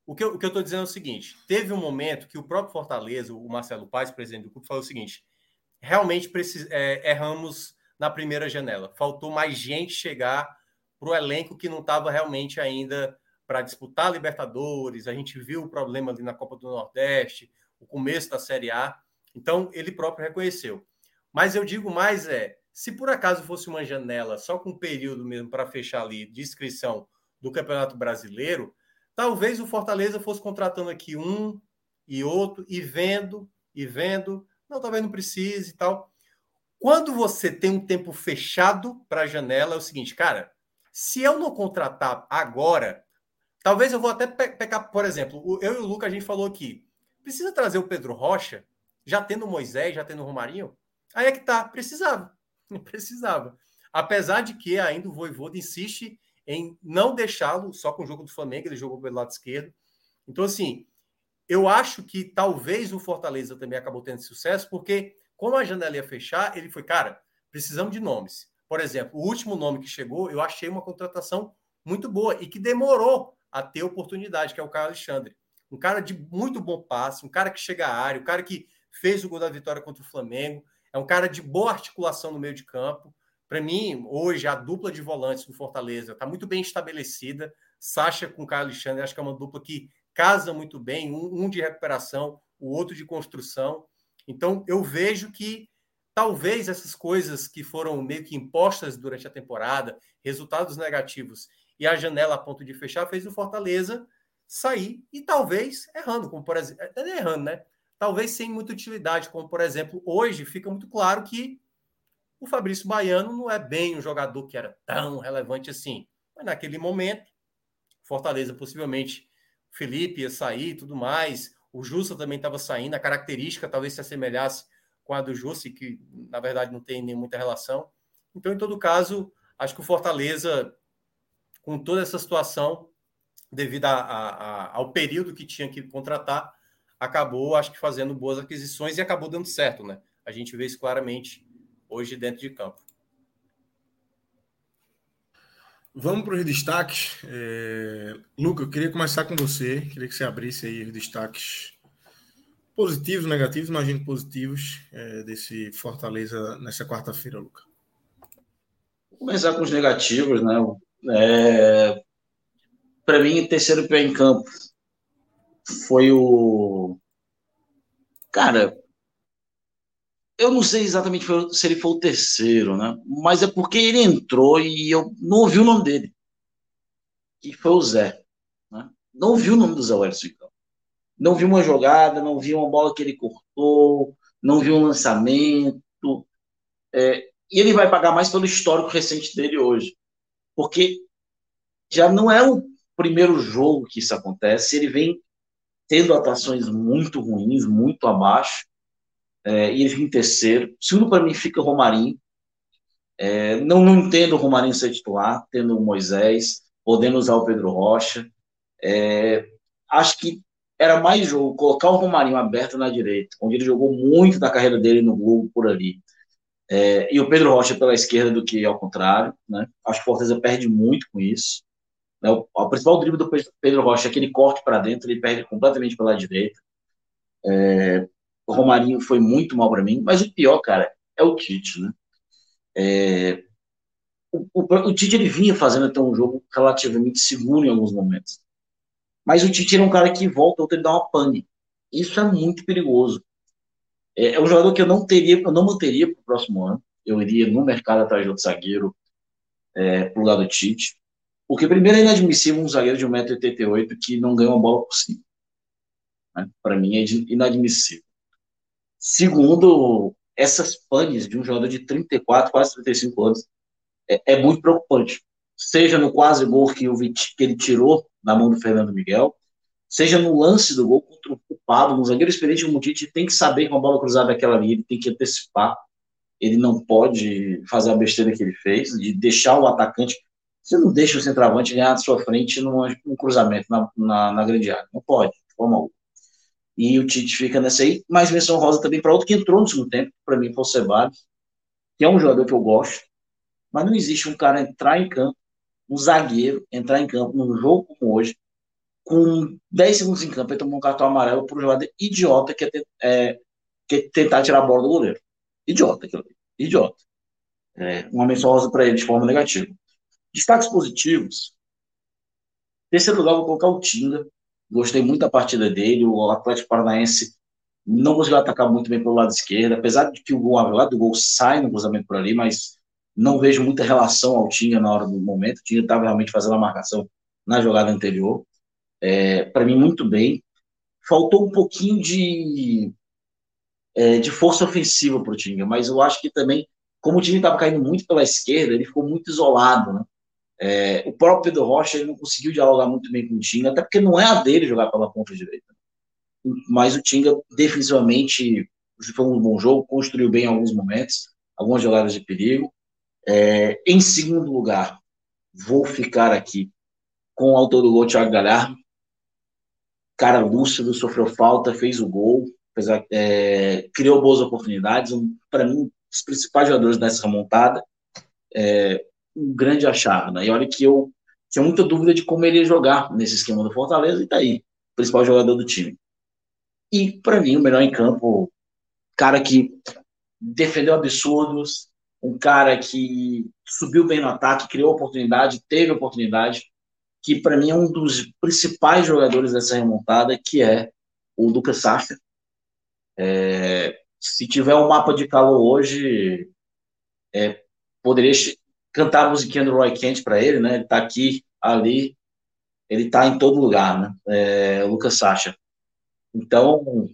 o que eu o que eu estou dizendo é o seguinte: teve um momento que o próprio Fortaleza, o Marcelo Paes, presidente do clube, falou o seguinte: realmente precis, é, erramos na primeira janela. Faltou mais gente chegar para o elenco que não estava realmente ainda para disputar a Libertadores. A gente viu o problema ali na Copa do Nordeste, o começo da Série A. Então, ele próprio reconheceu. Mas eu digo mais é, se por acaso fosse uma janela só com um período mesmo para fechar ali de inscrição do Campeonato Brasileiro, talvez o Fortaleza fosse contratando aqui um e outro e vendo e vendo, não, talvez não precise e tal. Quando você tem um tempo fechado para a janela, é o seguinte, cara, se eu não contratar agora, talvez eu vou até pegar, por exemplo, eu e o Lucas a gente falou aqui, precisa trazer o Pedro Rocha, já tendo o Moisés, já tendo o Romarinho? Aí é que tá, precisava. [LAUGHS] precisava. Apesar de que ainda o Voivoda insiste em não deixá-lo só com o jogo do Flamengo, ele jogou pelo lado esquerdo. Então, assim, eu acho que talvez o Fortaleza também acabou tendo sucesso, porque como a janela ia fechar, ele foi, cara, precisamos de nomes. Por exemplo, o último nome que chegou, eu achei uma contratação muito boa e que demorou a ter oportunidade, que é o Caio Alexandre. Um cara de muito bom passe, um cara que chega à área, um cara que fez o gol da vitória contra o Flamengo, é um cara de boa articulação no meio de campo. Para mim, hoje, a dupla de volantes do Fortaleza está muito bem estabelecida. Sacha com Caio Alexandre, acho que é uma dupla que casa muito bem, um de recuperação, o outro de construção. Então, eu vejo que talvez essas coisas que foram meio que impostas durante a temporada, resultados negativos e a janela a ponto de fechar, fez o Fortaleza sair e talvez errando, como por exemplo, errando, né? talvez sem muita utilidade, como por exemplo, hoje fica muito claro que o Fabrício Baiano não é bem um jogador que era tão relevante assim. Mas naquele momento, Fortaleza possivelmente Felipe ia sair e tudo mais, o Justa também estava saindo, a característica talvez se assemelhasse com a do Justa, que na verdade não tem nem muita relação. Então, em todo caso, acho que o Fortaleza, com toda essa situação, devido a, a, a, ao período que tinha que contratar, acabou, acho que, fazendo boas aquisições e acabou dando certo, né? A gente vê isso claramente hoje dentro de campo. Vamos para os destaques. É... Luca, eu queria começar com você. Queria que você abrisse aí os destaques positivos, negativos, imagino positivos, é, desse Fortaleza nessa quarta-feira, Luca. Vou começar com os negativos, né? É... Para mim, terceiro pé em campo foi o. Cara, eu não sei exatamente se ele foi o terceiro, né? Mas é porque ele entrou e eu não ouvi o nome dele. Que foi o Zé. Né? Não ouvi o nome do Zé Wellington Não vi uma jogada, não vi uma bola que ele cortou, não vi um lançamento. É, e ele vai pagar mais pelo histórico recente dele hoje. Porque já não é o primeiro jogo que isso acontece, ele vem tendo atuações muito ruins, muito abaixo, é, e ele fica em terceiro. Segundo, para mim, fica o Romarinho. É, não, não entendo o Romarinho ser titular, tendo o Moisés, podendo usar o Pedro Rocha. É, acho que era mais jogo colocar o Romarinho aberto na direita, onde ele jogou muito da carreira dele no Globo por ali. É, e o Pedro Rocha pela esquerda do que ao contrário. Né? Acho que o Fortaleza perde muito com isso. Né? O, o, principal drible do Pedro Rocha é aquele corte para dentro, ele perde completamente pela direita. É, o Romarinho foi muito mal para mim, mas o pior, cara, é o Tite, né? É, o, o, o, Tite ele vinha fazendo até um jogo relativamente seguro em alguns momentos. Mas o Tite é um cara que volta, outro ele dá uma pane. Isso é muito perigoso. É, é um jogador que eu não teria, eu não manteria para o próximo ano. Eu iria no mercado atrás de outro zagueiro é, pro lado do Tite. Porque, primeiro, é inadmissível um zagueiro de 1,88m que não ganha uma bola por cima. Né? Para mim, é inadmissível. Segundo, essas panes de um jogador de 34, quase 35 anos, é, é muito preocupante. Seja no quase gol que, o que ele tirou na mão do Fernando Miguel, seja no lance do gol contra o Pablo, um zagueiro experiente o Tite tem que saber que uma bola cruzada daquela ali, ele tem que antecipar, ele não pode fazer a besteira que ele fez, de deixar o atacante você não deixa o centroavante ganhar na sua frente num, num cruzamento na, na, na, grande área. Não pode, de forma alguma. E o Tite fica nessa aí. Mais menção rosa também para outro que entrou no segundo tempo, para mim foi o Ceballos, que é um jogador que eu gosto, mas não existe um cara entrar em campo um zagueiro entrar em campo num jogo como hoje, com 10 segundos em campo, e tomar um cartão amarelo por um jogador idiota que é, que tentar tirar a bola do goleiro. Idiota, aquilo ali. Idiota. É, uma menção para ele de forma negativa. Destaques positivos. Terceiro lugar, vou colocar o Tinga. Gostei muito da partida dele. O Atlético Paranaense não conseguiu atacar muito bem pelo lado esquerdo, apesar de que o gol, lado do gol sai no cruzamento por ali, mas não vejo muita relação ao Tinga na hora do momento. O Tinga estava realmente fazendo a marcação na jogada anterior. É, Para mim, muito bem. Faltou um pouquinho de, é, de força ofensiva para o Tinga, mas eu acho que também, como o time estava caindo muito pela esquerda, ele ficou muito isolado. Né? É, o próprio Pedro Rocha ele não conseguiu dialogar muito bem com o Tinga, até porque não é a dele jogar pela ponta direita. Mas o Tinga, defensivamente, foi um bom jogo, construiu bem em alguns momentos, algumas jogadas de perigo. É, em segundo lugar, vou ficar aqui com o autor do gol, Thiago Galhardo. Cara lúcido, sofreu falta, fez o gol, é, criou boas oportunidades. Um, Para mim, os principais jogadores dessa remontada. É, um grande achado, né? E olha que eu tinha muita dúvida de como ele ia jogar nesse esquema do Fortaleza, e tá aí, principal jogador do time. E, para mim, o melhor em campo, cara que defendeu absurdos, um cara que subiu bem no ataque, criou oportunidade, teve oportunidade, que para mim é um dos principais jogadores dessa remontada, que é o Lucas Sacha. É, se tiver um mapa de calor hoje, é, poderia cantar a musiquinha do Roy Kent para ele, né? Ele tá aqui, ali, ele tá em todo lugar, né? É, Lucas Sacha. Então,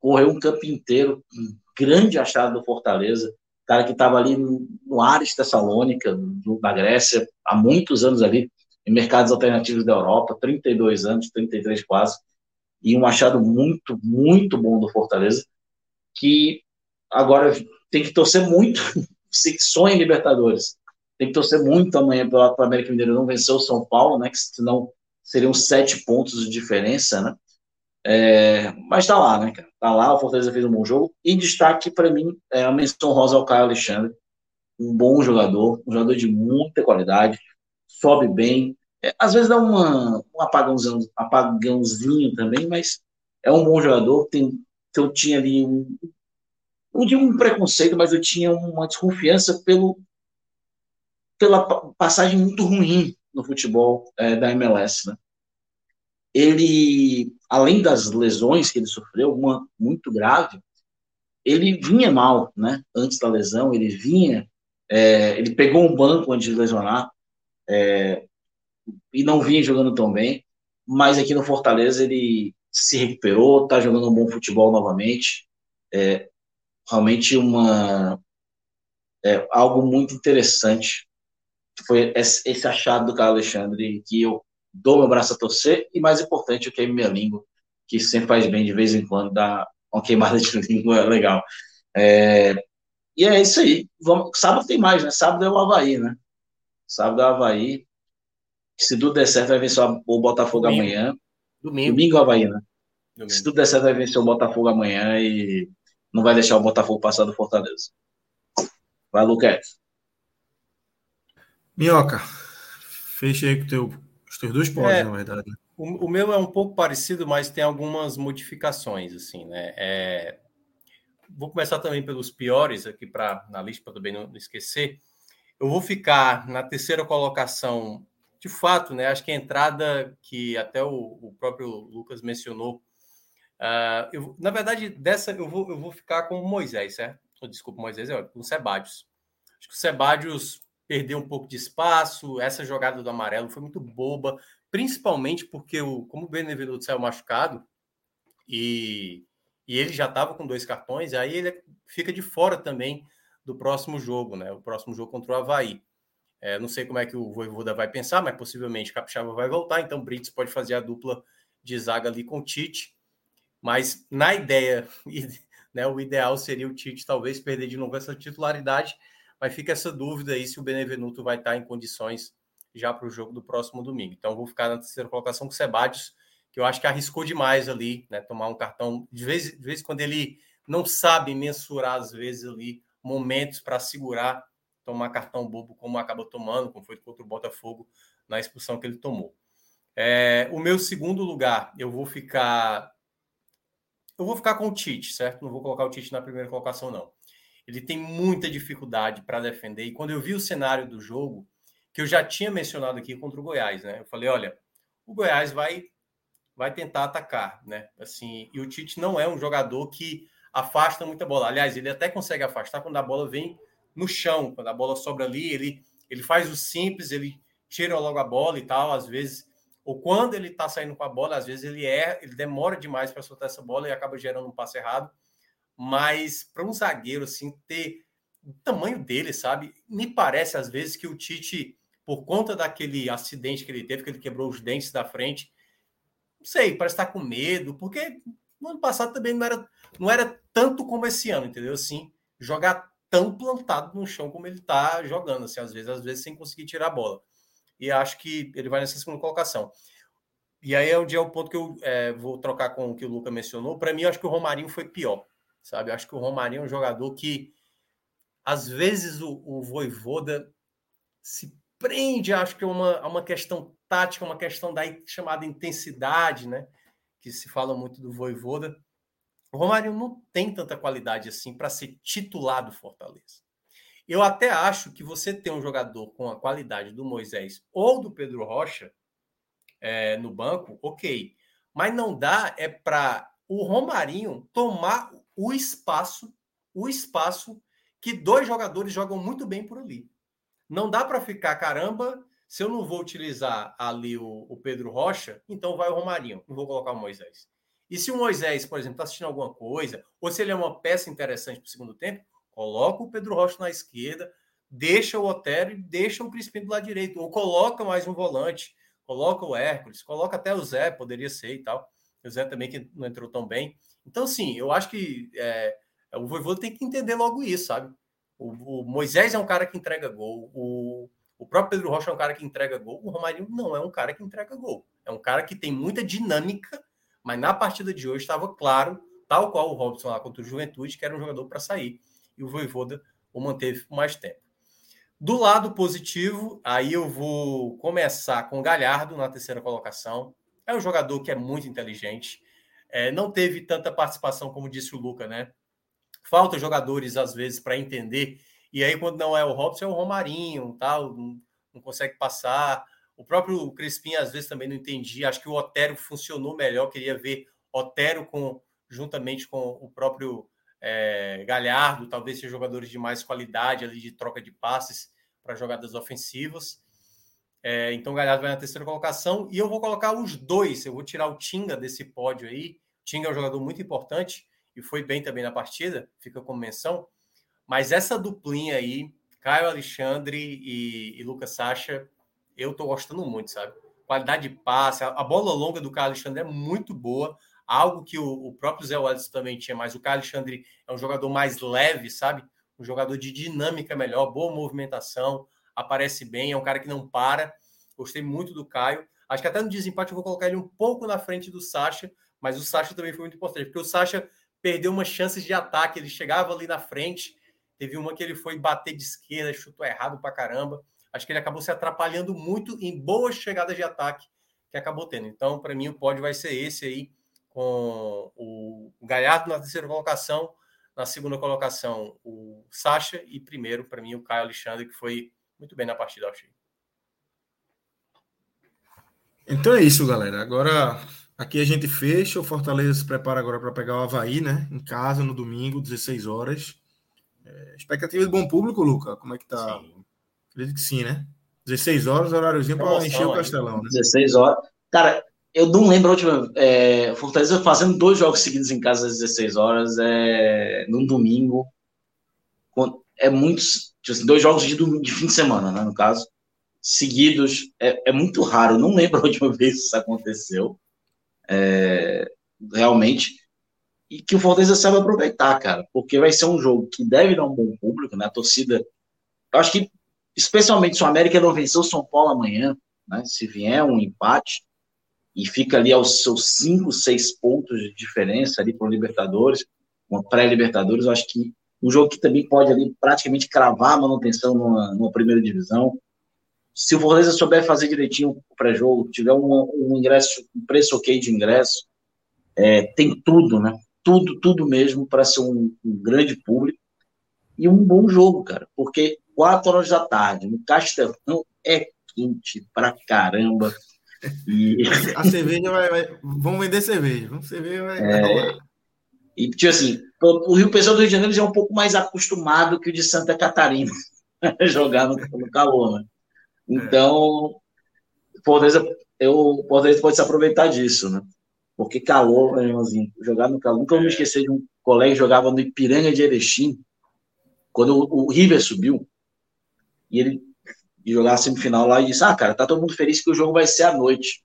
correu um campo inteiro, um grande achado do Fortaleza, cara que estava ali no Ares Tessalônica, da Grécia, há muitos anos ali, em mercados alternativos da Europa, 32 anos, 33 quase, e um achado muito, muito bom do Fortaleza, que agora tem que torcer muito, [LAUGHS] se sonha em Libertadores, tem que torcer muito amanhã para o América Mineiro não vencer o São Paulo, né? Que senão seriam sete pontos de diferença, né? É, mas tá lá, né, cara? Tá lá, o Fortaleza fez um bom jogo. E destaque para mim é a menção rosa ao Caio Alexandre, um bom jogador, um jogador de muita qualidade, sobe bem. É, às vezes dá uma, um apagãozinho, apagãozinho também, mas é um bom jogador. Tem, eu tinha ali um, não digo um preconceito, mas eu tinha uma desconfiança pelo pela passagem muito ruim no futebol é, da MLS, né? Ele, além das lesões que ele sofreu, uma muito grave, ele vinha mal, né? Antes da lesão, ele vinha, é, ele pegou um banco antes de lesionar é, e não vinha jogando tão bem, mas aqui no Fortaleza ele se recuperou, está jogando um bom futebol novamente, é, realmente uma é, algo muito interessante foi esse achado do Carlos Alexandre que eu dou meu braço a torcer e, mais importante, eu queimo minha língua, que sempre faz bem de vez em quando, dá uma queimada de [LAUGHS] língua legal. É, e é isso aí. Vamos, sábado tem mais, né? Sábado é o Havaí, né? Sábado é o Havaí. Se tudo der certo, vai vencer o Botafogo Domingo. amanhã. Domingo. Domingo é o Havaí, né? Domingo. Se tudo der certo, vai vencer o Botafogo amanhã e não vai deixar o Botafogo passar do Fortaleza. Vai, Lucas. Minhoca, fechei com teu, os teus dois pontos, é, na verdade. O, o, meu é um pouco parecido, mas tem algumas modificações, assim, né? É, vou começar também pelos piores aqui para na lista para também não, não esquecer. Eu vou ficar na terceira colocação, de fato, né? Acho que a entrada que até o, o próprio Lucas mencionou. Uh, eu, na verdade, dessa eu vou, eu vou ficar com o Moisés, certo? Desculpa, Moisés, é com o Sebadios. Acho que o Sebadios perdeu um pouco de espaço. Essa jogada do amarelo foi muito boba, principalmente porque, o, como o Benevenuto saiu machucado e, e ele já estava com dois cartões, aí ele fica de fora também do próximo jogo, né? O próximo jogo contra o Havaí. É, não sei como é que o Voivoda vai pensar, mas possivelmente Capixaba vai voltar, então Brits pode fazer a dupla de zaga ali com o Tite. Mas na ideia, [LAUGHS] né, o ideal seria o Tite talvez perder de novo essa titularidade mas fica essa dúvida aí se o Benevenuto vai estar em condições já para o jogo do próximo domingo. Então, vou ficar na terceira colocação com o Sebadios, que eu acho que arriscou demais ali, né? Tomar um cartão. De vez, de vez quando ele não sabe mensurar, às vezes, ali, momentos para segurar, tomar cartão bobo como acabou tomando, como foi contra o Botafogo na expulsão que ele tomou. É, o meu segundo lugar, eu vou ficar. Eu vou ficar com o Tite, certo? Não vou colocar o Tite na primeira colocação, não. Ele tem muita dificuldade para defender. E quando eu vi o cenário do jogo, que eu já tinha mencionado aqui contra o Goiás, né? Eu falei, olha, o Goiás vai vai tentar atacar, né? Assim, e o Tite não é um jogador que afasta muita bola. Aliás, ele até consegue afastar quando a bola vem no chão, quando a bola sobra ali, ele ele faz o simples, ele tira logo a bola e tal, às vezes, ou quando ele tá saindo com a bola, às vezes ele é, ele demora demais para soltar essa bola e acaba gerando um passe errado. Mas para um zagueiro assim ter o tamanho dele, sabe? Me parece às vezes que o Tite, por conta daquele acidente que ele teve, que ele quebrou os dentes da frente, não sei, parece estar com medo, porque no ano passado também não era, não era tanto como esse ano, entendeu? Assim, jogar tão plantado no chão como ele está jogando, assim, às vezes, às vezes sem conseguir tirar a bola. E acho que ele vai nessa segunda colocação. E aí é onde é o ponto que eu é, vou trocar com o que o Luca mencionou. Para mim, acho que o Romarinho foi pior, sabe? Acho que o Romarinho é um jogador que, às vezes, o, o Voivoda se prende, acho que é uma, uma questão tática, uma questão da chamada intensidade, né? Que se fala muito do Voivoda. O Romário não tem tanta qualidade assim para ser titular do Fortaleza. Eu até acho que você ter um jogador com a qualidade do Moisés ou do Pedro Rocha é, no banco, ok. Mas não dá é para o Romarinho tomar o espaço, o espaço que dois jogadores jogam muito bem por ali. Não dá para ficar, caramba, se eu não vou utilizar ali o, o, Pedro Rocha, então vai o Romarinho, não vou colocar o Moisés. E se o Moisés, por exemplo, está assistindo alguma coisa, ou se ele é uma peça interessante para o segundo tempo, coloca o Pedro Rocha na esquerda, deixa o Otero e deixa o Crispim do lado direito, ou coloca mais um volante, coloca o Hércules, coloca até o Zé, poderia ser e tal. O Zé também que não entrou tão bem. Então, sim, eu acho que é, o Vovô tem que entender logo isso, sabe? O, o, Moisés é um cara que entrega gol, o, o próprio Pedro Rocha é um cara que entrega gol. O Romarinho não é um cara que entrega gol. É um cara que tem muita dinâmica, mas na partida de hoje estava claro, tal qual o Robson lá contra o Juventude, que era um jogador para sair. E o Voivoda o manteve por mais tempo. Do lado positivo, aí eu vou começar com o Galhardo na terceira colocação. É um jogador que é muito inteligente. É, não teve tanta participação, como disse o Luca, né? Falta jogadores, às vezes, para entender e aí, quando não é o Robson, é o Romarinho, tal, não, não consegue passar. O próprio Crispim, às vezes, também não entendia. Acho que o Otero funcionou melhor. Queria ver Otero com, juntamente com o próprio é, Galhardo, talvez sejam jogadores de mais qualidade ali de troca de passes para jogadas ofensivas. É, então, Galhardo vai na terceira colocação. E eu vou colocar os dois. Eu vou tirar o Tinga desse pódio aí. O Tinga é um jogador muito importante e foi bem também na partida, fica como menção. Mas essa duplinha aí, Caio Alexandre e, e Lucas Sacha, eu tô gostando muito, sabe? Qualidade de passe, a, a bola longa do Caio Alexandre é muito boa, algo que o, o próprio Zé Welles também tinha, mas o Caio Alexandre é um jogador mais leve, sabe? Um jogador de dinâmica melhor, boa movimentação, aparece bem, é um cara que não para. Gostei muito do Caio. Acho que até no desempate eu vou colocar ele um pouco na frente do Sacha, mas o Sacha também foi muito importante, porque o Sacha perdeu umas chances de ataque, ele chegava ali na frente, Teve uma que ele foi bater de esquerda, chutou errado pra caramba. Acho que ele acabou se atrapalhando muito em boas chegadas de ataque que acabou tendo. Então, para mim, o pódio vai ser esse aí, com o Galhardo na terceira colocação, na segunda colocação o Sacha e primeiro, para mim, o Caio Alexandre, que foi muito bem na partida, eu achei. Então é isso, galera. Agora aqui a gente fecha. O Fortaleza se prepara agora para pegar o Havaí, né? Em casa no domingo, 16 horas. É, expectativa de bom público, Luca? Como é que tá? Sim. Acredito que sim, né? 16 horas, horáriozinho para encher o Castelão, né? 16 horas. Cara, eu não lembro a última. É, Fortaleza fazendo dois jogos seguidos em casa às 16 horas, é, num domingo. É muitos. Tipo assim, dois jogos de, de, fim de semana, né? No caso, seguidos. É, é muito raro. Não lembro a última [LAUGHS] vez que isso aconteceu. É, realmente e que o Fortaleza saiba aproveitar, cara, porque vai ser um jogo que deve dar um bom público, né? A torcida, eu acho que, especialmente se o América não vencer o São Paulo amanhã, né? Se vier um empate e fica ali aos seus cinco, seis pontos de diferença ali para o Libertadores, uma pré-Libertadores, eu acho que Um jogo que também pode ali praticamente cravar a manutenção numa, numa primeira divisão. Se o Fortaleza souber fazer direitinho o pré-jogo, tiver um, um, ingresso, um preço ok de ingresso, é, tem tudo, né? Tudo, tudo mesmo para ser um, um grande público e um bom jogo, cara. Porque quatro horas da tarde, no Castelão, é quente pra caramba. E... [LAUGHS] A cerveja vai, vai, Vamos vender cerveja. Vamos cerveja vai, é... E, tipo assim, o Rio, pessoal do Rio de Janeiro já é um pouco mais acostumado que o de Santa Catarina [LAUGHS] jogar no, no, calor, né? Então, é. Fortaleza, eu, Fortaleza pode se aproveitar disso, né? Porque calor, né, irmãozinho, jogar no calor. Nunca vou me é. esquecer de um colega que jogava no Ipiranga de Erechim, quando o, o River subiu, e ele jogar a semifinal lá e disse: Ah, cara, tá todo mundo feliz que o jogo vai ser à noite,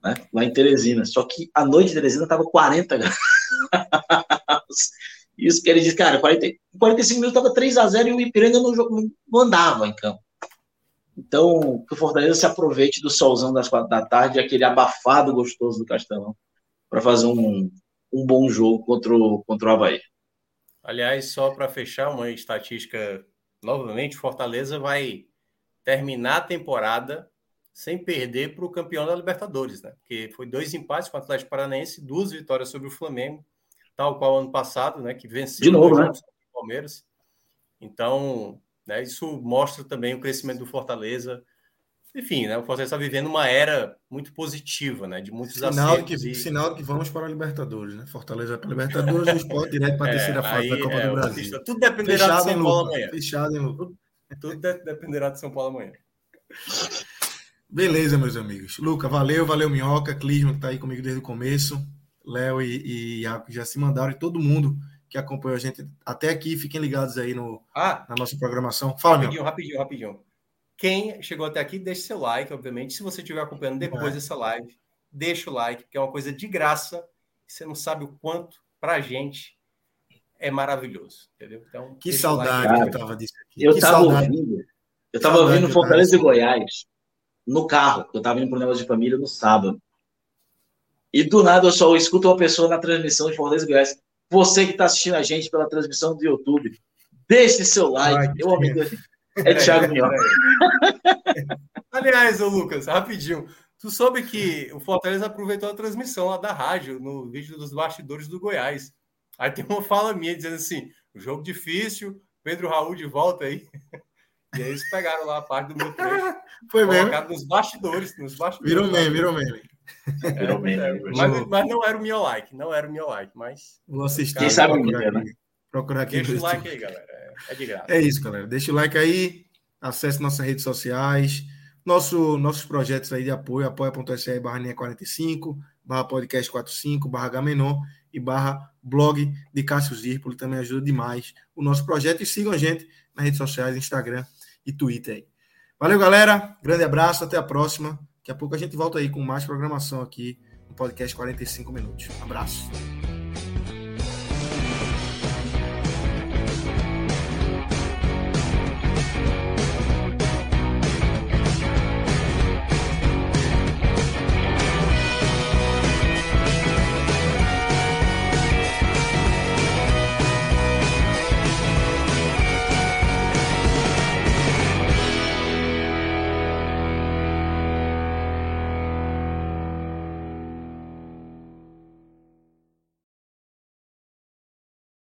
né? Lá em Teresina. Só que a noite de Teresina tava 40 graus. [LAUGHS] Isso que ele disse, cara, 40, 45 minutos tava 3 a 0 e o Ipiranga não, não andava em campo. Então, que o Fortaleza se aproveite do solzão das quatro da tarde, aquele abafado gostoso do Castelão, para fazer um, um bom jogo contra o, contra o Havaí. Aliás, só para fechar uma estatística novamente, Fortaleza vai terminar a temporada sem perder para o campeão da Libertadores, né? Porque foi dois empates com o Atlético Paranaense, duas vitórias sobre o Flamengo, tal qual ano passado, né? Que venceu De novo, né? Palmeiras. Então, né, isso mostra também o crescimento do Fortaleza. Enfim, né, o Fortaleza está vivendo uma era muito positiva, né? De muitos sinal que, e... Sinal que vamos para a Libertadores, né? Fortaleza para a Libertadores, o [LAUGHS] esporte direto para a é, terceira fase da Copa é, do Brasil. Tudo dependerá Fechado de São Paulo amanhã. Fechado em Lupa. Tudo dependerá de São Paulo amanhã. Beleza, meus amigos. Luca, valeu, valeu, Minhoca, Clisman, que está aí comigo desde o começo. Léo e, e Iaco já se mandaram, e todo mundo que acompanhou a gente até aqui. Fiquem ligados aí no, ah, na nossa programação. Fala, rapidinho, rapidinho, rapidinho. Quem chegou até aqui, deixe seu like, obviamente. Se você estiver acompanhando depois dessa live, deixa o like, que é uma coisa de graça. Você não sabe o quanto para a gente é maravilhoso, entendeu? Então, que saudade que eu tava disso aqui. Eu estava ouvindo, eu estava ouvindo Fortaleza e Goiás no carro, eu estava indo para negócio de família no sábado. E do nada eu só escuto uma pessoa na transmissão de Fortaleza e Goiás. Você que está assistindo a gente pela transmissão do YouTube, deixe seu like. Ai, eu amigo é Thiago Minhoca. Aliás, ô Lucas, rapidinho. Tu soube que o Fortaleza aproveitou a transmissão lá da rádio, no vídeo dos bastidores do Goiás. Aí tem uma fala minha dizendo assim: jogo difícil, Pedro Raul de volta aí. [LAUGHS] E aí eles pegaram lá a parte do meu trecho. [LAUGHS] Foi mesmo? nos bastidores, nos bastidores. Virou meme, virou meme. Meme. É, mas, mas, não era o meu like, não era o meu like, mas. Vou assistir. Quem sabe procurar, aqui, né? procurar aqui. Deixa o like aí, galera. É, é de graça. É isso, galera. Deixa o like aí, acesse nossas redes sociais, nosso, nossos projetos aí de apoio, apoia.se barra 45, barra podcast 45, barra Gamenon e barra blog de Cássio Zirpoli, também ajuda demais o nosso projeto. E sigam a gente nas redes sociais, Instagram e Twitter aí. Valeu, galera. Grande abraço, até a próxima. Daqui a pouco a gente volta aí com mais programação aqui no podcast 45 minutos. abraço.